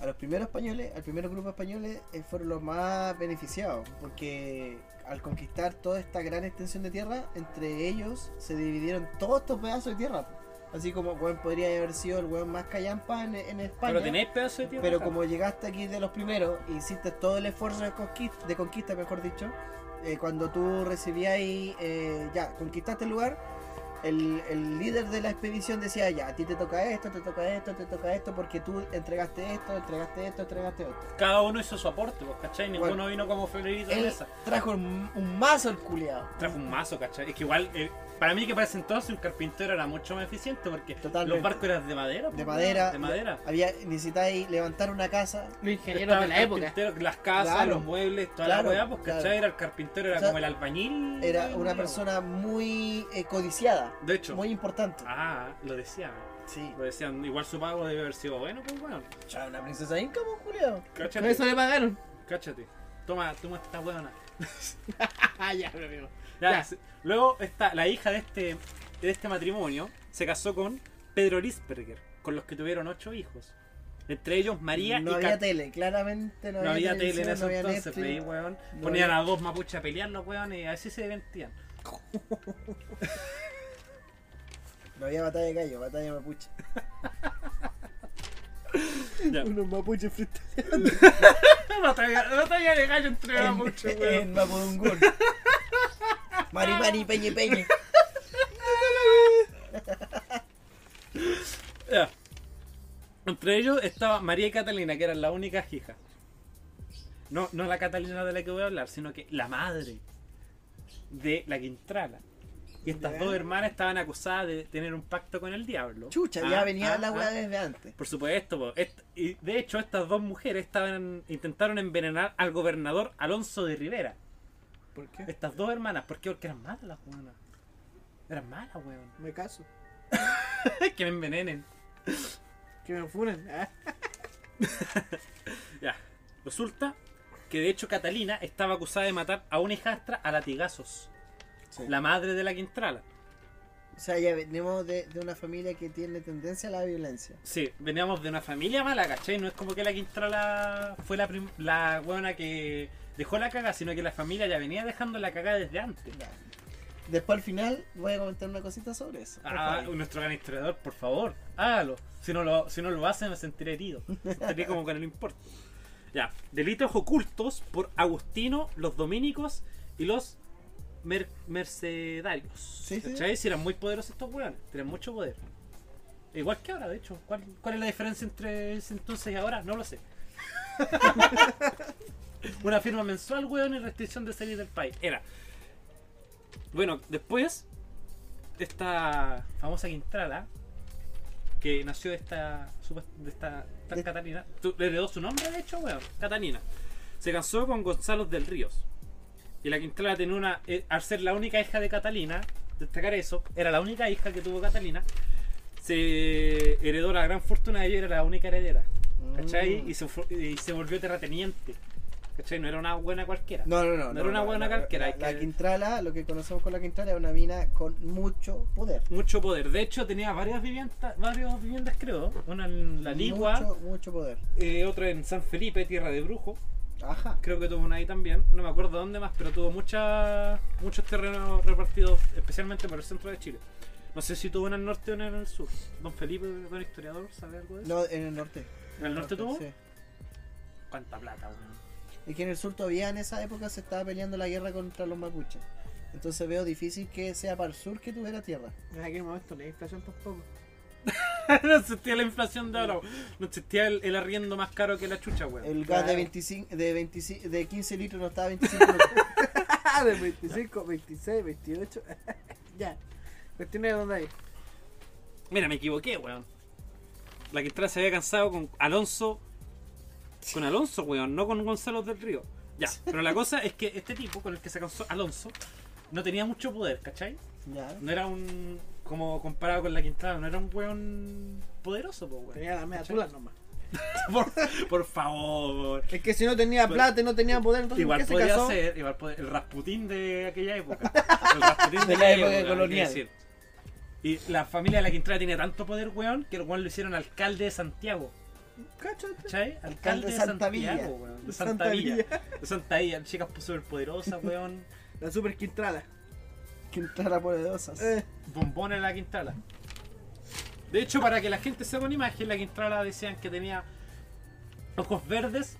a los primeros españoles, al primer grupo españoles eh, fueron los más beneficiados. Porque al conquistar toda esta gran extensión de tierra, entre ellos se dividieron todos estos pedazos de tierra. Así como weón podría haber sido el weón más callampa en, en España. Pero tenéis pedazo de tierra. Pero como llegaste aquí de los primeros e hiciste todo el esfuerzo de conquista, de conquista mejor dicho, eh, cuando tú recibías ahí, eh, ya, conquistaste el lugar, el, el líder de la expedición decía, ya, a ti te toca esto, te toca esto, te toca esto, porque tú entregaste esto, entregaste esto, entregaste esto. Cada uno hizo su aporte, pues, ¿cachai? Ninguno Bueno, vino como Federito de Él mesa. trajo un, un mazo el culiado. Trajo un mazo, ¿cachai? Es que igual, eh, para mí que para ese entonces un carpintero era mucho más eficiente porque Totalmente. los barcos eran de madera. De madera. De madera. Había, necesitáis levantar una casa. Los ingenieros de el la época. carpintero, las casas, Claro. los muebles, toda Claro, la weá, pues, claro. ¿cachai? Era el carpintero, era O sea, como el albañil. Era una persona muy eh, codiciada, De hecho. muy importante. Ah, lo decían. Sí. Lo decían. Igual su pago debe haber sido bueno, pues bueno. Ya, una princesa inca, pues. Con Cáchate. eso le pagaron. Cáchate. Toma, toma esta. Ah, (laughs) ya, pero amigo. Ya, Ya. se- Luego está la hija de este, de este matrimonio se casó con Pedro Lisperger, con los que tuvieron ocho hijos. Entre ellos María no y había Cat- tele, claramente no, No había tele en ese no había entonces, Netflix. veí, weón. no Ponían había- a dos mapuches a pelear los weones y así se divertían. (laughs) No había batalla de gallo, batalla de mapuche. (laughs) Ya. (laughs) Unos mapuches fritos. (laughs) batalla, de gallo entre En, mapuches, (laughs) en weón. Mapudungún. Mari Mari Peñe Peñe. Ya. Entre ellos estaba María y Catalina, que eran las únicas hijas. No, no la Catalina de la que voy a hablar, sino que la madre de la Quintrala. Y estas dos hermanas estaban acusadas de tener un pacto con el diablo. Chucha, Ah, ya venía ah, la weá ah. desde antes. Por supuesto, po. Est- y de hecho estas dos mujeres estaban intentaron envenenar al gobernador Alonso de Rivera. ¿Por qué? Estas dos hermanas, ¿por qué? Porque eran malas las weonas. Eran malas, weón. Me caso. (laughs) que me envenenen. Que me funen. Ah. (laughs) Ya. Resulta que de hecho Catalina estaba acusada de matar a una hijastra a latigazos. Sí. La madre de la Quintrala. O sea, ya venimos de, de una familia que tiene tendencia a la violencia. Sí, veníamos de una familia mala, ¿cachai? No es como que la Quintrala fue la, prim- la buena que dejó la caga, sino que la familia ya venía dejando la caga desde antes. Ya. Después al final voy a comentar una cosita sobre eso. Ah, nuestro gran historiador, por favor, hágalo. Si no lo, si no lo hace, me sentiré herido. Sentiré como que no le importa. Ya, delitos ocultos por Agustino, los dominicos y los mer- mercedarios. Sí. Si eran muy poderosos estos weones, tenían mucho poder. Igual que ahora, de hecho. ¿Cuál, cuál es la diferencia entre ese entonces y ahora? No lo sé. (laughs) Una firma mensual, weón, y restricción de salir del país. Era. Bueno, después, esta famosa Quintrala, que nació de esta, de esta De- Catalina, tu- le heredó su nombre, de hecho, weón, Catalina. Se casó con Gonzalo del Ríos. Y la Quintrala tenía una. eh, al ser la única hija de Catalina, destacar eso, era la única hija que tuvo Catalina, se heredó la gran fortuna de ella, era la única heredera. ¿Cachai? Mm. Y, se, y se volvió terrateniente. ¿Cachai? No era una buena cualquiera. No, no, no. No era una buena la- calquera, La, la que- Quintrala, lo que conocemos con la Quintrala, es una mina con mucho poder. Mucho poder. De hecho, tenía varias viviendas, varias viviendas, creo. Una en La Ligua, Mucho, mucho poder. eh, otra en San Felipe, Tierra de Brujo. Ajá. Creo que tuvo una ahí también. No me acuerdo dónde más, pero tuvo muchas muchos terrenos repartidos, especialmente por el centro de Chile. No sé si tuvo en el norte o en el sur. Don Felipe, don historiador, ¿sabe algo de eso? No, en el norte. ¿En el norte tuvo? Sí. ¿Cuánta plata, weón? Y que en el sur todavía en esa época se estaba peleando la guerra contra los mapuches. Entonces veo difícil que sea para el sur que tuviera tierra. En aquel momento hay inflación tampoco. (laughs) no existía la inflación de ahora. No existía el, el arriendo más caro que la chucha, weón. El gas Claro. de 25, de 25, de 15 litros no estaba a 25 lucas. (laughs) de 25, 26, 28. ya. Cuestiones de dónde hay. Mira, me equivoqué, weón. La Quintrala se había cansado con Alonso. Con Alonso, weón, no con Gonzalo del Río. Ya, pero la cosa es que este tipo con el que se cansó Alonso no tenía mucho poder, ¿cachai? ya. No era un. Como comparado con la Quintrala, no era un weón poderoso, po, weón. Tenía las medias ¿Cachai? tulas nomás. (laughs) Por, por favor. Es que si no tenía Pero- plata y no tenía poder, entonces Igual ¿por qué se casó? ser, igual podría- el Rasputín de aquella época. (laughs) El Rasputín De la aquella época colonial. decir. Y la familia de la Quintrala tenía tanto poder, weón, que el weón lo hicieron alcalde de Santiago. ¿Cachai? Alcalde de, de Santa Santiago, Villa. weón. De Santa Santa, Villa. Villa. De Santa Villa. Chicas súper poderosas, weón. La super quintrala. Quintrala poderosas. Eh, Bombón en la Quintrala. De hecho, para que la gente se haga una imagen, la Quintrala decían que tenía ojos verdes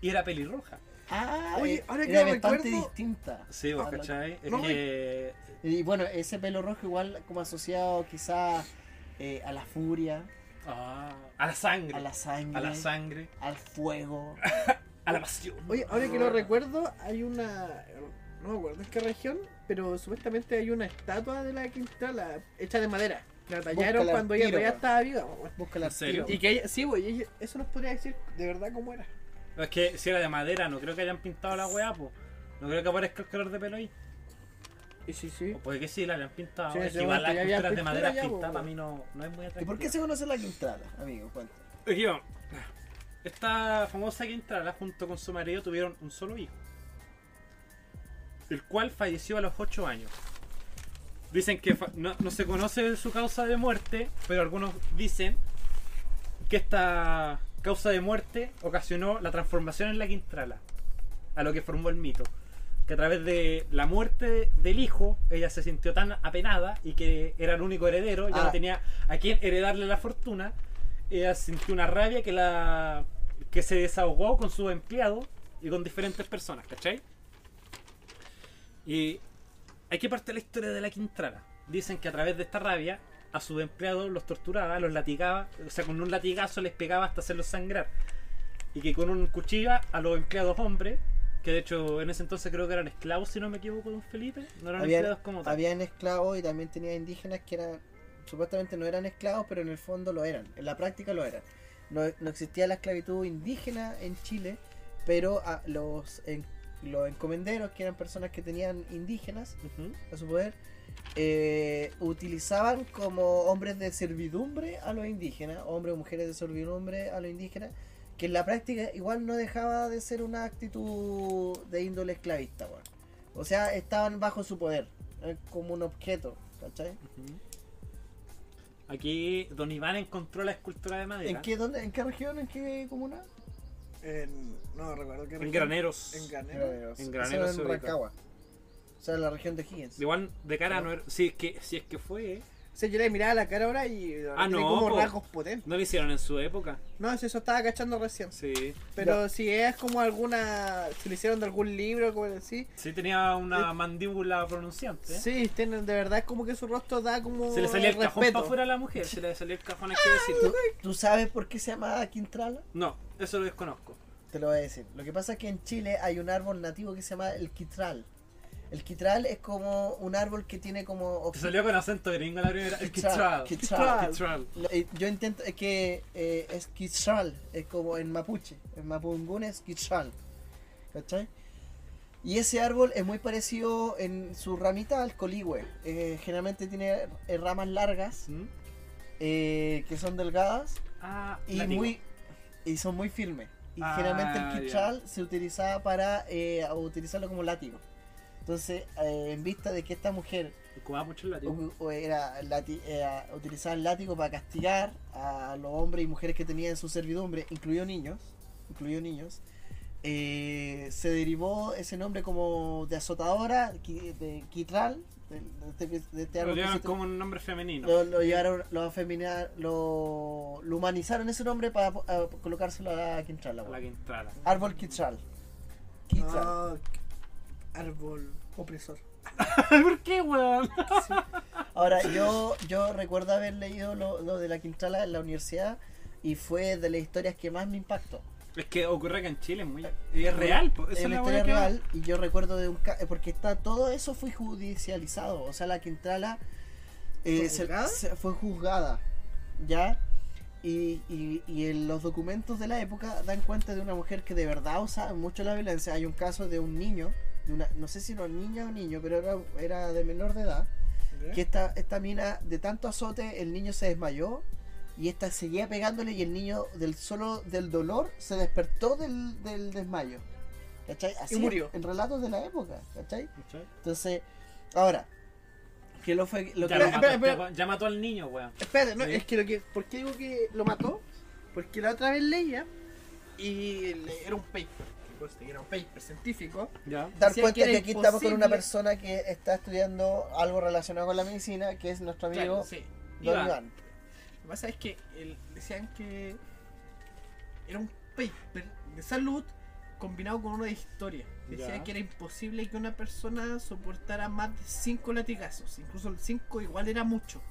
y era pelirroja. Ah, Oye, eh, ahora que era lo bastante recuerdo- distinta. Sí, vos, Ah, ¿cachai? Es No, que. Y bueno, ese pelo rojo igual como asociado quizá eh, a la furia, Ah, a la sangre. a la sangre, A la sangre. al fuego. (laughs) A la pasión. Oye, ahora que lo recuerdo, hay una. No me acuerdo en qué región, pero supuestamente hay una estatua de la Quintrala hecha de madera. La tallaron Búscala cuando ella tiro, todavía estaba viva. Búscala al ¿En serio? Y que ella, sí, güey, eso nos podría decir de verdad cómo era. Es que si era de madera, no creo que hayan pintado la weá, po. No creo que aparezca el color de pelo ahí. Y sí, sí. O puede que sí, la hayan pintado. Sí, es que igual las pinturas de madera pintadas para weón. mí no, no es muy ¿Y atractivo. por qué se conoce la Quintrala, amigo? Cuenta. Esta famosa Quintrala junto con su marido tuvieron un solo hijo. El cual falleció a los 8 años. Dicen que no, no se conoce su causa de muerte, pero algunos dicen que esta causa de muerte ocasionó la transformación en la Quintrala, a lo que formó el mito. Que a través de la muerte del hijo, ella se sintió tan apenada y que era el único heredero, ya Ah. no tenía a quien heredarle la fortuna. Ella sintió una rabia que la que se desahogó con sus empleados y con diferentes personas, ¿cachai? Y hay que parte la historia de la Quintrala. Dicen que a través de esta rabia a sus empleados los torturaba, los latigaba, o sea, con un latigazo les pegaba hasta hacerlos sangrar. Y que con un cuchillo a los empleados hombres, que de hecho en ese entonces creo que eran esclavos, si no me equivoco, don Felipe, no eran Habían, empleados como tal. habían esclavos y también tenía indígenas que eran, supuestamente no eran esclavos, pero en el fondo lo eran. En la práctica lo eran. No, no existía la esclavitud indígena en Chile, pero a los, en- los encomenderos, que eran personas que tenían indígenas a su poder, eh, utilizaban como hombres de servidumbre a los indígenas, hombres o mujeres de servidumbre a los indígenas, que en la práctica igual no dejaba de ser una actitud de índole esclavista, weón. O sea, estaban bajo su poder, eh, como un objeto, ¿cachai? Aquí Don Iván encontró la escultura de madera. ¿En qué, dónde, ¿En qué región? ¿En qué comuna? En, no recuerdo qué En región. graneros. En Granero. Eso En Graneros en. Rancagua. O sea, la región de Higgins. Igual de cara no era. Si es que, si es que fue. ¿Eh? O sea, yo le miraba la cara ahora y Ah, tiene no, como po. rasgos potentes. No lo hicieron en su época. No, si eso estaba cachando recién. Sí. Pero si es como alguna. Si lo hicieron de algún libro, como así. Sí, tenía una mandíbula pronunciante. Sí, tienen, de verdad es como que su rostro da como. Se le salía el cajón respeto. para afuera a la mujer. Se le salía el cajón, hay que decir. ¿Tú, tú sabes por qué se llama Quintrala? No, eso lo desconozco. Te lo voy a decir. Lo que pasa es que en Chile hay un árbol nativo que se llama el quitral. El quitral es como un árbol que tiene como... Te salió con acento gringo la primera. El Quitral, quitral. Kitral. Eh, Yo intento es que eh, es quitral, es como en mapuche. En mapungún es quitral. ¿Cachai? Y ese árbol es muy parecido en su ramita al coligüe. Eh, generalmente tiene eh, ramas largas ¿Mm? eh, que son delgadas Ah, y látigo. muy y son muy firmes. Y Ah, generalmente el quitral se utilizaba para eh, utilizarlo como látigo. Entonces, eh, en vista de que esta mujer mucho el látigo. o era lati- era- utilizaba el látigo para castigar a los hombres y mujeres que tenían en su servidumbre, incluidos niños, incluidos niños, eh, se derivó ese nombre como de azotadora, de quitral, de, de este, de este Lo se- como un nombre femenino. lo, lo llevaron, lo, afemina- lo, lo humanizaron ese nombre para a colocárselo a la quintrala. A la entrara. Árbol quitral. Quitral. Ah, árbol opresor. (laughs) ¿Por qué, weón? Ahora, yo, yo recuerdo haber leído lo, lo de la quintrala en la universidad y fue de las historias que más me impactó. Es que ocurre que en Chile es muy. es real, po. Esa es la historia weá que- real y yo recuerdo de un ca- eh, porque está todo eso fue judicializado o sea la quintrala eh, ¿Fue juzgada? se- fue juzgada ya y, y, y en los documentos de la época dan cuenta de una mujer que de verdad usaba mucho la violencia hay un caso de un niño de una, no sé si era niña o niño pero era, era de menor de edad que esta, esta mina de tanto azote el niño se desmayó y esta seguía pegándole y el niño del solo del dolor se despertó del, del desmayo ¿cachai? Así murió. en relatos de la época ¿cachai? ¿Cachai? entonces ahora que lo fue lo Ya, que lo Espera, mató, espera, espera. ya mató al niño, weón. Espérate, no, Sí. es que lo que. ¿Por qué digo que lo mató? Porque la otra vez leía y le- era un paper. Que Era un paper científico. Ya. dar cuenta que que, aquí estamos con una persona que está estudiando algo relacionado con la medicina que es nuestro amigo Claro, sí. Don Iván. Iván. Lo que pasa es que el- decían que era un paper de salud combinado con uno de historia. Decía Ya. que era imposible que una persona soportara más de 5 latigazos. Incluso el 5 igual era mucho.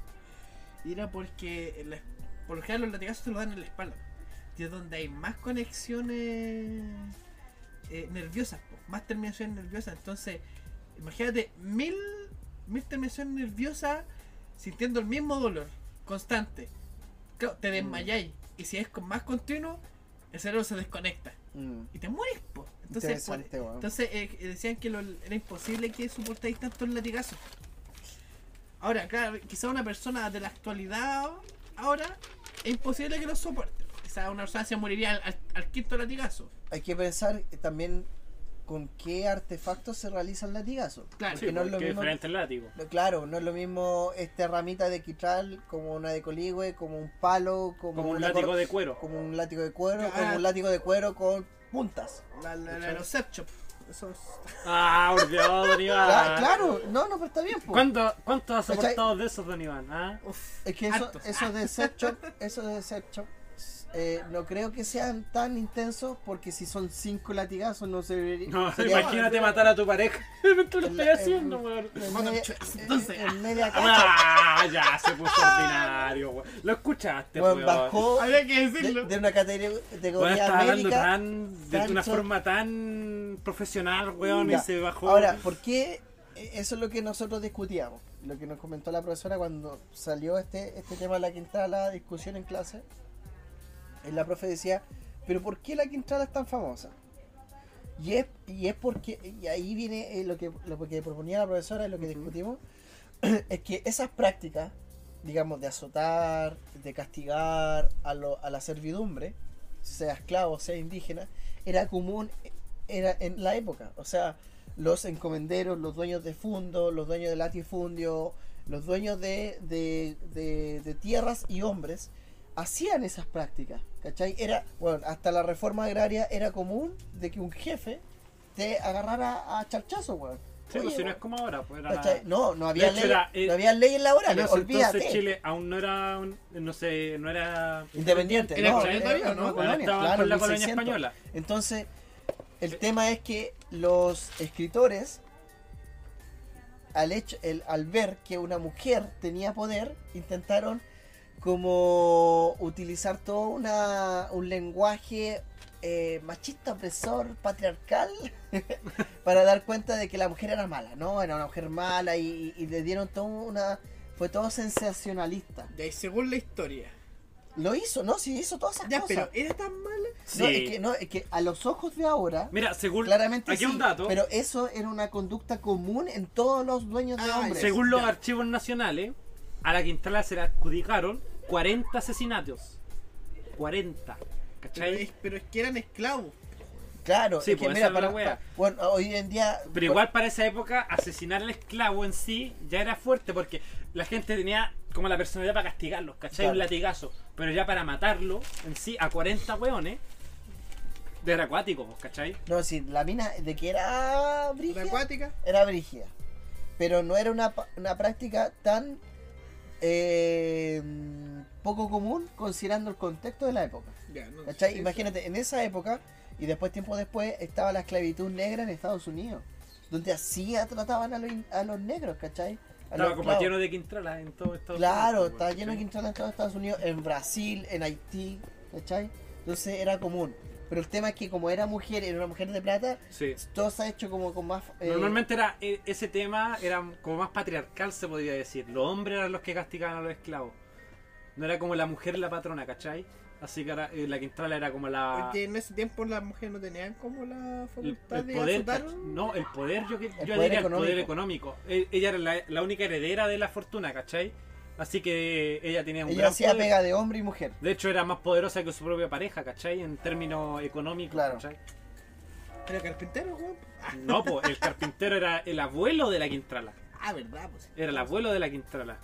Y era porque la- por lo general los latigazos se los dan en la espalda. Y es donde hay más conexiones eh, nerviosas, po, más terminaciones nerviosas. Entonces, imagínate mil, mil terminaciones nerviosas sintiendo el mismo dolor constante. Claro, te desmayáis. Y si es con más continuo, el cerebro se desconecta. Mm, Y te mueres, po. Entonces, por- entonces eh, decían que lo- era imposible que soportáis tantos latigazos. Ahora, claro, quizá una persona de la actualidad ahora es imposible que lo soporte. Quizá una persona se moriría al, al- al quinto latigazo. Hay que pensar también con qué artefactos se realiza el latigazo. Claro. Sí, Que no es lo porque es mismo- diferente el látigo. No, Claro, no es lo mismo esta ramita de quitral como una de coligüe, como un palo, como, Como un látigo de cuero. como un látigo de cuero, Ah. como un látigo de cuero con puntas. La, la, la, los. Eso es- Ah, por Dios, don (laughs) Iván. Cla- claro, no, no, pero está bien. po. ¿Cuánto, ¿Cuánto has ¿Cachai? soportado de esos, don Iván? ¿Ah? uf, Es que eso, hartos. eso de set shop, eso de set shop, eh, no creo que sean tan intensos porque si son cinco latigazos no se debería. No, sería- (laughs) imagínate matar a tu pareja. Tú (laughs) lo estás la- haciendo, en- weón. entonces. en media. Ah, ya se puso ordinario, weón. Lo escuchaste, Bueno, weón. bajó Había que de, decirlo. de una categoría categoría estaba hablando tan, de una forma tan profesional, weón, Ya. y se bajó. Ahora, ¿por qué? Eso es lo que nosotros discutíamos. Lo que nos comentó la profesora cuando salió este, este tema de la quintrala, discusión en clase. La profe decía, pero ¿por qué la quintrala es tan famosa? Y es, y es porque, y ahí viene eh, lo, que, lo que proponía la profesora y lo que discutimos, (clears throat) es que esas prácticas, digamos, de azotar, de castigar a, lo- a la servidumbre, sea esclavo, sea indígena, era común era en la época. O sea, los encomenderos, los dueños de fundo, los dueños de latifundio, los dueños de, de, de- de tierras y hombres hacían esas prácticas. ¿Cachai? Era, bueno, hasta la reforma agraria era común de que un jefe te agarrara a charchazo, weón. Sí, Oye, pues si no es como ahora, pues. No, no había, ley, era, eh, no había leyes En laborales, ese olvídate. entonces Chile aún no era, un- no sé, no era... Independiente, Era no, era todavía, ¿no? colonia, claro, con la colonia 1600. española. Entonces, el tema es que los escritores, al, hecho, el, al ver que una mujer tenía poder, intentaron como utilizar todo una, un lenguaje eh, machista, opresor, patriarcal, (laughs) para dar cuenta de que la mujer era mala, ¿no? Era una mujer mala y, y le dieron todo una... Fue todo sensacionalista. De ahí, según la historia. Lo hizo, ¿no? Sí, hizo todas esas Ya, cosas. pero ¿era tan mala? No, Sí. es que, no, es que a los ojos de ahora, Mira, según, claramente aquí sí, un dato, pero eso era una conducta común en todos los dueños de Ah, hombres. según los Ya. archivos nacionales, a la Quintana se le adjudicaron 40 asesinatos. 40. Pero ¿Cachai? es, pero es que eran esclavos. Claro, Sí, es que pues, mira, para, wea. pa- bueno, hoy en día... Pero igual para esa época, asesinar al esclavo en sí ya era fuerte porque la gente tenía como la personalidad para castigarlos, ¿cachai? Claro. Un latigazo. Pero ya para matarlo en sí a 40 weones, de era acuático, pues, ¿cachai? No, sí, la mina de que era brígida, acuática. era brígida. Pero no era una, una práctica tan eh, poco común considerando el contexto de la época. Imagínate, en esa época, y después, tiempo después, estaba la esclavitud negra en Estados Unidos, donde así trataban a los, in- a los negros, ¿cachai? A Estaba como lleno de quintralas en todo Estados Claro, Unidos, estaba pues, lleno de en Estados Unidos, en Brasil, en Haití, ¿cachai? Entonces era común. Pero el tema es que como era mujer, era una mujer de plata, Sí. todo se ha hecho como con más... eh, Normalmente era e- ese tema era como más patriarcal, se podría decir. Los hombres eran los que castigaban a los esclavos. No era como la mujer la patrona, ¿cachai? Así que era- eh, la Quintrala era como la... Porque en ese tiempo las mujeres no tenían como la El, facultad el de poder, azotar. no, el poder, yo, que- yo poder diría el poder económico. económico. E- Ella era la, la única heredera de la fortuna, ¿cachai? Así que ella tenía un ella gran hacía poder. pega de hombre y mujer. De hecho, era más poderosa que su propia pareja, ¿cachai? En términos económicos, Claro. ¿cachai? Era carpintero, weón. No, pues el carpintero era el abuelo de la Quintrala. ah, verdad, pues. Era el abuelo de la Quintrala.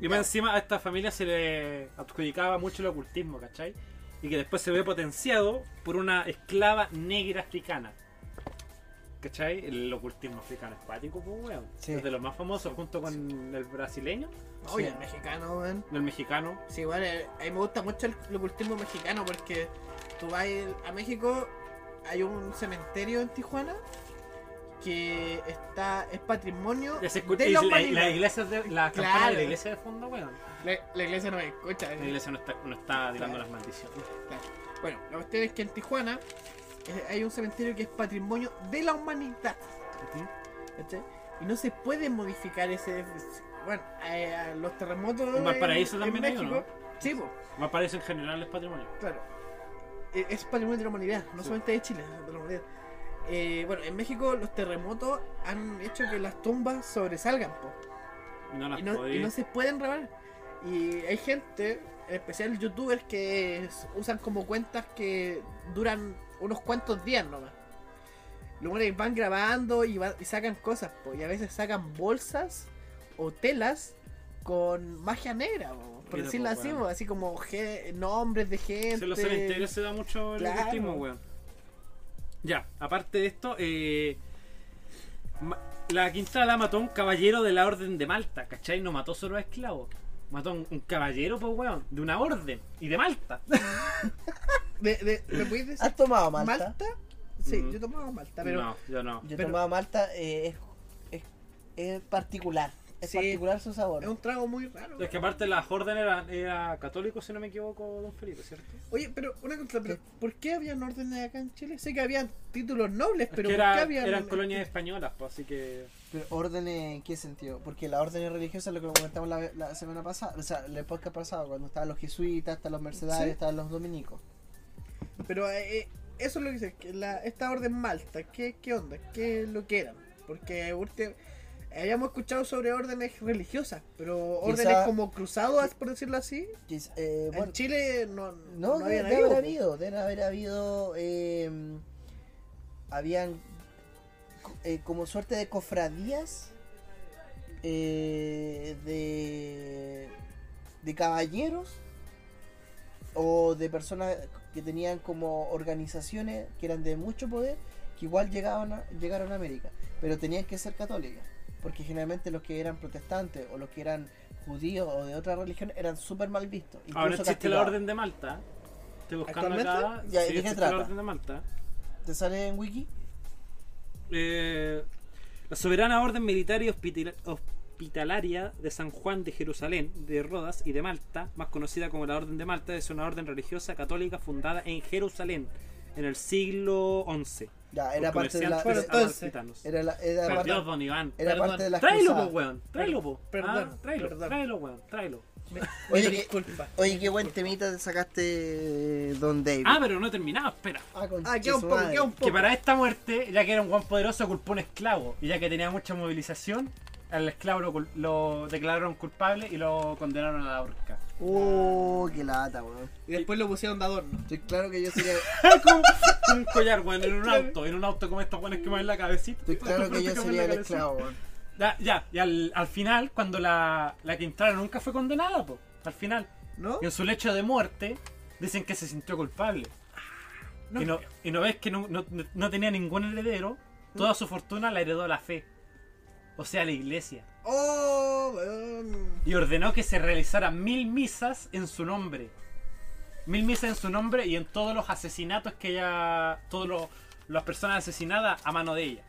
Y más encima a esta familia se le adjudicaba mucho el ocultismo, ¿cachai? Y que después se ve potenciado por una esclava negra africana. ¿Cachai? El ocultismo africano es pático, pues, weón. Sí. Es de los más famosos junto con el brasileño, Oye, Sí. el mexicano, weón. el mexicano. Sí, igual, eh, a mí me gusta mucho el, el ocultismo mexicano porque tú vas a México, hay un cementerio en Tijuana que está es patrimonio de y la la, iglesia de, la campana de Claro. la iglesia de fondo, weón. La, la iglesia no me escucha. La iglesia no está, no está tirando Claro. las maldiciones. Claro. Bueno, la cuestión es que en Tijuana eh, hay un cementerio que es patrimonio de la humanidad. Y no se puede modificar ese. Bueno, eh, los terremotos. En Valparaíso en también hay México. uno. Sí, pues, en general es patrimonio. claro. Eh, Es patrimonio de la humanidad, no Sí. solamente de Chile, de la humanidad. Eh, bueno, en México los terremotos han hecho que las tumbas sobresalgan, po, no las y, no, y no se pueden revelar. Y hay gente, en especial youtubers, que usan como cuentas que duran unos cuantos días nomás. Los buenos van grabando y, va- y sacan cosas, po, y a veces sacan bolsas o telas con magia negra, po, por Mira, decirlo po, así, como nombres de gente. En los cementerios se da mucho el Claro. weón. Ya, aparte de esto, eh, la Quintrala mató a un caballero de la Orden de Malta, ¿cachai? No mató solo a esclavos. Mató a un, un caballero, pues, weón, de una orden y de Malta. (laughs) De, de- ¿Me puedes decir? ¿Has tomado Malta? Sí, Mm. yo tomaba Malta, pero No, yo no. Yo he Pero- tomado Malta, eh, es, es, es particular. Es Sí. particular su sabor. es un trago muy raro. Es que aparte las órdenes eran era católico, si no me equivoco, don Felipe, ¿cierto? Oye, pero una cosa, pero ¿por qué habían órdenes acá en Chile? Sé que habían títulos nobles, Es pero que ¿por qué era- habían eran colonias españolas, pues, así que... Pero ¿Órdenes en qué sentido? Porque las órdenes religiosas, lo que comentamos la, la semana pasada, o sea, el podcast pasado, cuando estaban los jesuitas, estaban los mercedarios, Sí. estaban los dominicos. Pero eh, eh, eso es lo que dice, que la, esta orden Malta, ¿qué, ¿qué onda? ¿Qué es lo que eran? Porque urte- habíamos escuchado sobre órdenes religiosas, pero Quizá- órdenes como cruzados, por decirlo así, eh, bueno, en Chile no, no, habían debe haber habido, debe haber habido, eh, habían co- eh, como suerte de cofradías eh, de, de caballeros o de personas que tenían como organizaciones que eran de mucho poder que igual llegaban a, llegaron a América. pero tenían que ser católicas. Porque generalmente los que eran protestantes o los que eran judíos o de otra religión eran súper mal vistos. Ahora existe la orden de Malta. Estoy buscando acá. Ya, ¿y sí, de qué existe trata? la orden de Malta. ¿Te sale en wiki? Eh, la soberana orden militar y hospital- hospitalaria de San Juan de Jerusalén, de Rodas y de Malta, más conocida como la Orden de Malta, es una orden religiosa católica fundada en Jerusalén en el siglo XI. Ya, era parte de la. Bueno, entonces. Era, la, era parte, Dios, don Iván. era Perdón. parte de las Tráelo, po, cruzadas. weón. Tráelo, po. Perdón, Ah, tráelo, perdón. tráelo, weón. Tráelo. Me, Oye, disculpa. Oye, qué buen temita te sacaste, Don David. Ah, pero no he terminado, espera. Ah, con Ah, queda un poco, queda un poco. Que para esta muerte, ya que era un guan poderoso, culpó a un esclavo. Y ya que tenía mucha movilización, al esclavo lo, cul- lo declararon culpable y lo condenaron a la horca. Oh, qué lata, weón. Y después lo pusieron de adorno. Estoy claro que yo sería. (laughs) Con un collar, weón, en un auto. En un auto como estos guanes que mueven la cabecita. Estoy claro que yo (laughs) Como sería el esclavo, weón. Ya, ya. Y al, al final, cuando la, la que entraron nunca fue condenada, pues. Al final. ¿No? Y en su lecho de muerte, dicen que se sintió culpable. y, no, y no ves que no, no- no tenía ningún heredero. Toda su fortuna la heredó la fe. O sea, la iglesia. Oh, y ordenó que se realizaran mil misas en su nombre. Mil misas en su nombre y en todos los asesinatos que ella. Todas las personas asesinadas a mano de ella.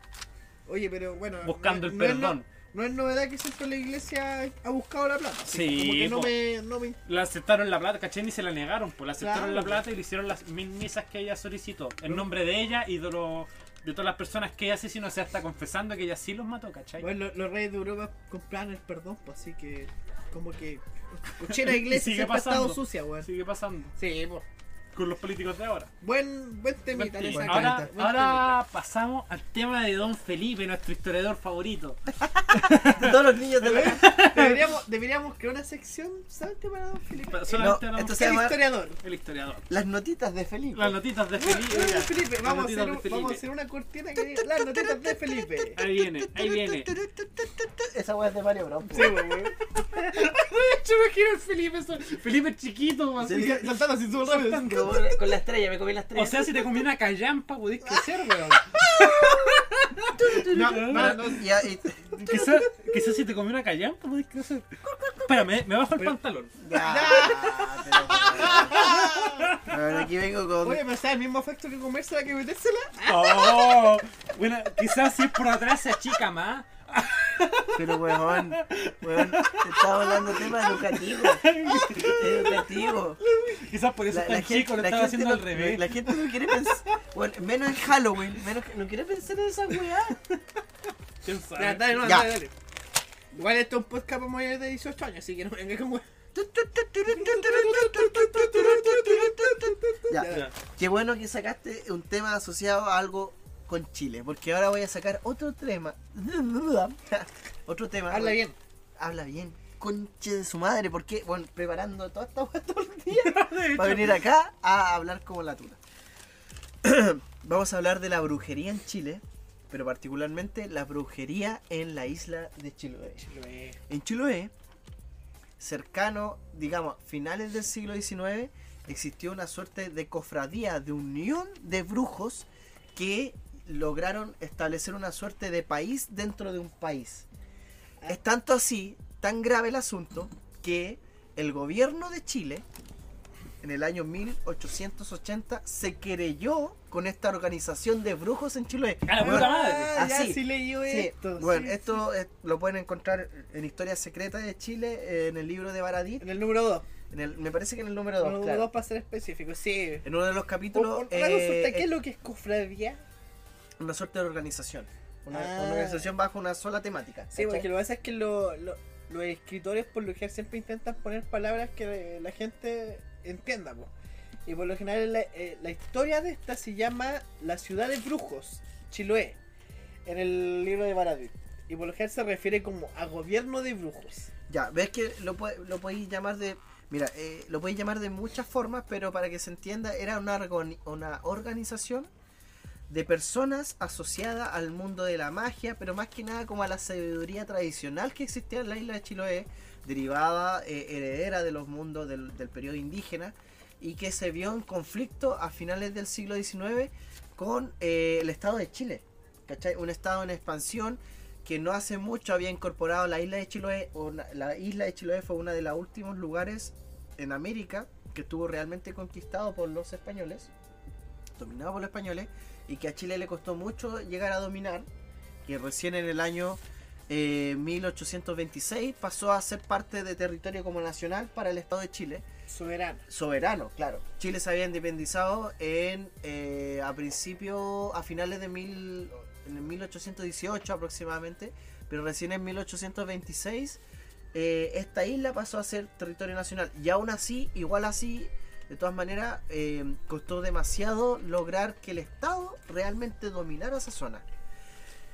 Oye, pero bueno. Buscando el no es no- perdón. No es novedad que siempre la iglesia ha buscado la plata. Sí, Como que no me, no me. Le aceptaron la plata, ¿cachai? Ni se la negaron, pues le aceptaron Claro, la plata y le hicieron las mil misas que ella solicitó. En nombre de ella y de, lo- de todas las personas que ella asesinó, o sea, está confesando que ella sí los mató, ¿cachai? Bueno, lo- los reyes de Europa compraban el perdón, pues así que. Como que. (laughs) Y iglesia sigue ha estado pasando. sucia, weón. Sigue pasando Sí, pues. con los políticos de ahora. Buen, buen temita, Buen sacaste, ahora, buen ahora pasamos al tema de Don Felipe, nuestro historiador favorito. (laughs) Todos los niños de la. (laughs) Deberíamos, crear una sección solamente para Don Felipe. Pa- solamente no, hablamos esto se El historiador. el historiador. Las notitas de Felipe. Las notitas de Felipe. Mira, Felipe, vamos a, notitas hacer, de un- Felipe. vamos a hacer una cortina que diga las notitas de Felipe. Ahí viene, ahí viene. Esa weá es de Mario Bros. Sí, weón. Yo me quiero el Felipe, Felipe chiquito, así. Saltando así súper rápido. Con la estrella, me comí la estrella. O sea, si te comí una callampa, podés crecer, weón. No, no, no. Ya, y- (laughs) Quizás quizá si te comí una callampa, podés crecer. Espera, me, bajo el pantalón. ya. A ver, aquí vengo con. Oye, pero ¿sabes el mismo efecto que comérsela que metérsela? Oh, bueno, quizás si es por atrás se achica más. Pero weón, weón, estaba hablando de temas educativos. Educativos. Quizás por eso La, tan gente, chico, lo la estaba haciendo no, al revés. la gente no quiere pensar. Bueno, menos en Halloween, menos que no quiere pensar en esa weá. ¿Quién Ya, sabe? dale, no, Ya. dale, dale. Igual esto es un podcast para mayores de 18 años, así que no venga con weón. Ya, Ya. qué bueno que sacaste un tema asociado a algo con Chile, porque ahora voy a sacar otro tema. (laughs) Otro tema. Habla bien. Habla bien. Conche de su madre, porque, bueno, preparando toda esta weá todo el (laughs) día para venir acá a hablar como la tuna. (clears throat) Vamos a hablar de la brujería en Chile, pero particularmente la brujería en la isla de Chiloé. En Chiloé, cercano, digamos, finales del siglo XIX, existió una suerte de cofradía, de unión de brujos que lograron establecer una suerte de país dentro de un país. Es tanto así, tan grave el asunto, que el gobierno de Chile, en el año 1880, se querelló con esta organización de brujos en Chile. ¡A la puta madre! Ah, ya Así. sí leí Sí, esto. bueno, sí, esto eh, lo pueden encontrar en Historias Secretas de Chile, eh, en el libro de Baradit, En el número 2. en el, me parece que en el número El 2, número claro. 2 para ser específico, sí. En uno de los capítulos, eh, consulta, ¿qué es lo que es cofradía? Una suerte de organización. Una, Ah. una organización bajo una sola temática. Sí, ¿cachai? porque lo que pasa es que lo- lo- los escritores por lo general siempre intentan poner palabras que la gente entienda. po. Y por lo general la, eh, la historia de esta se llama La ciudad de brujos, Chiloé, en el libro de Baradit. Y por lo general se refiere como a gobierno de brujos. Ya, ves que lo, lo podéis llamar de. Mira, eh, lo podéis llamar de muchas formas, pero para que se entienda, era una, una organización de personas asociadas al mundo de la magia, pero más que nada como a la sabiduría tradicional que existía en la isla de Chiloé, derivada, eh, heredera de los mundos del, del periodo indígena, y que se vio en conflicto a finales del siglo XIX con eh, el Estado de Chile. ¿cachai? Un estado en expansión que no hace mucho había incorporado la isla de Chiloé. o la isla de Chiloé fue uno de los últimos lugares en América que estuvo realmente conquistado por los españoles, dominado por los españoles, y que a Chile le costó mucho llegar a dominar, que recién en el año eh, 1826 pasó a ser parte de territorio como nacional para el Estado de Chile Soberano. soberano, claro. Chile se había independizado en eh, a principio, a finales de mil, en el 1818 aproximadamente, pero recién en 1826 eh, esta isla pasó a ser territorio nacional. Y aún así, igual así, de todas maneras, eh, costó demasiado lograr que el Estado realmente dominara esa zona.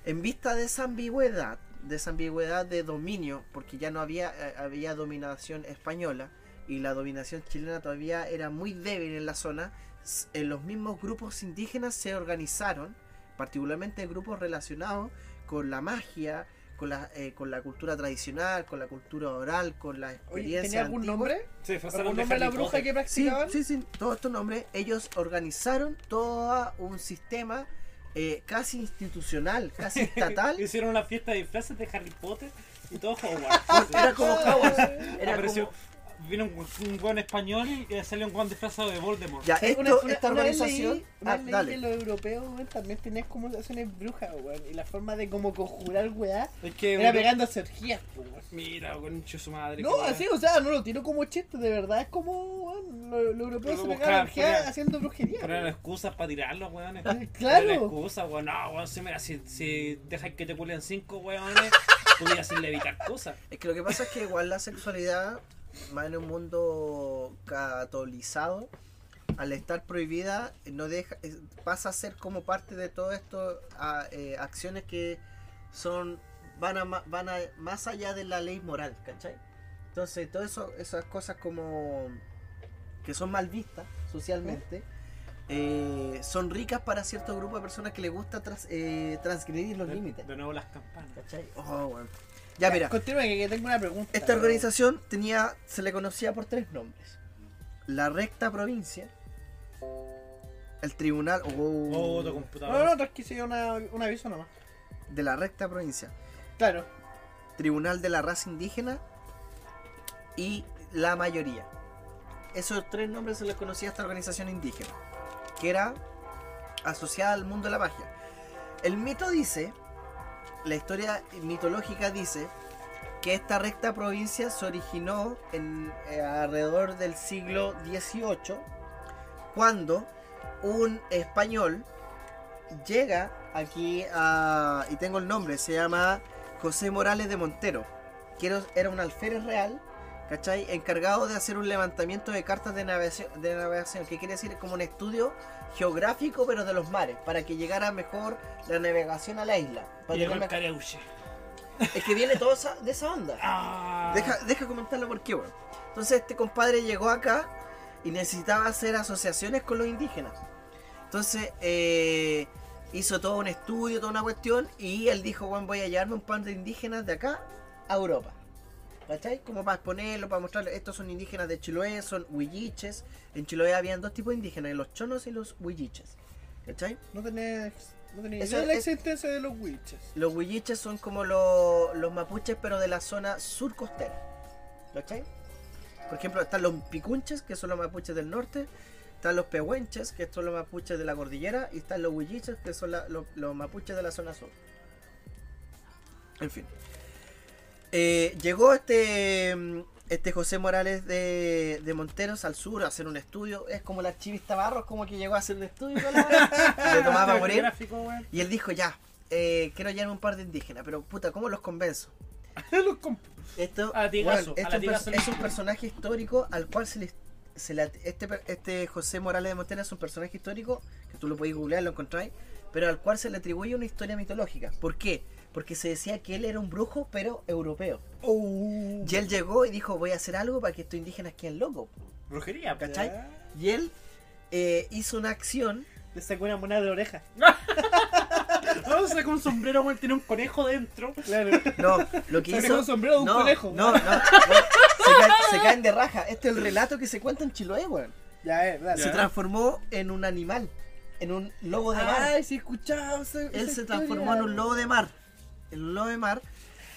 En vista de esa ambigüedad, de esa ambigüedad de dominio, porque ya no había, eh, había dominación española, y la dominación chilena todavía era muy débil en la zona, s- eh, los mismos grupos indígenas se organizaron, particularmente grupos relacionados con la magia, con la, eh, con la cultura tradicional, con la cultura oral, con la Oye, experiencia. ¿tenía algún antigua. nombre? Sí, fue ¿Algún nombre de la bruja que Sí, practicaban? sí, sí, todos estos nombres, ellos organizaron todo un sistema eh, casi institucional, casi (laughs) estatal. Hicieron una fiesta de disfraces de Harry Potter y todo Hogwarts. (laughs) Era como Hogwarts. Era Apareció, como- vino un, un buen español y salió un buen disfrazado de Voldemort. Ya, esto, una- una- esta una vez organización. leí- una ah, vez leí dale. que los europeos weón, también tenían conversaciones brujas, weón. Y la forma de como conjurar weá Es que era pegando energías, weón. Mira, concho su madre. No, así, o sea, no lo tiro como chiste, de verdad es como weón, lo- los europeos Pero se pegaban poner- haciendo brujería. Weón. excusas para tirarlos, weones. Claro. Poner excusas, weón. No, weón, si, mira, si, si dejas que te culen cinco weones, podías hacerle evitar cosas. Es que lo que pasa es que igual la sexualidad, más en un mundo catolizado, al estar prohibida, no deja, pasa a ser como parte de todo esto, a, eh, acciones que son van a, van a más allá de la ley moral, ¿cachai? Entonces, todas esas cosas como que son mal vistas socialmente, eh, son ricas para cierto grupo de personas que les gusta eh, transgredir los límites. de nuevo las campanas. ¿Cachai? Oh, bueno. Ya, mira. Continúa que tengo una pregunta. Esta organización tenía, se le conocía por tres nombres. La recta provincia, el tribunal Oh, tu No, no, computador. no, es que una, un aviso nomás. de la recta provincia, Claro. tribunal de la raza indígena y la mayoría. Esos tres nombres se les conocía a esta organización indígena, que era asociada al mundo de la magia. El mito dice, la historia mitológica dice, que esta recta provincia se originó en, eh, alrededor del siglo XVIII, cuando un español llega aquí a, y tengo el nombre, se llama José Morales de Montero, que era- era un alférez real, ¿cachai? Encargado de hacer un levantamiento de cartas de navegación, de navegación, que quiere decir como un estudio geográfico pero de los mares, para que llegara mejor la navegación a la isla. Para llegó el Careuche. es que viene todo esa- de esa onda. Ah. Deja, deja comentarlo por qué, weón. Entonces este compadre llegó acá y necesitaba hacer asociaciones con los indígenas. Entonces eh, hizo todo un estudio, toda una cuestión y él dijo, bueno, voy a llevarme un par de indígenas de acá a Europa. ¿Cachai? Como para exponerlo, para mostrarle, estos son indígenas de Chiloé, son huilliches. En Chiloé habían dos tipos de indígenas, los chonos y los huilliches. ¿Cachai? No tenés, no tenés Eso idea de la es- existencia de los witches. Los huilliches son como los, los mapuches, pero de la zona sur costera. ¿Cachai? Por ejemplo, están los picunches, que son los mapuches del norte. Están los pehuenches, que son los mapuches de la cordillera. Y están los huilliches, que son la- los, los mapuches de la zona sur. En fin. Eh, llegó este, mm, este José Morales de, de Monteros al sur a hacer un estudio. Es como el archivista Barros, como que llegó a hacer un estudio. (laughs) Le tomaba a morir. Gráfico. Y él dijo, ya, eh, quiero hallarme un par de indígenas, pero puta, ¿cómo los convenzo? (laughs) Los comp- Esto, A latigazo, bueno, a esto es, latigazo pers- es un personaje histórico al cual se le... Se le este, este José Morales de Montera es un personaje histórico que tú lo podéis googlear, lo encontráis, pero al cual se le atribuye una historia mitológica. ¿Por qué? Porque se decía que él era un brujo, pero europeo. Y él llegó y dijo, voy a hacer algo para que estos indígenas queden locos. Brujería, pues. ¿Cachai? Y él eh, hizo una acción Le sacó una moneda de oreja. (laughs) No, saca un sombrero, weón, tiene un conejo dentro. Claro. No, lo que Sacó hizo. un sombrero de un no, conejo. No, no, no. Se, caen, se caen de raja. Este es el relato que se cuenta en Chiloé, weón. Ya, eh, dale. Se Ya. transformó en un animal. en un lobo de mar. Ay, sí, escuchado. Él se transformó en un lobo de mar. Un lobo de mar.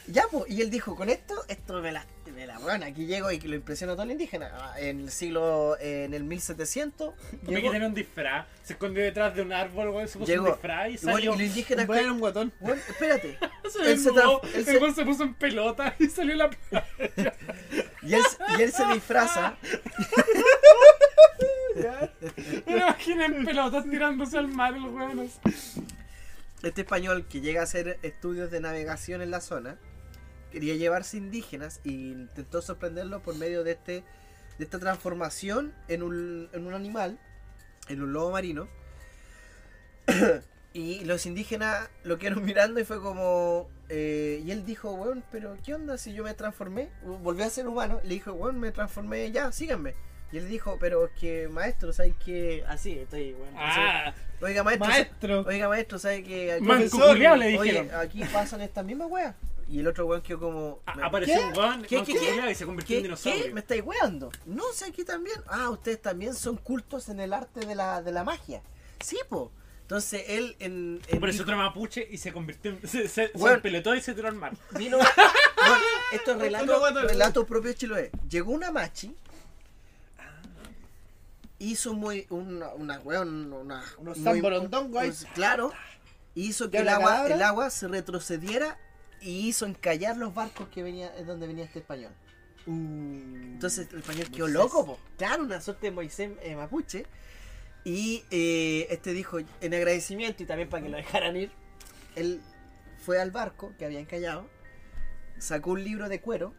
Ya, pues, y él dijo, con esto, esto me la, me la bueno, aquí llego y que lo impresiona a todo el indígena. Ah, En el siglo, eh, en el 1700, Como que llegó, tenía un disfraz. Se escondió detrás de un árbol, weón. Se puso Llegó. un disfraz y y bueno, salió. y Bueno, era un guatón. bueno, espérate, (laughs) Se él se tra- él el se- weón se puso en pelota y salió la playa. y él, y él se disfraza, (laughs) Me imagino en pelotas tirándose al mar el weón. Este español que llega a hacer estudios de navegación en la zona, quería llevarse indígenas e intentó sorprenderlos por medio de este de esta transformación en un, en un animal, en un lobo marino. (coughs) y los indígenas lo quedaron mirando y fue como... eh, y él dijo, weón, pero ¿qué onda si yo me transformé? Volvió a ser humano. Le dijo, weón, me transformé ya, síganme. Y él dijo, pero es que maestro, ¿sabes que Así, estoy, así. Ah, Oiga, maestro, Maestro. Oiga, maestro, ¿sabe que aquí, manco le oye, dijeron. aquí pasan estas mismas weas? Y el otro weón quedó como. A- me- Apareció un weón, ¿Qué, qué, qué? y se convirtió en ¿Qué, dinosaurio. qué? ¿Me estáis weando? No, sé aquí también. Ah, ustedes también son cultos en el arte de la, de la magia. Sí, po. Entonces él en. en Apareció dijo- otro mapuche y se convirtió en. (laughs) Se, se, se Weón. empeletó y se tiró al mar. Vino. (laughs) bueno, esto es relato, relato propio de Chiloé. Llegó una machi. Hizo muy. Una, una weón. Una, Unos muy- pues, Claro. Hizo que ¿Ya el agua, el agua se retrocediera y hizo encallar los barcos que venía, en donde venía este español. Entonces el español quedó loco, po. claro, una suerte de Moisés eh, mapuche. Y eh, este dijo, en agradecimiento y también para que lo dejaran ir, él fue al barco que había encallado, sacó un libro de cuero,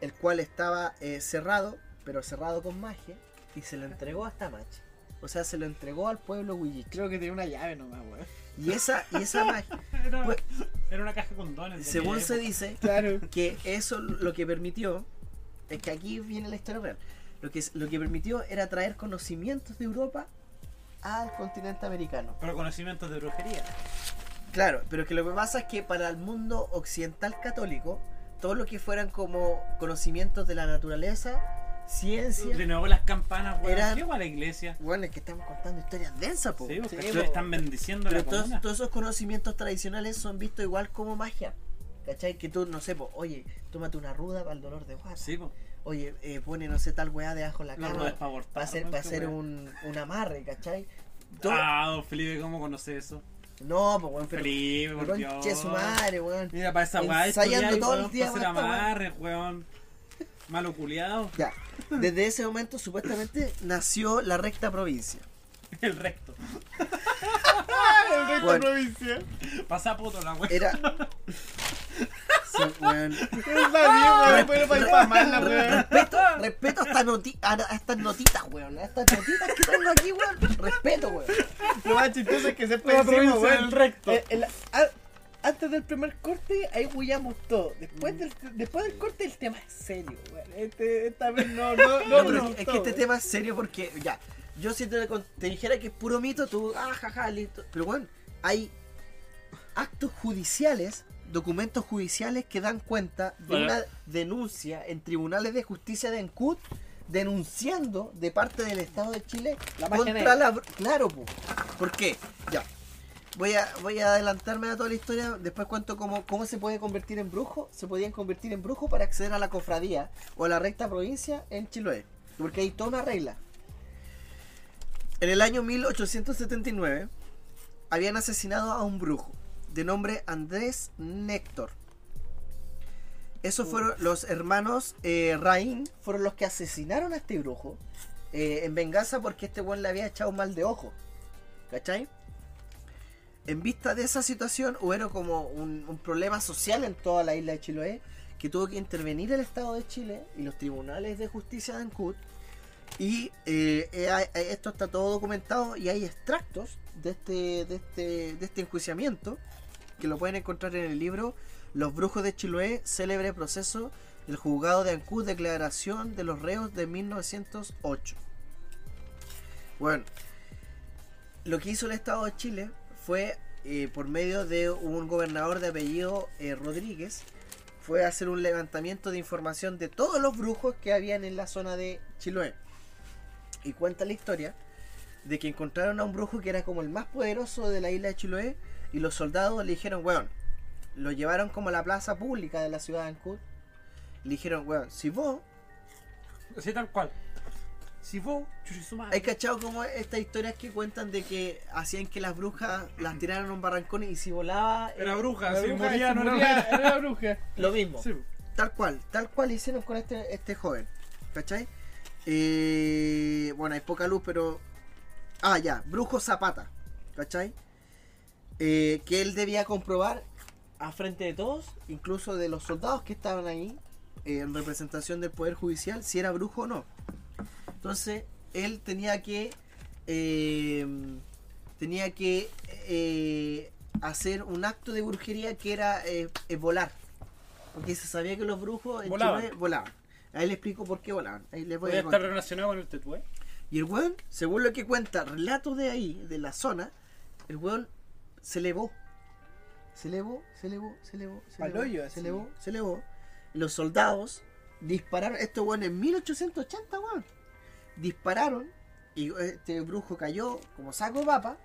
el cual estaba eh, cerrado, pero cerrado con magia, y se lo entregó a esta macha. O sea, se lo entregó al pueblo Huilliche. Creo que tenía una llave nomás, weón. Y esa, y esa (laughs) magia, Era, Pues- era una caja con dones. según se dice, Claro. que eso lo que permitió es que aquí viene la historia real lo que lo que permitió era traer conocimientos de Europa al continente americano Pero conocimientos de brujería. claro pero que lo que pasa es que para el mundo occidental católico todo lo que fueran como conocimientos de la naturaleza ciencia De nuevo las campanas, weón. ¿Qué va la iglesia? bueno es que estamos contando historias densas po. Sí, porque Sí, po. están bendiciendo pero la todos, comuna. todos esos conocimientos tradicionales son vistos igual como magia ¿Cachai? Que tú, no sé, po, oye, tómate una ruda para el dolor de guata. Sí, po. Oye, eh, pone, no sé, tal weá debajo de la La cara. rueda es para abortar. para hacer, para hacer un, un amarre, ¿cachai? Todo- Ah, don Felipe, ¿cómo conoce eso? No, pues weón, pero. Felipe, por Dios. conche su madre, weón. Mira, para esa weá Ensayando todo el día para hacer amarres, weón. Malo culiado. Ya. Desde ese momento, supuestamente, nació la recta provincia. (laughs) El recto. (laughs) El resto Bueno. provincia. Pasa (laughs) puto la weá. Era. Sí, weón. Bien, weón. Bueno, para infamarla, weón. Respeto, respeto a, noti- a, a estas notitas, weón. A estas notitas que tengo aquí, weón. Respeto, weón. Lo más chistoso es que se La puede provincia del recto. Eh, el- a- antes del primer corte, ahí huyamos todo. Después del, después del corte, el tema es serio, weón. Este, esta vez no, no, no. (laughs) No, pero no, es que este tema es serio porque, ya, yo si te, te dijera que es puro mito, tú, ah, jaja, listo. Pero bueno, hay actos judiciales, documentos judiciales que dan cuenta de una denuncia en tribunales de justicia de Ancud denunciando de parte del Estado de Chile La contra la... br- Claro, po. ¿por qué? Ya. Voy a, voy a adelantarme a toda la historia, después cuento cómo, cómo se puede convertir en brujo. Se podían convertir en brujo para acceder a la cofradía o a la recta provincia en Chiloé. Porque hay toda una regla. En el año 1879 habían asesinado a un brujo de nombre Andrés Néctor. Esos fueron los hermanos eh, Raín, fueron los que asesinaron a este brujo eh, en venganza porque este buen le había echado mal de ojo. ¿Cachai? En vista de esa situación, hubo como un, problema social en toda la isla de Chiloé que tuvo que intervenir el Estado de Chile y los tribunales de justicia de Ancud. Y eh, eh, eh, esto está todo documentado y hay extractos de este, de este, de este enjuiciamiento que lo pueden encontrar en el libro Los Brujos de Chiloé, célebre proceso del juzgado de Ancud, declaración de los reos de 1908. Bueno, lo que hizo el Estado de Chile fue, eh, por medio de un gobernador de apellido eh, Rodríguez, fue hacer un levantamiento de información de todos los brujos que habían en la zona de Chiloé. Y cuenta la historia de que encontraron a un brujo que era como el más poderoso de la isla de Chiloé y los soldados le dijeron, weón, lo llevaron como a la plaza pública de la ciudad de Ancud. Le dijeron, weón, si vos, Así tal cual. Si vos, chuchisumare. hay cachado como estas historias que cuentan de que hacían que las brujas las (clears throat) tiraran a un barrancón y si volaba... Era eh, bruja, La si bruja, moría no era moría, era bruja. (laughs) Lo mismo. Sí. Tal cual, tal cual hicieron con este, este joven. ¿Cachai? Eh, bueno, hay poca luz, pero. Ah, ya, Brujo Zapata. ¿Cachai? Eh, que él debía comprobar a frente de todos, incluso de los soldados que estaban ahí, eh, en representación del Poder Judicial, si era brujo o no. Entonces, él tenía que. eh, tenía que eh, hacer un acto de brujería que era eh, eh, volar. Porque se sabía que los brujos en Volaban. Chiloé volaban. Ahí le explico por qué volaban. Ahí les voy Puede a estar relacionado con el tetué. Y el weón, según lo que cuenta relatos de ahí, de la zona, el weón se elevó. Se elevó, se elevó, se elevó, se elevó, hoyo, se elevó, se elevó. Los soldados dispararon, esto weón en 1880, weón. Dispararon y este brujo cayó como saco papa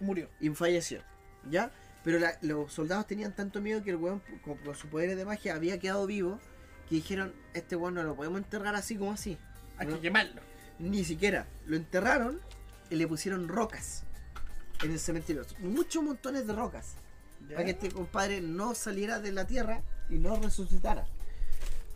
Murió. y falleció. ¿Ya? Pero la- los soldados tenían tanto miedo que el weón, con, con sus poderes de magia, había quedado vivo. Que dijeron, este weón no lo podemos enterrar así como así. Hay No. que quemarlo. Ni siquiera. Lo enterraron y le pusieron rocas en el cementerio. Muchos montones de rocas. Para que este compadre no saliera de la tierra y no resucitara.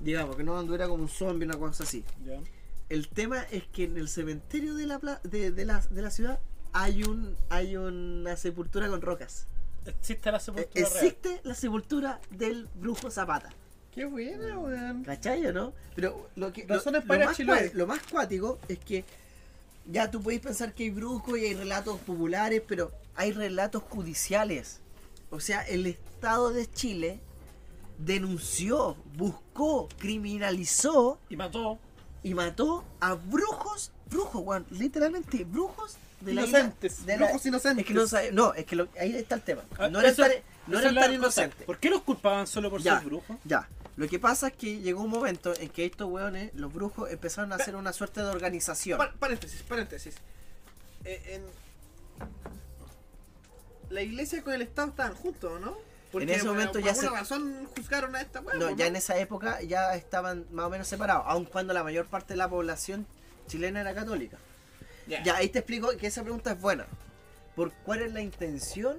Digamos, que no anduviera como un zombie, una cosa así. Ya. El tema es que en el cementerio de la, pla- de, de la, de la ciudad hay un hay una sepultura con rocas. Existe la Eh, sepultura real. existe la sepultura del brujo Zapata. Qué buena, weón. ¿Cachai o no? Pero lo que lo, lo más, lo más cuático es que ya tú podéis pensar que hay brujos y hay relatos populares, pero hay relatos judiciales. O sea, el Estado de Chile denunció, buscó, criminalizó Y mató. Y mató a brujos, brujos, weón, literalmente brujos de la Inocentes, isla- de la- brujos inocentes. Es que no, sabe- no, es que lo- ahí está el tema. Ah, No eran eso- tan, no eran la tan inocentes. ¿Por qué los culpaban solo por Ya. ser brujos? Ya, lo que pasa es que llegó un momento en que estos weones, los brujos, empezaron a hacer una suerte de organización. Pa- paréntesis, paréntesis. Eh, en... La iglesia con el Estado estaban juntos, ¿no? En ese momento por ya se- razón juzgaron a esta weá. No, ¿no? ya en esa época ya estaban más o menos separados, aun cuando la mayor parte de la población chilena era católica. Ya. Ya, ahí te explico que esa pregunta es buena. ¿Por cuál es la intención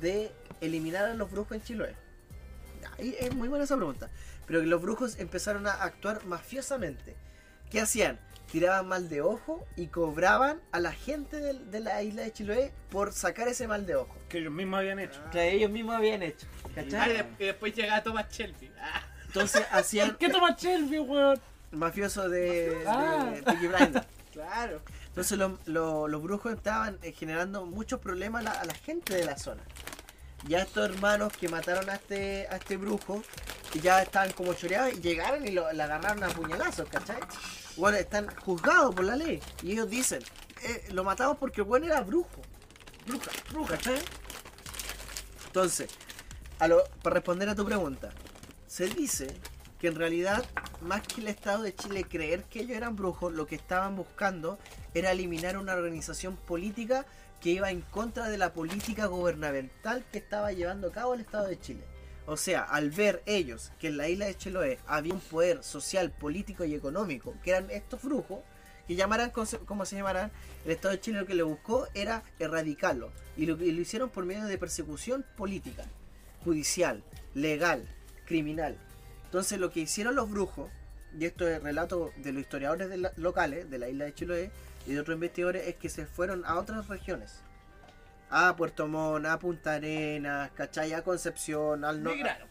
de eliminar a los brujos en Chiloé? Ahí es muy buena esa pregunta. Pero que los brujos empezaron a actuar mafiosamente. ¿Qué hacían? Tiraban mal de ojo y cobraban a la gente del- de, la isla de Chiloé por sacar ese mal de ojo. Que ellos mismos habían hecho. Que ellos mismos habían hecho. Ah, ¿Cachai? y, de- y después llega Thomas Shelby. Ah, Entonces hacían ¿Qué toma Shelby, weón? mafioso de, Ah. de Peaky Blinders. claro. Entonces lo- lo- los brujos estaban eh, generando muchos problemas a la, a la gente de la zona. Ya estos hermanos que mataron a este, a este brujo, ya estaban como choreados y llegaron y lo, le agarraron a puñalazos, ¿cachai? Bueno, están juzgados por la ley. Y ellos dicen, eh, lo matamos porque el bueno era brujo. Bruja, bruja, ¿cachai? Entonces, para responder a tu pregunta, se dice que en realidad, más que el Estado de Chile creer que ellos eran brujos, lo que estaban buscando era eliminar una organización política que iba en contra de la política gubernamental que estaba llevando a cabo el Estado de Chile. O sea, al ver ellos que en la isla de Chiloé había un poder social, político y económico, que eran estos brujos, que llamarán conce- como se llamarán, el Estado de Chile lo que le buscó era erradicarlo. Y lo, y lo hicieron por medio de persecución política, judicial, legal, criminal. Entonces lo que hicieron los brujos, y esto es relato de los historiadores de la- locales de la isla de Chiloé y de otros investigadores, es que se fueron a otras regiones. A Puerto Montt, a Punta Arenas, ¿cachai? A Concepción, al norte. Migraron.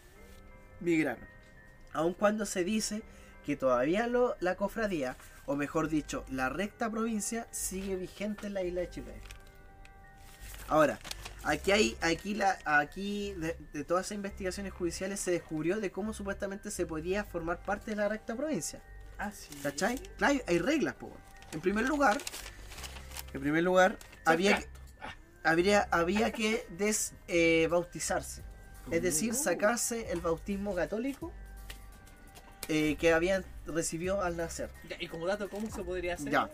Migraron. Aun cuando se dice que todavía lo- la cofradía, o mejor dicho, la recta provincia, sigue vigente en la isla de Chiloé. Ahora, aquí hay, aquí la, aquí de, de todas esas investigaciones judiciales se descubrió de cómo supuestamente se podía formar parte de la recta provincia. Ah, sí. ¿Cachai? Claro, hay reglas, po. En primer lugar, en primer lugar, había, que- habría, había que desbautizarse. es decir, sacarse el bautismo católico eh, que habían recibido al nacer. Ya, y como dato, ¿cómo se podría hacer? Ya.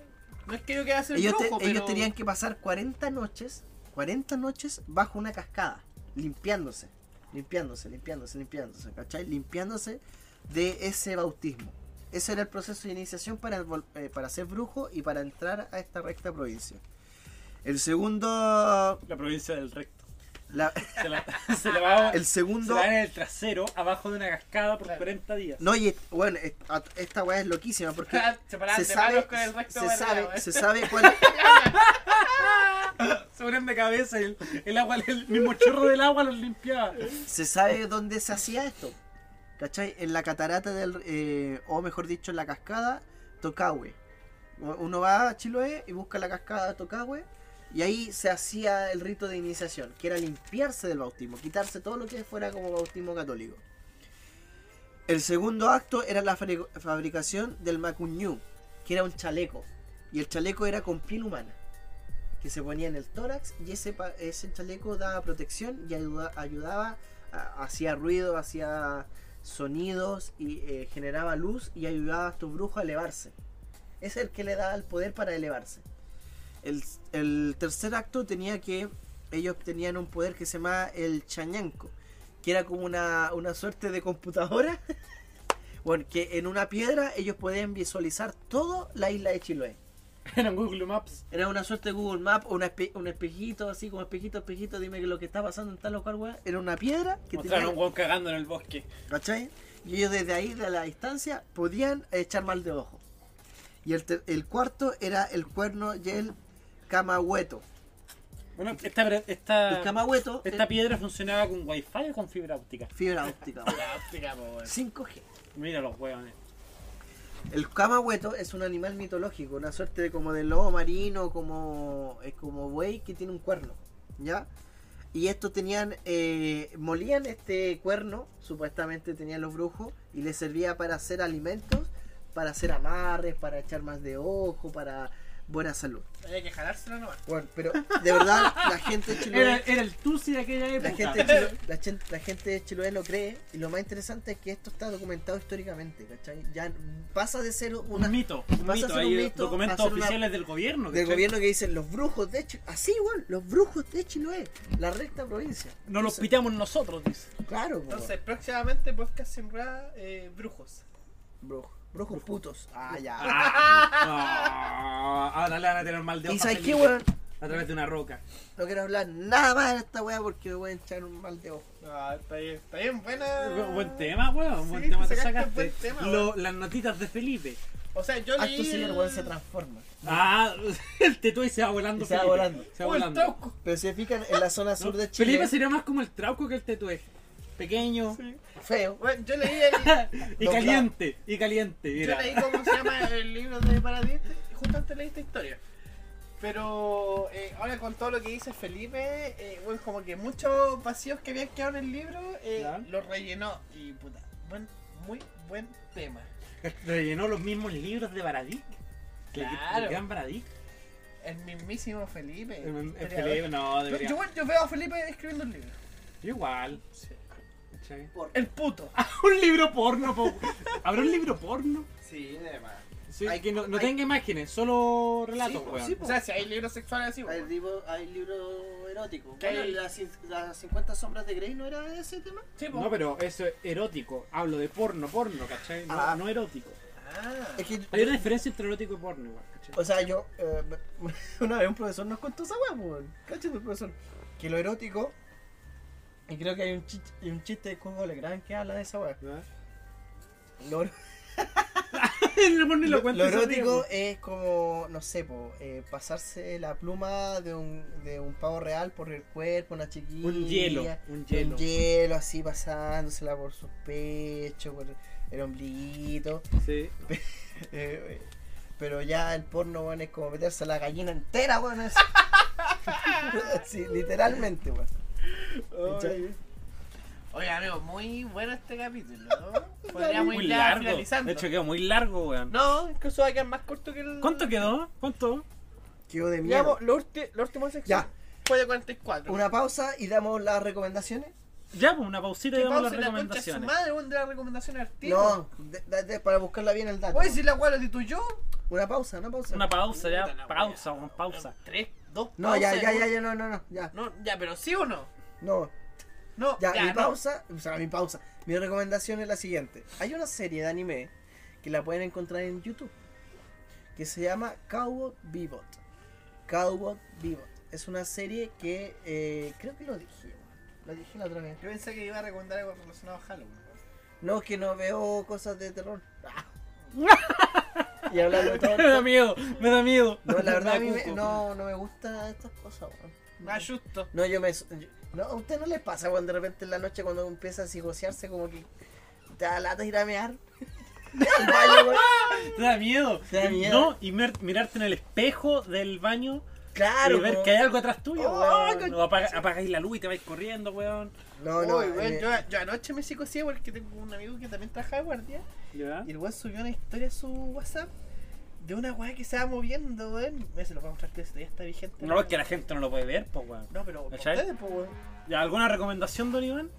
No es que yo quiera ser Ellos, te- ellos tenían que pasar 40 noches, 40 noches bajo una cascada, limpiándose, limpiándose, limpiándose, limpiándose, ¿cachai? Limpiándose de ese bautismo. Ese era el proceso de iniciación para, eh, para ser brujo y para entrar a esta recta provincia. El segundo... La provincia del recto. la- Se la, (laughs) se la va, el se segundo... la va en el trasero, abajo de una cascada por Claro. 40 días. No, y bueno, esta weá es loquísima porque (laughs) Se de sabe, manos con el recto se sabe, arriba, se sabe (laughs) cuál, Se ponen de cabeza y el, el agua, el mismo chorro del agua los limpiaba. se sabe dónde se hacía esto. ¿Cachai? En la catarata del. eh, o mejor dicho, en la cascada Tocahue. Uno va a Chiloé y busca la cascada Tocahue. Y ahí se hacía el rito de iniciación, que era limpiarse del bautismo, quitarse todo lo que fuera como bautismo católico. El segundo acto era la fabri- fabricación del macuñú, que era un chaleco. Y el chaleco era con piel humana, que se ponía en el tórax y ese, chaleco daba protección y ayuda- ayudaba, hacía ruido, hacía sonidos y eh, generaba luz y ayudaba a estos brujos a elevarse. Es el que le daba el poder para elevarse. El, el tercer acto tenía que ellos tenían un poder que se llamaba el chañanco, que era como una, una suerte de computadora. (laughs) bueno, que en una piedra ellos podían visualizar toda la isla de Chiloé. Eran Google Maps. Era una suerte de Google Map, una espe- un espejito, así como espejito, espejito, dime que lo que está pasando en tal local, weón. Era una piedra que Mostraron un tenía, hueón cagando en el bosque. ¿cachai? Y ellos desde ahí, de la distancia, podían echar mal de ojo. Y el, el cuarto era el cuerno y el camahueto. Bueno, esta, esta, El camahueto esta es piedra funcionaba con wifi o con fibra óptica. fibra (laughs) óptica. La óptica, güey. 5G. Mira los hueones. El camahueto es un animal mitológico, una suerte de como de lobo marino, como es como buey que tiene un cuerno, ¿ya? Y estos tenían, eh, molían este cuerno, supuestamente tenían los brujos, y les servía para hacer alimentos, para hacer amarres, para echar más de ojo, para buena salud. Había que jalárselo nomás. Bueno, pero de verdad la gente de Era, Chiloé, era el Tusi de aquella época. la gente, de Chiloé, la, chen- la gente de Chiloé lo cree, y lo más interesante es que esto está documentado históricamente, ¿cachai? Ya pasa de ser una, un mito, un Vas a mito. Hay un mito, documentos una- oficiales del gobierno. del gobierno que dicen los brujos de Chiloé. Así igual, los brujos de Chiloé. La recta provincia. No los piteamos nosotros, dice. Claro, Entonces, próximamente podcast sin rueda, eh, brujos. brujos. Brujos putos. Ah, ya. Ah, ahora le van a tener mal de ¿Y ojo a sabes qué, weón? A través de una roca. No quiero hablar nada más de esta weá porque me voy a echar un mal de ojo. Ah, está bien, está bien, buena. Bu- Buen tema, weón. Sí, buen te tema te sacaste buen tema, Lo- las notitas de Felipe. O sea, yo leí. Acto el- weón, se transforma. Ah, (laughs) el tetuay se va volando. Y se va volando. Se va el volando. trauco. Pero si se fijan en la zona sur de Chile, Felipe sería más como el trauco que el tetué. Pequeño feo. Bueno, yo leí el. (laughs) y caliente. Y caliente, Yo mira. leí cómo se llama el libro de Paradis y justamente leí esta historia. Pero eh, ahora con todo lo que dice Felipe, eh, bueno, como que muchos vacíos que habían quedado en el libro eh, los rellenó. Y puta, buen, muy buen tema. (laughs) Rellenó los mismos libros de Baradí. Claro. El gran Baradí. El mismísimo Felipe. El, el. Felipe, no, Yo, debería. yo, yo veo a Felipe escribiendo un libro. Yo igual. ¿Cachai? El puto. (laughs) un libro porno, po. ¿Habrá un libro porno? Sí, además. Sí, Hay- que no, no hay- tenga imágenes, solo relatos, Sí, weón. O sea, si hay libros sexuales así, Hay libros hay libro erótico. Las, las 50 sombras de Grey no era ese tema. Sí, po. No, pero eso es erótico. Hablo de porno, porno, ¿cachai? No, Ah. no erótico. Ah. Es que Hay una diferencia entre erótico y porno, ¿cachai? O sea, yo. eh, (laughs) una vez un profesor nos contó esa weá, pues. Cáchate, profesor. Que lo erótico. Y creo que hay un, chiste, un chiste de Juego Legrand que habla de esa weá. ¿verdad? (laughs) Lo, lo lo- erótico es como, no sé, po, eh, pasarse la pluma de un, de un pavo real por el cuerpo, una chiquilla. Un hielo, un hielo. Un hielo así pasándosela por sus pechos, por el ombliguito. Sí. (laughs) Eh, eh, pero ya el porno, weón, es como meterse la gallina entera, weón. Así, (laughs) literalmente, weón. Oye, amigo, muy bueno este capítulo, ¿no? (laughs) Podríamos Muy ir ya largo. finalizando. De hecho, quedó muy largo, weón. No, incluso va a quedar más corto que el. ¿Cuánto quedó? ¿Cuánto? Quedó de miedo. Digamos, lo, ulti- lo último sección Ya. fue de 44. Una pausa y damos las recomendaciones. Ya, pues una pausita y ¿Qué damos las la concha de su recomendaciones. madre, weón, de la recomendación artística? No, de- de- de- para buscarla bien el dato. Oye, si la weá lo tituyó. Una pausa, una pausa. Una pausa, Puta ya. la Pausa. Juan, pausa. Tres, dos No, ya, pausas, ya, ya, weón. ya, no, no, no, ya. No, ya, pero sí o no. No, No, ya, mi no. pausa, o sea, mi pausa. Mi recomendación es la siguiente. Hay una serie de anime que la pueden encontrar en YouTube que se llama Cowboy Bebop. Cowboy Bebop. Es una serie que eh, creo que lo dije, lo dije la otra vez. Yo pensé que iba a recomendar algo relacionado a Halloween. No, que no veo cosas de terror. Ah. (laughs) y hablando de (laughs) todo. Me da miedo, me da miedo. No, la (laughs) verdad a mí Me no, no me gustan estas cosas, weón. Justo. No, yo me. yo- no, a usted no les pasa cuando de repente en la noche cuando empieza a psicosearse como que te da lata ir a mear. (laughs) Al baño, weón. Te da miedo. Te da miedo. No, y mir- mirarte en el espejo del baño Claro, y ver como- que hay algo atrás tuyo, Oh, weón. O apaga- apagáis la luz y te vais corriendo, weón. No, no. Uy, weón, eh, yo, yo anoche me psicoseé porque tengo un amigo que también trabaja de guardia. ¿Ya? Y el weón subió una historia a su WhatsApp de una weá que se va moviendo, weón. Mira, se lo voy a mostrar que todavía está vigente. No, es que la gente no lo puede ver, pues, weón. No, pero ustedes, pues, weón. ¿Ya, ¿Alguna recomendación, Don Iván?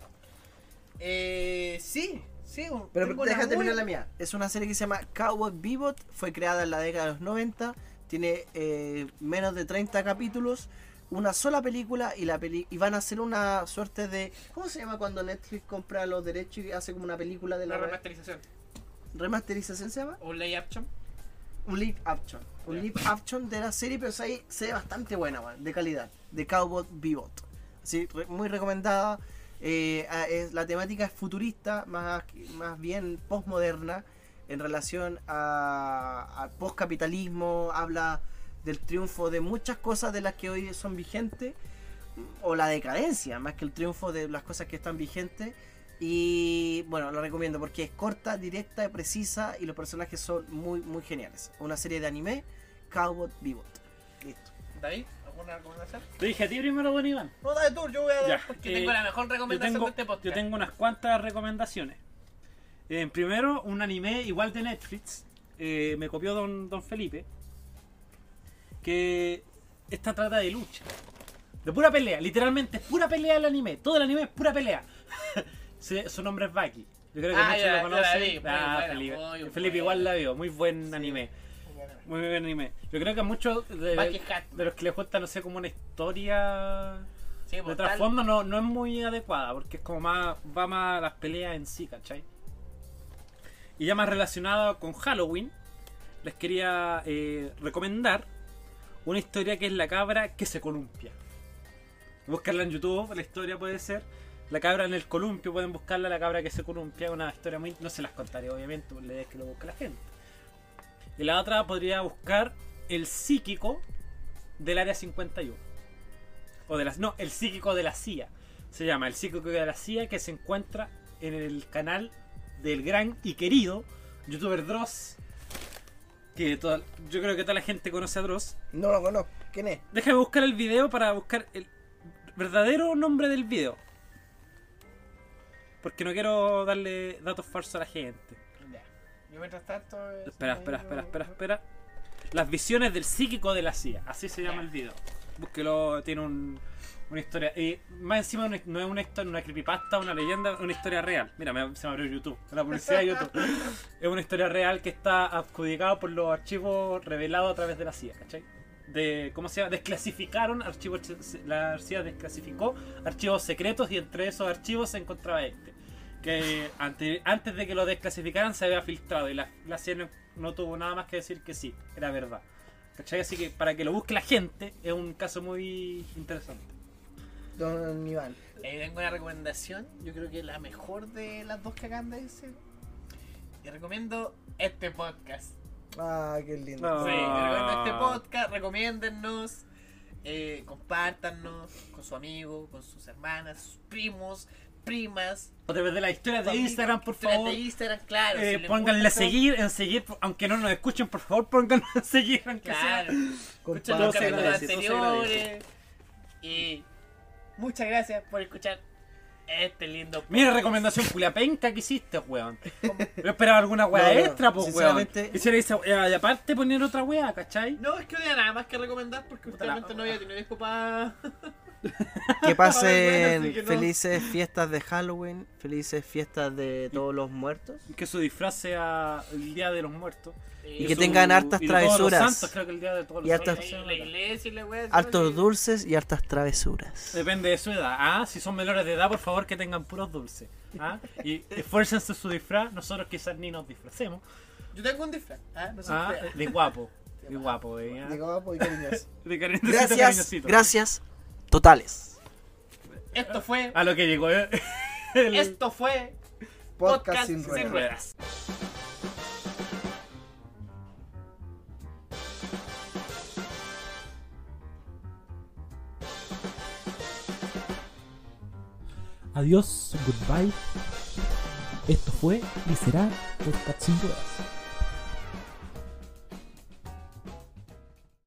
Eh, sí, sí. un- Pero déjate terminar la mía. Es una serie que se llama Cowboy Bebop. Fue creada en la década de los 90. Tiene eh, menos de 30 capítulos. Una sola película y la peli y van a hacer una suerte de. ¿Cómo se llama cuando Netflix compra los derechos y hace como una película de la Una remasterización. remasterización se llama? O lay action. Un live action. Un live action de la serie, pero ahí se ve bastante buena, man, de calidad. De Cowboy Bebop. Sí, re- muy recomendada. Eh, es, la temática es futurista, más, más bien postmoderna, en relación a, al postcapitalismo. Habla del triunfo de muchas cosas de las que hoy son vigentes, o la decadencia, más que el triunfo de las cosas que están vigentes. Y bueno, lo recomiendo porque es corta, directa, precisa y los personajes son muy, muy geniales. Una serie de anime, Cowboy Bebop. Listo. David, ¿alguna recomendación? Te dije a ti primero, Don Iván. No, dale tú, yo voy a dar Ya, porque eh, tengo la mejor Yo recomendación tengo, de este podcast. yo tengo unas cuantas recomendaciones. Eh, primero, un anime igual de Netflix. eh, me copió Don, Don Felipe. Que esta trata de lucha. De pura pelea. Literalmente es pura pelea el anime. Todo el anime es pura pelea. (laughs) Se- su nombre es Baki. Yo creo que Ah, muchos ya, lo conocen. vi, Ah, buena, Felipe. muy Felipe buena. igual la vio. Muy buen anime. Muy buen anime. Yo creo que a muchos de, los que les cuesta, no sé, como una historia Sí, de trasfondo no, no es muy adecuada porque es como más va más a las peleas en sí, ¿cachai? Y ya más relacionado con Halloween, les quería eh, recomendar una historia que es la cabra que se columpia. Buscarla en YouTube, la historia puede ser la cabra en el columpio, pueden buscarla, la cabra que se columpia, una historia muy... No se las contaré obviamente, la idea es que lo busque la gente. Y la otra podría buscar el psíquico del área 51. O de las. No, el psíquico de la CIA. Se llama el psíquico de la CIA que se encuentra en el canal del gran y querido youtuber Dross. Que toda- yo creo que toda la gente conoce a Dross. No lo conozco. ¿Quién es? Déjame buscar el video para buscar el verdadero nombre del video. Porque no quiero darle datos falsos a la gente. Ya. Yo mientras tanto. Espera, espera, espera, espera, espera. Las visiones del psíquico de la CIA. Así se llama el video. Búsquelo, tiene un, una historia. Y más encima no es no es una historia, una creepypasta, una leyenda, es una historia real. Mira, me- se me abrió YouTube. La publicidad de YouTube. (laughs) es una historia real que está adjudicada por los archivos revelados a través de la CIA, ¿cachai? De, ¿Cómo se llama? Desclasificaron archivos. La CIA desclasificó archivos secretos y entre esos archivos se encontraba este que ante- antes de que lo desclasificaran se había filtrado y la, la CIA no, no tuvo nada más que decir que sí, era verdad. ¿Cachai? Así que para que lo busque la gente es un caso muy interesante. Don Iván. Eh, tengo una recomendación. Yo creo que la mejor de las dos que acaban de decir. Y recomiendo este podcast. Ah, qué lindo. No. Sí, recomiendo este podcast. Recomiéndennos. Eh, compártanos con su amigo, con sus hermanas, sus primos, primas. O través de las historias de Instagram, por historias favor. De Instagram, claro. eh, si pónganle a seguir, en seguir, aunque no nos escuchen, por favor, pónganle a seguir, aunque Claro. sea. Escuchen los capítulos anteriores. Y muchas gracias por escuchar este lindo Mira, recomendación culiapenca que hiciste, weón. Yo esperaba alguna weá No, extra, pues, weón. sinceramente- Quisiera esa weá, y aparte poner otra weá, ¿cachai? No, es que no había nada más que recomendar porque la- no había tenido tiempo para. (laughs) Que (laughs) pasen felices fiestas de Halloween, felices fiestas de todos los muertos. Que su disfraz sea el día de los muertos. Y que tengan hartas y travesuras. santos, creo que el día de todos Y los hartas- santos. La, la iglesia y la wea. Hartos dulces y hartas travesuras. Depende de su edad. Ah, si son menores de edad, por favor que tengan puros dulces. Ah, y (laughs) esfuércense su disfraz. Nosotros quizás ni nos disfracemos. Yo tengo un disfraz. Ah, no Ah, de guapo. De (laughs) guapo, eh. De guapo y cariñoso. De cariñosito, Gracias, cariñosito. gracias totales. Esto fue. A lo que llegó eh, el (laughs) Esto fue. Podcast, Podcast sin sin ruedas. ruedas. Adiós, goodbye. Esto fue y será Podcast Sin Ruedas.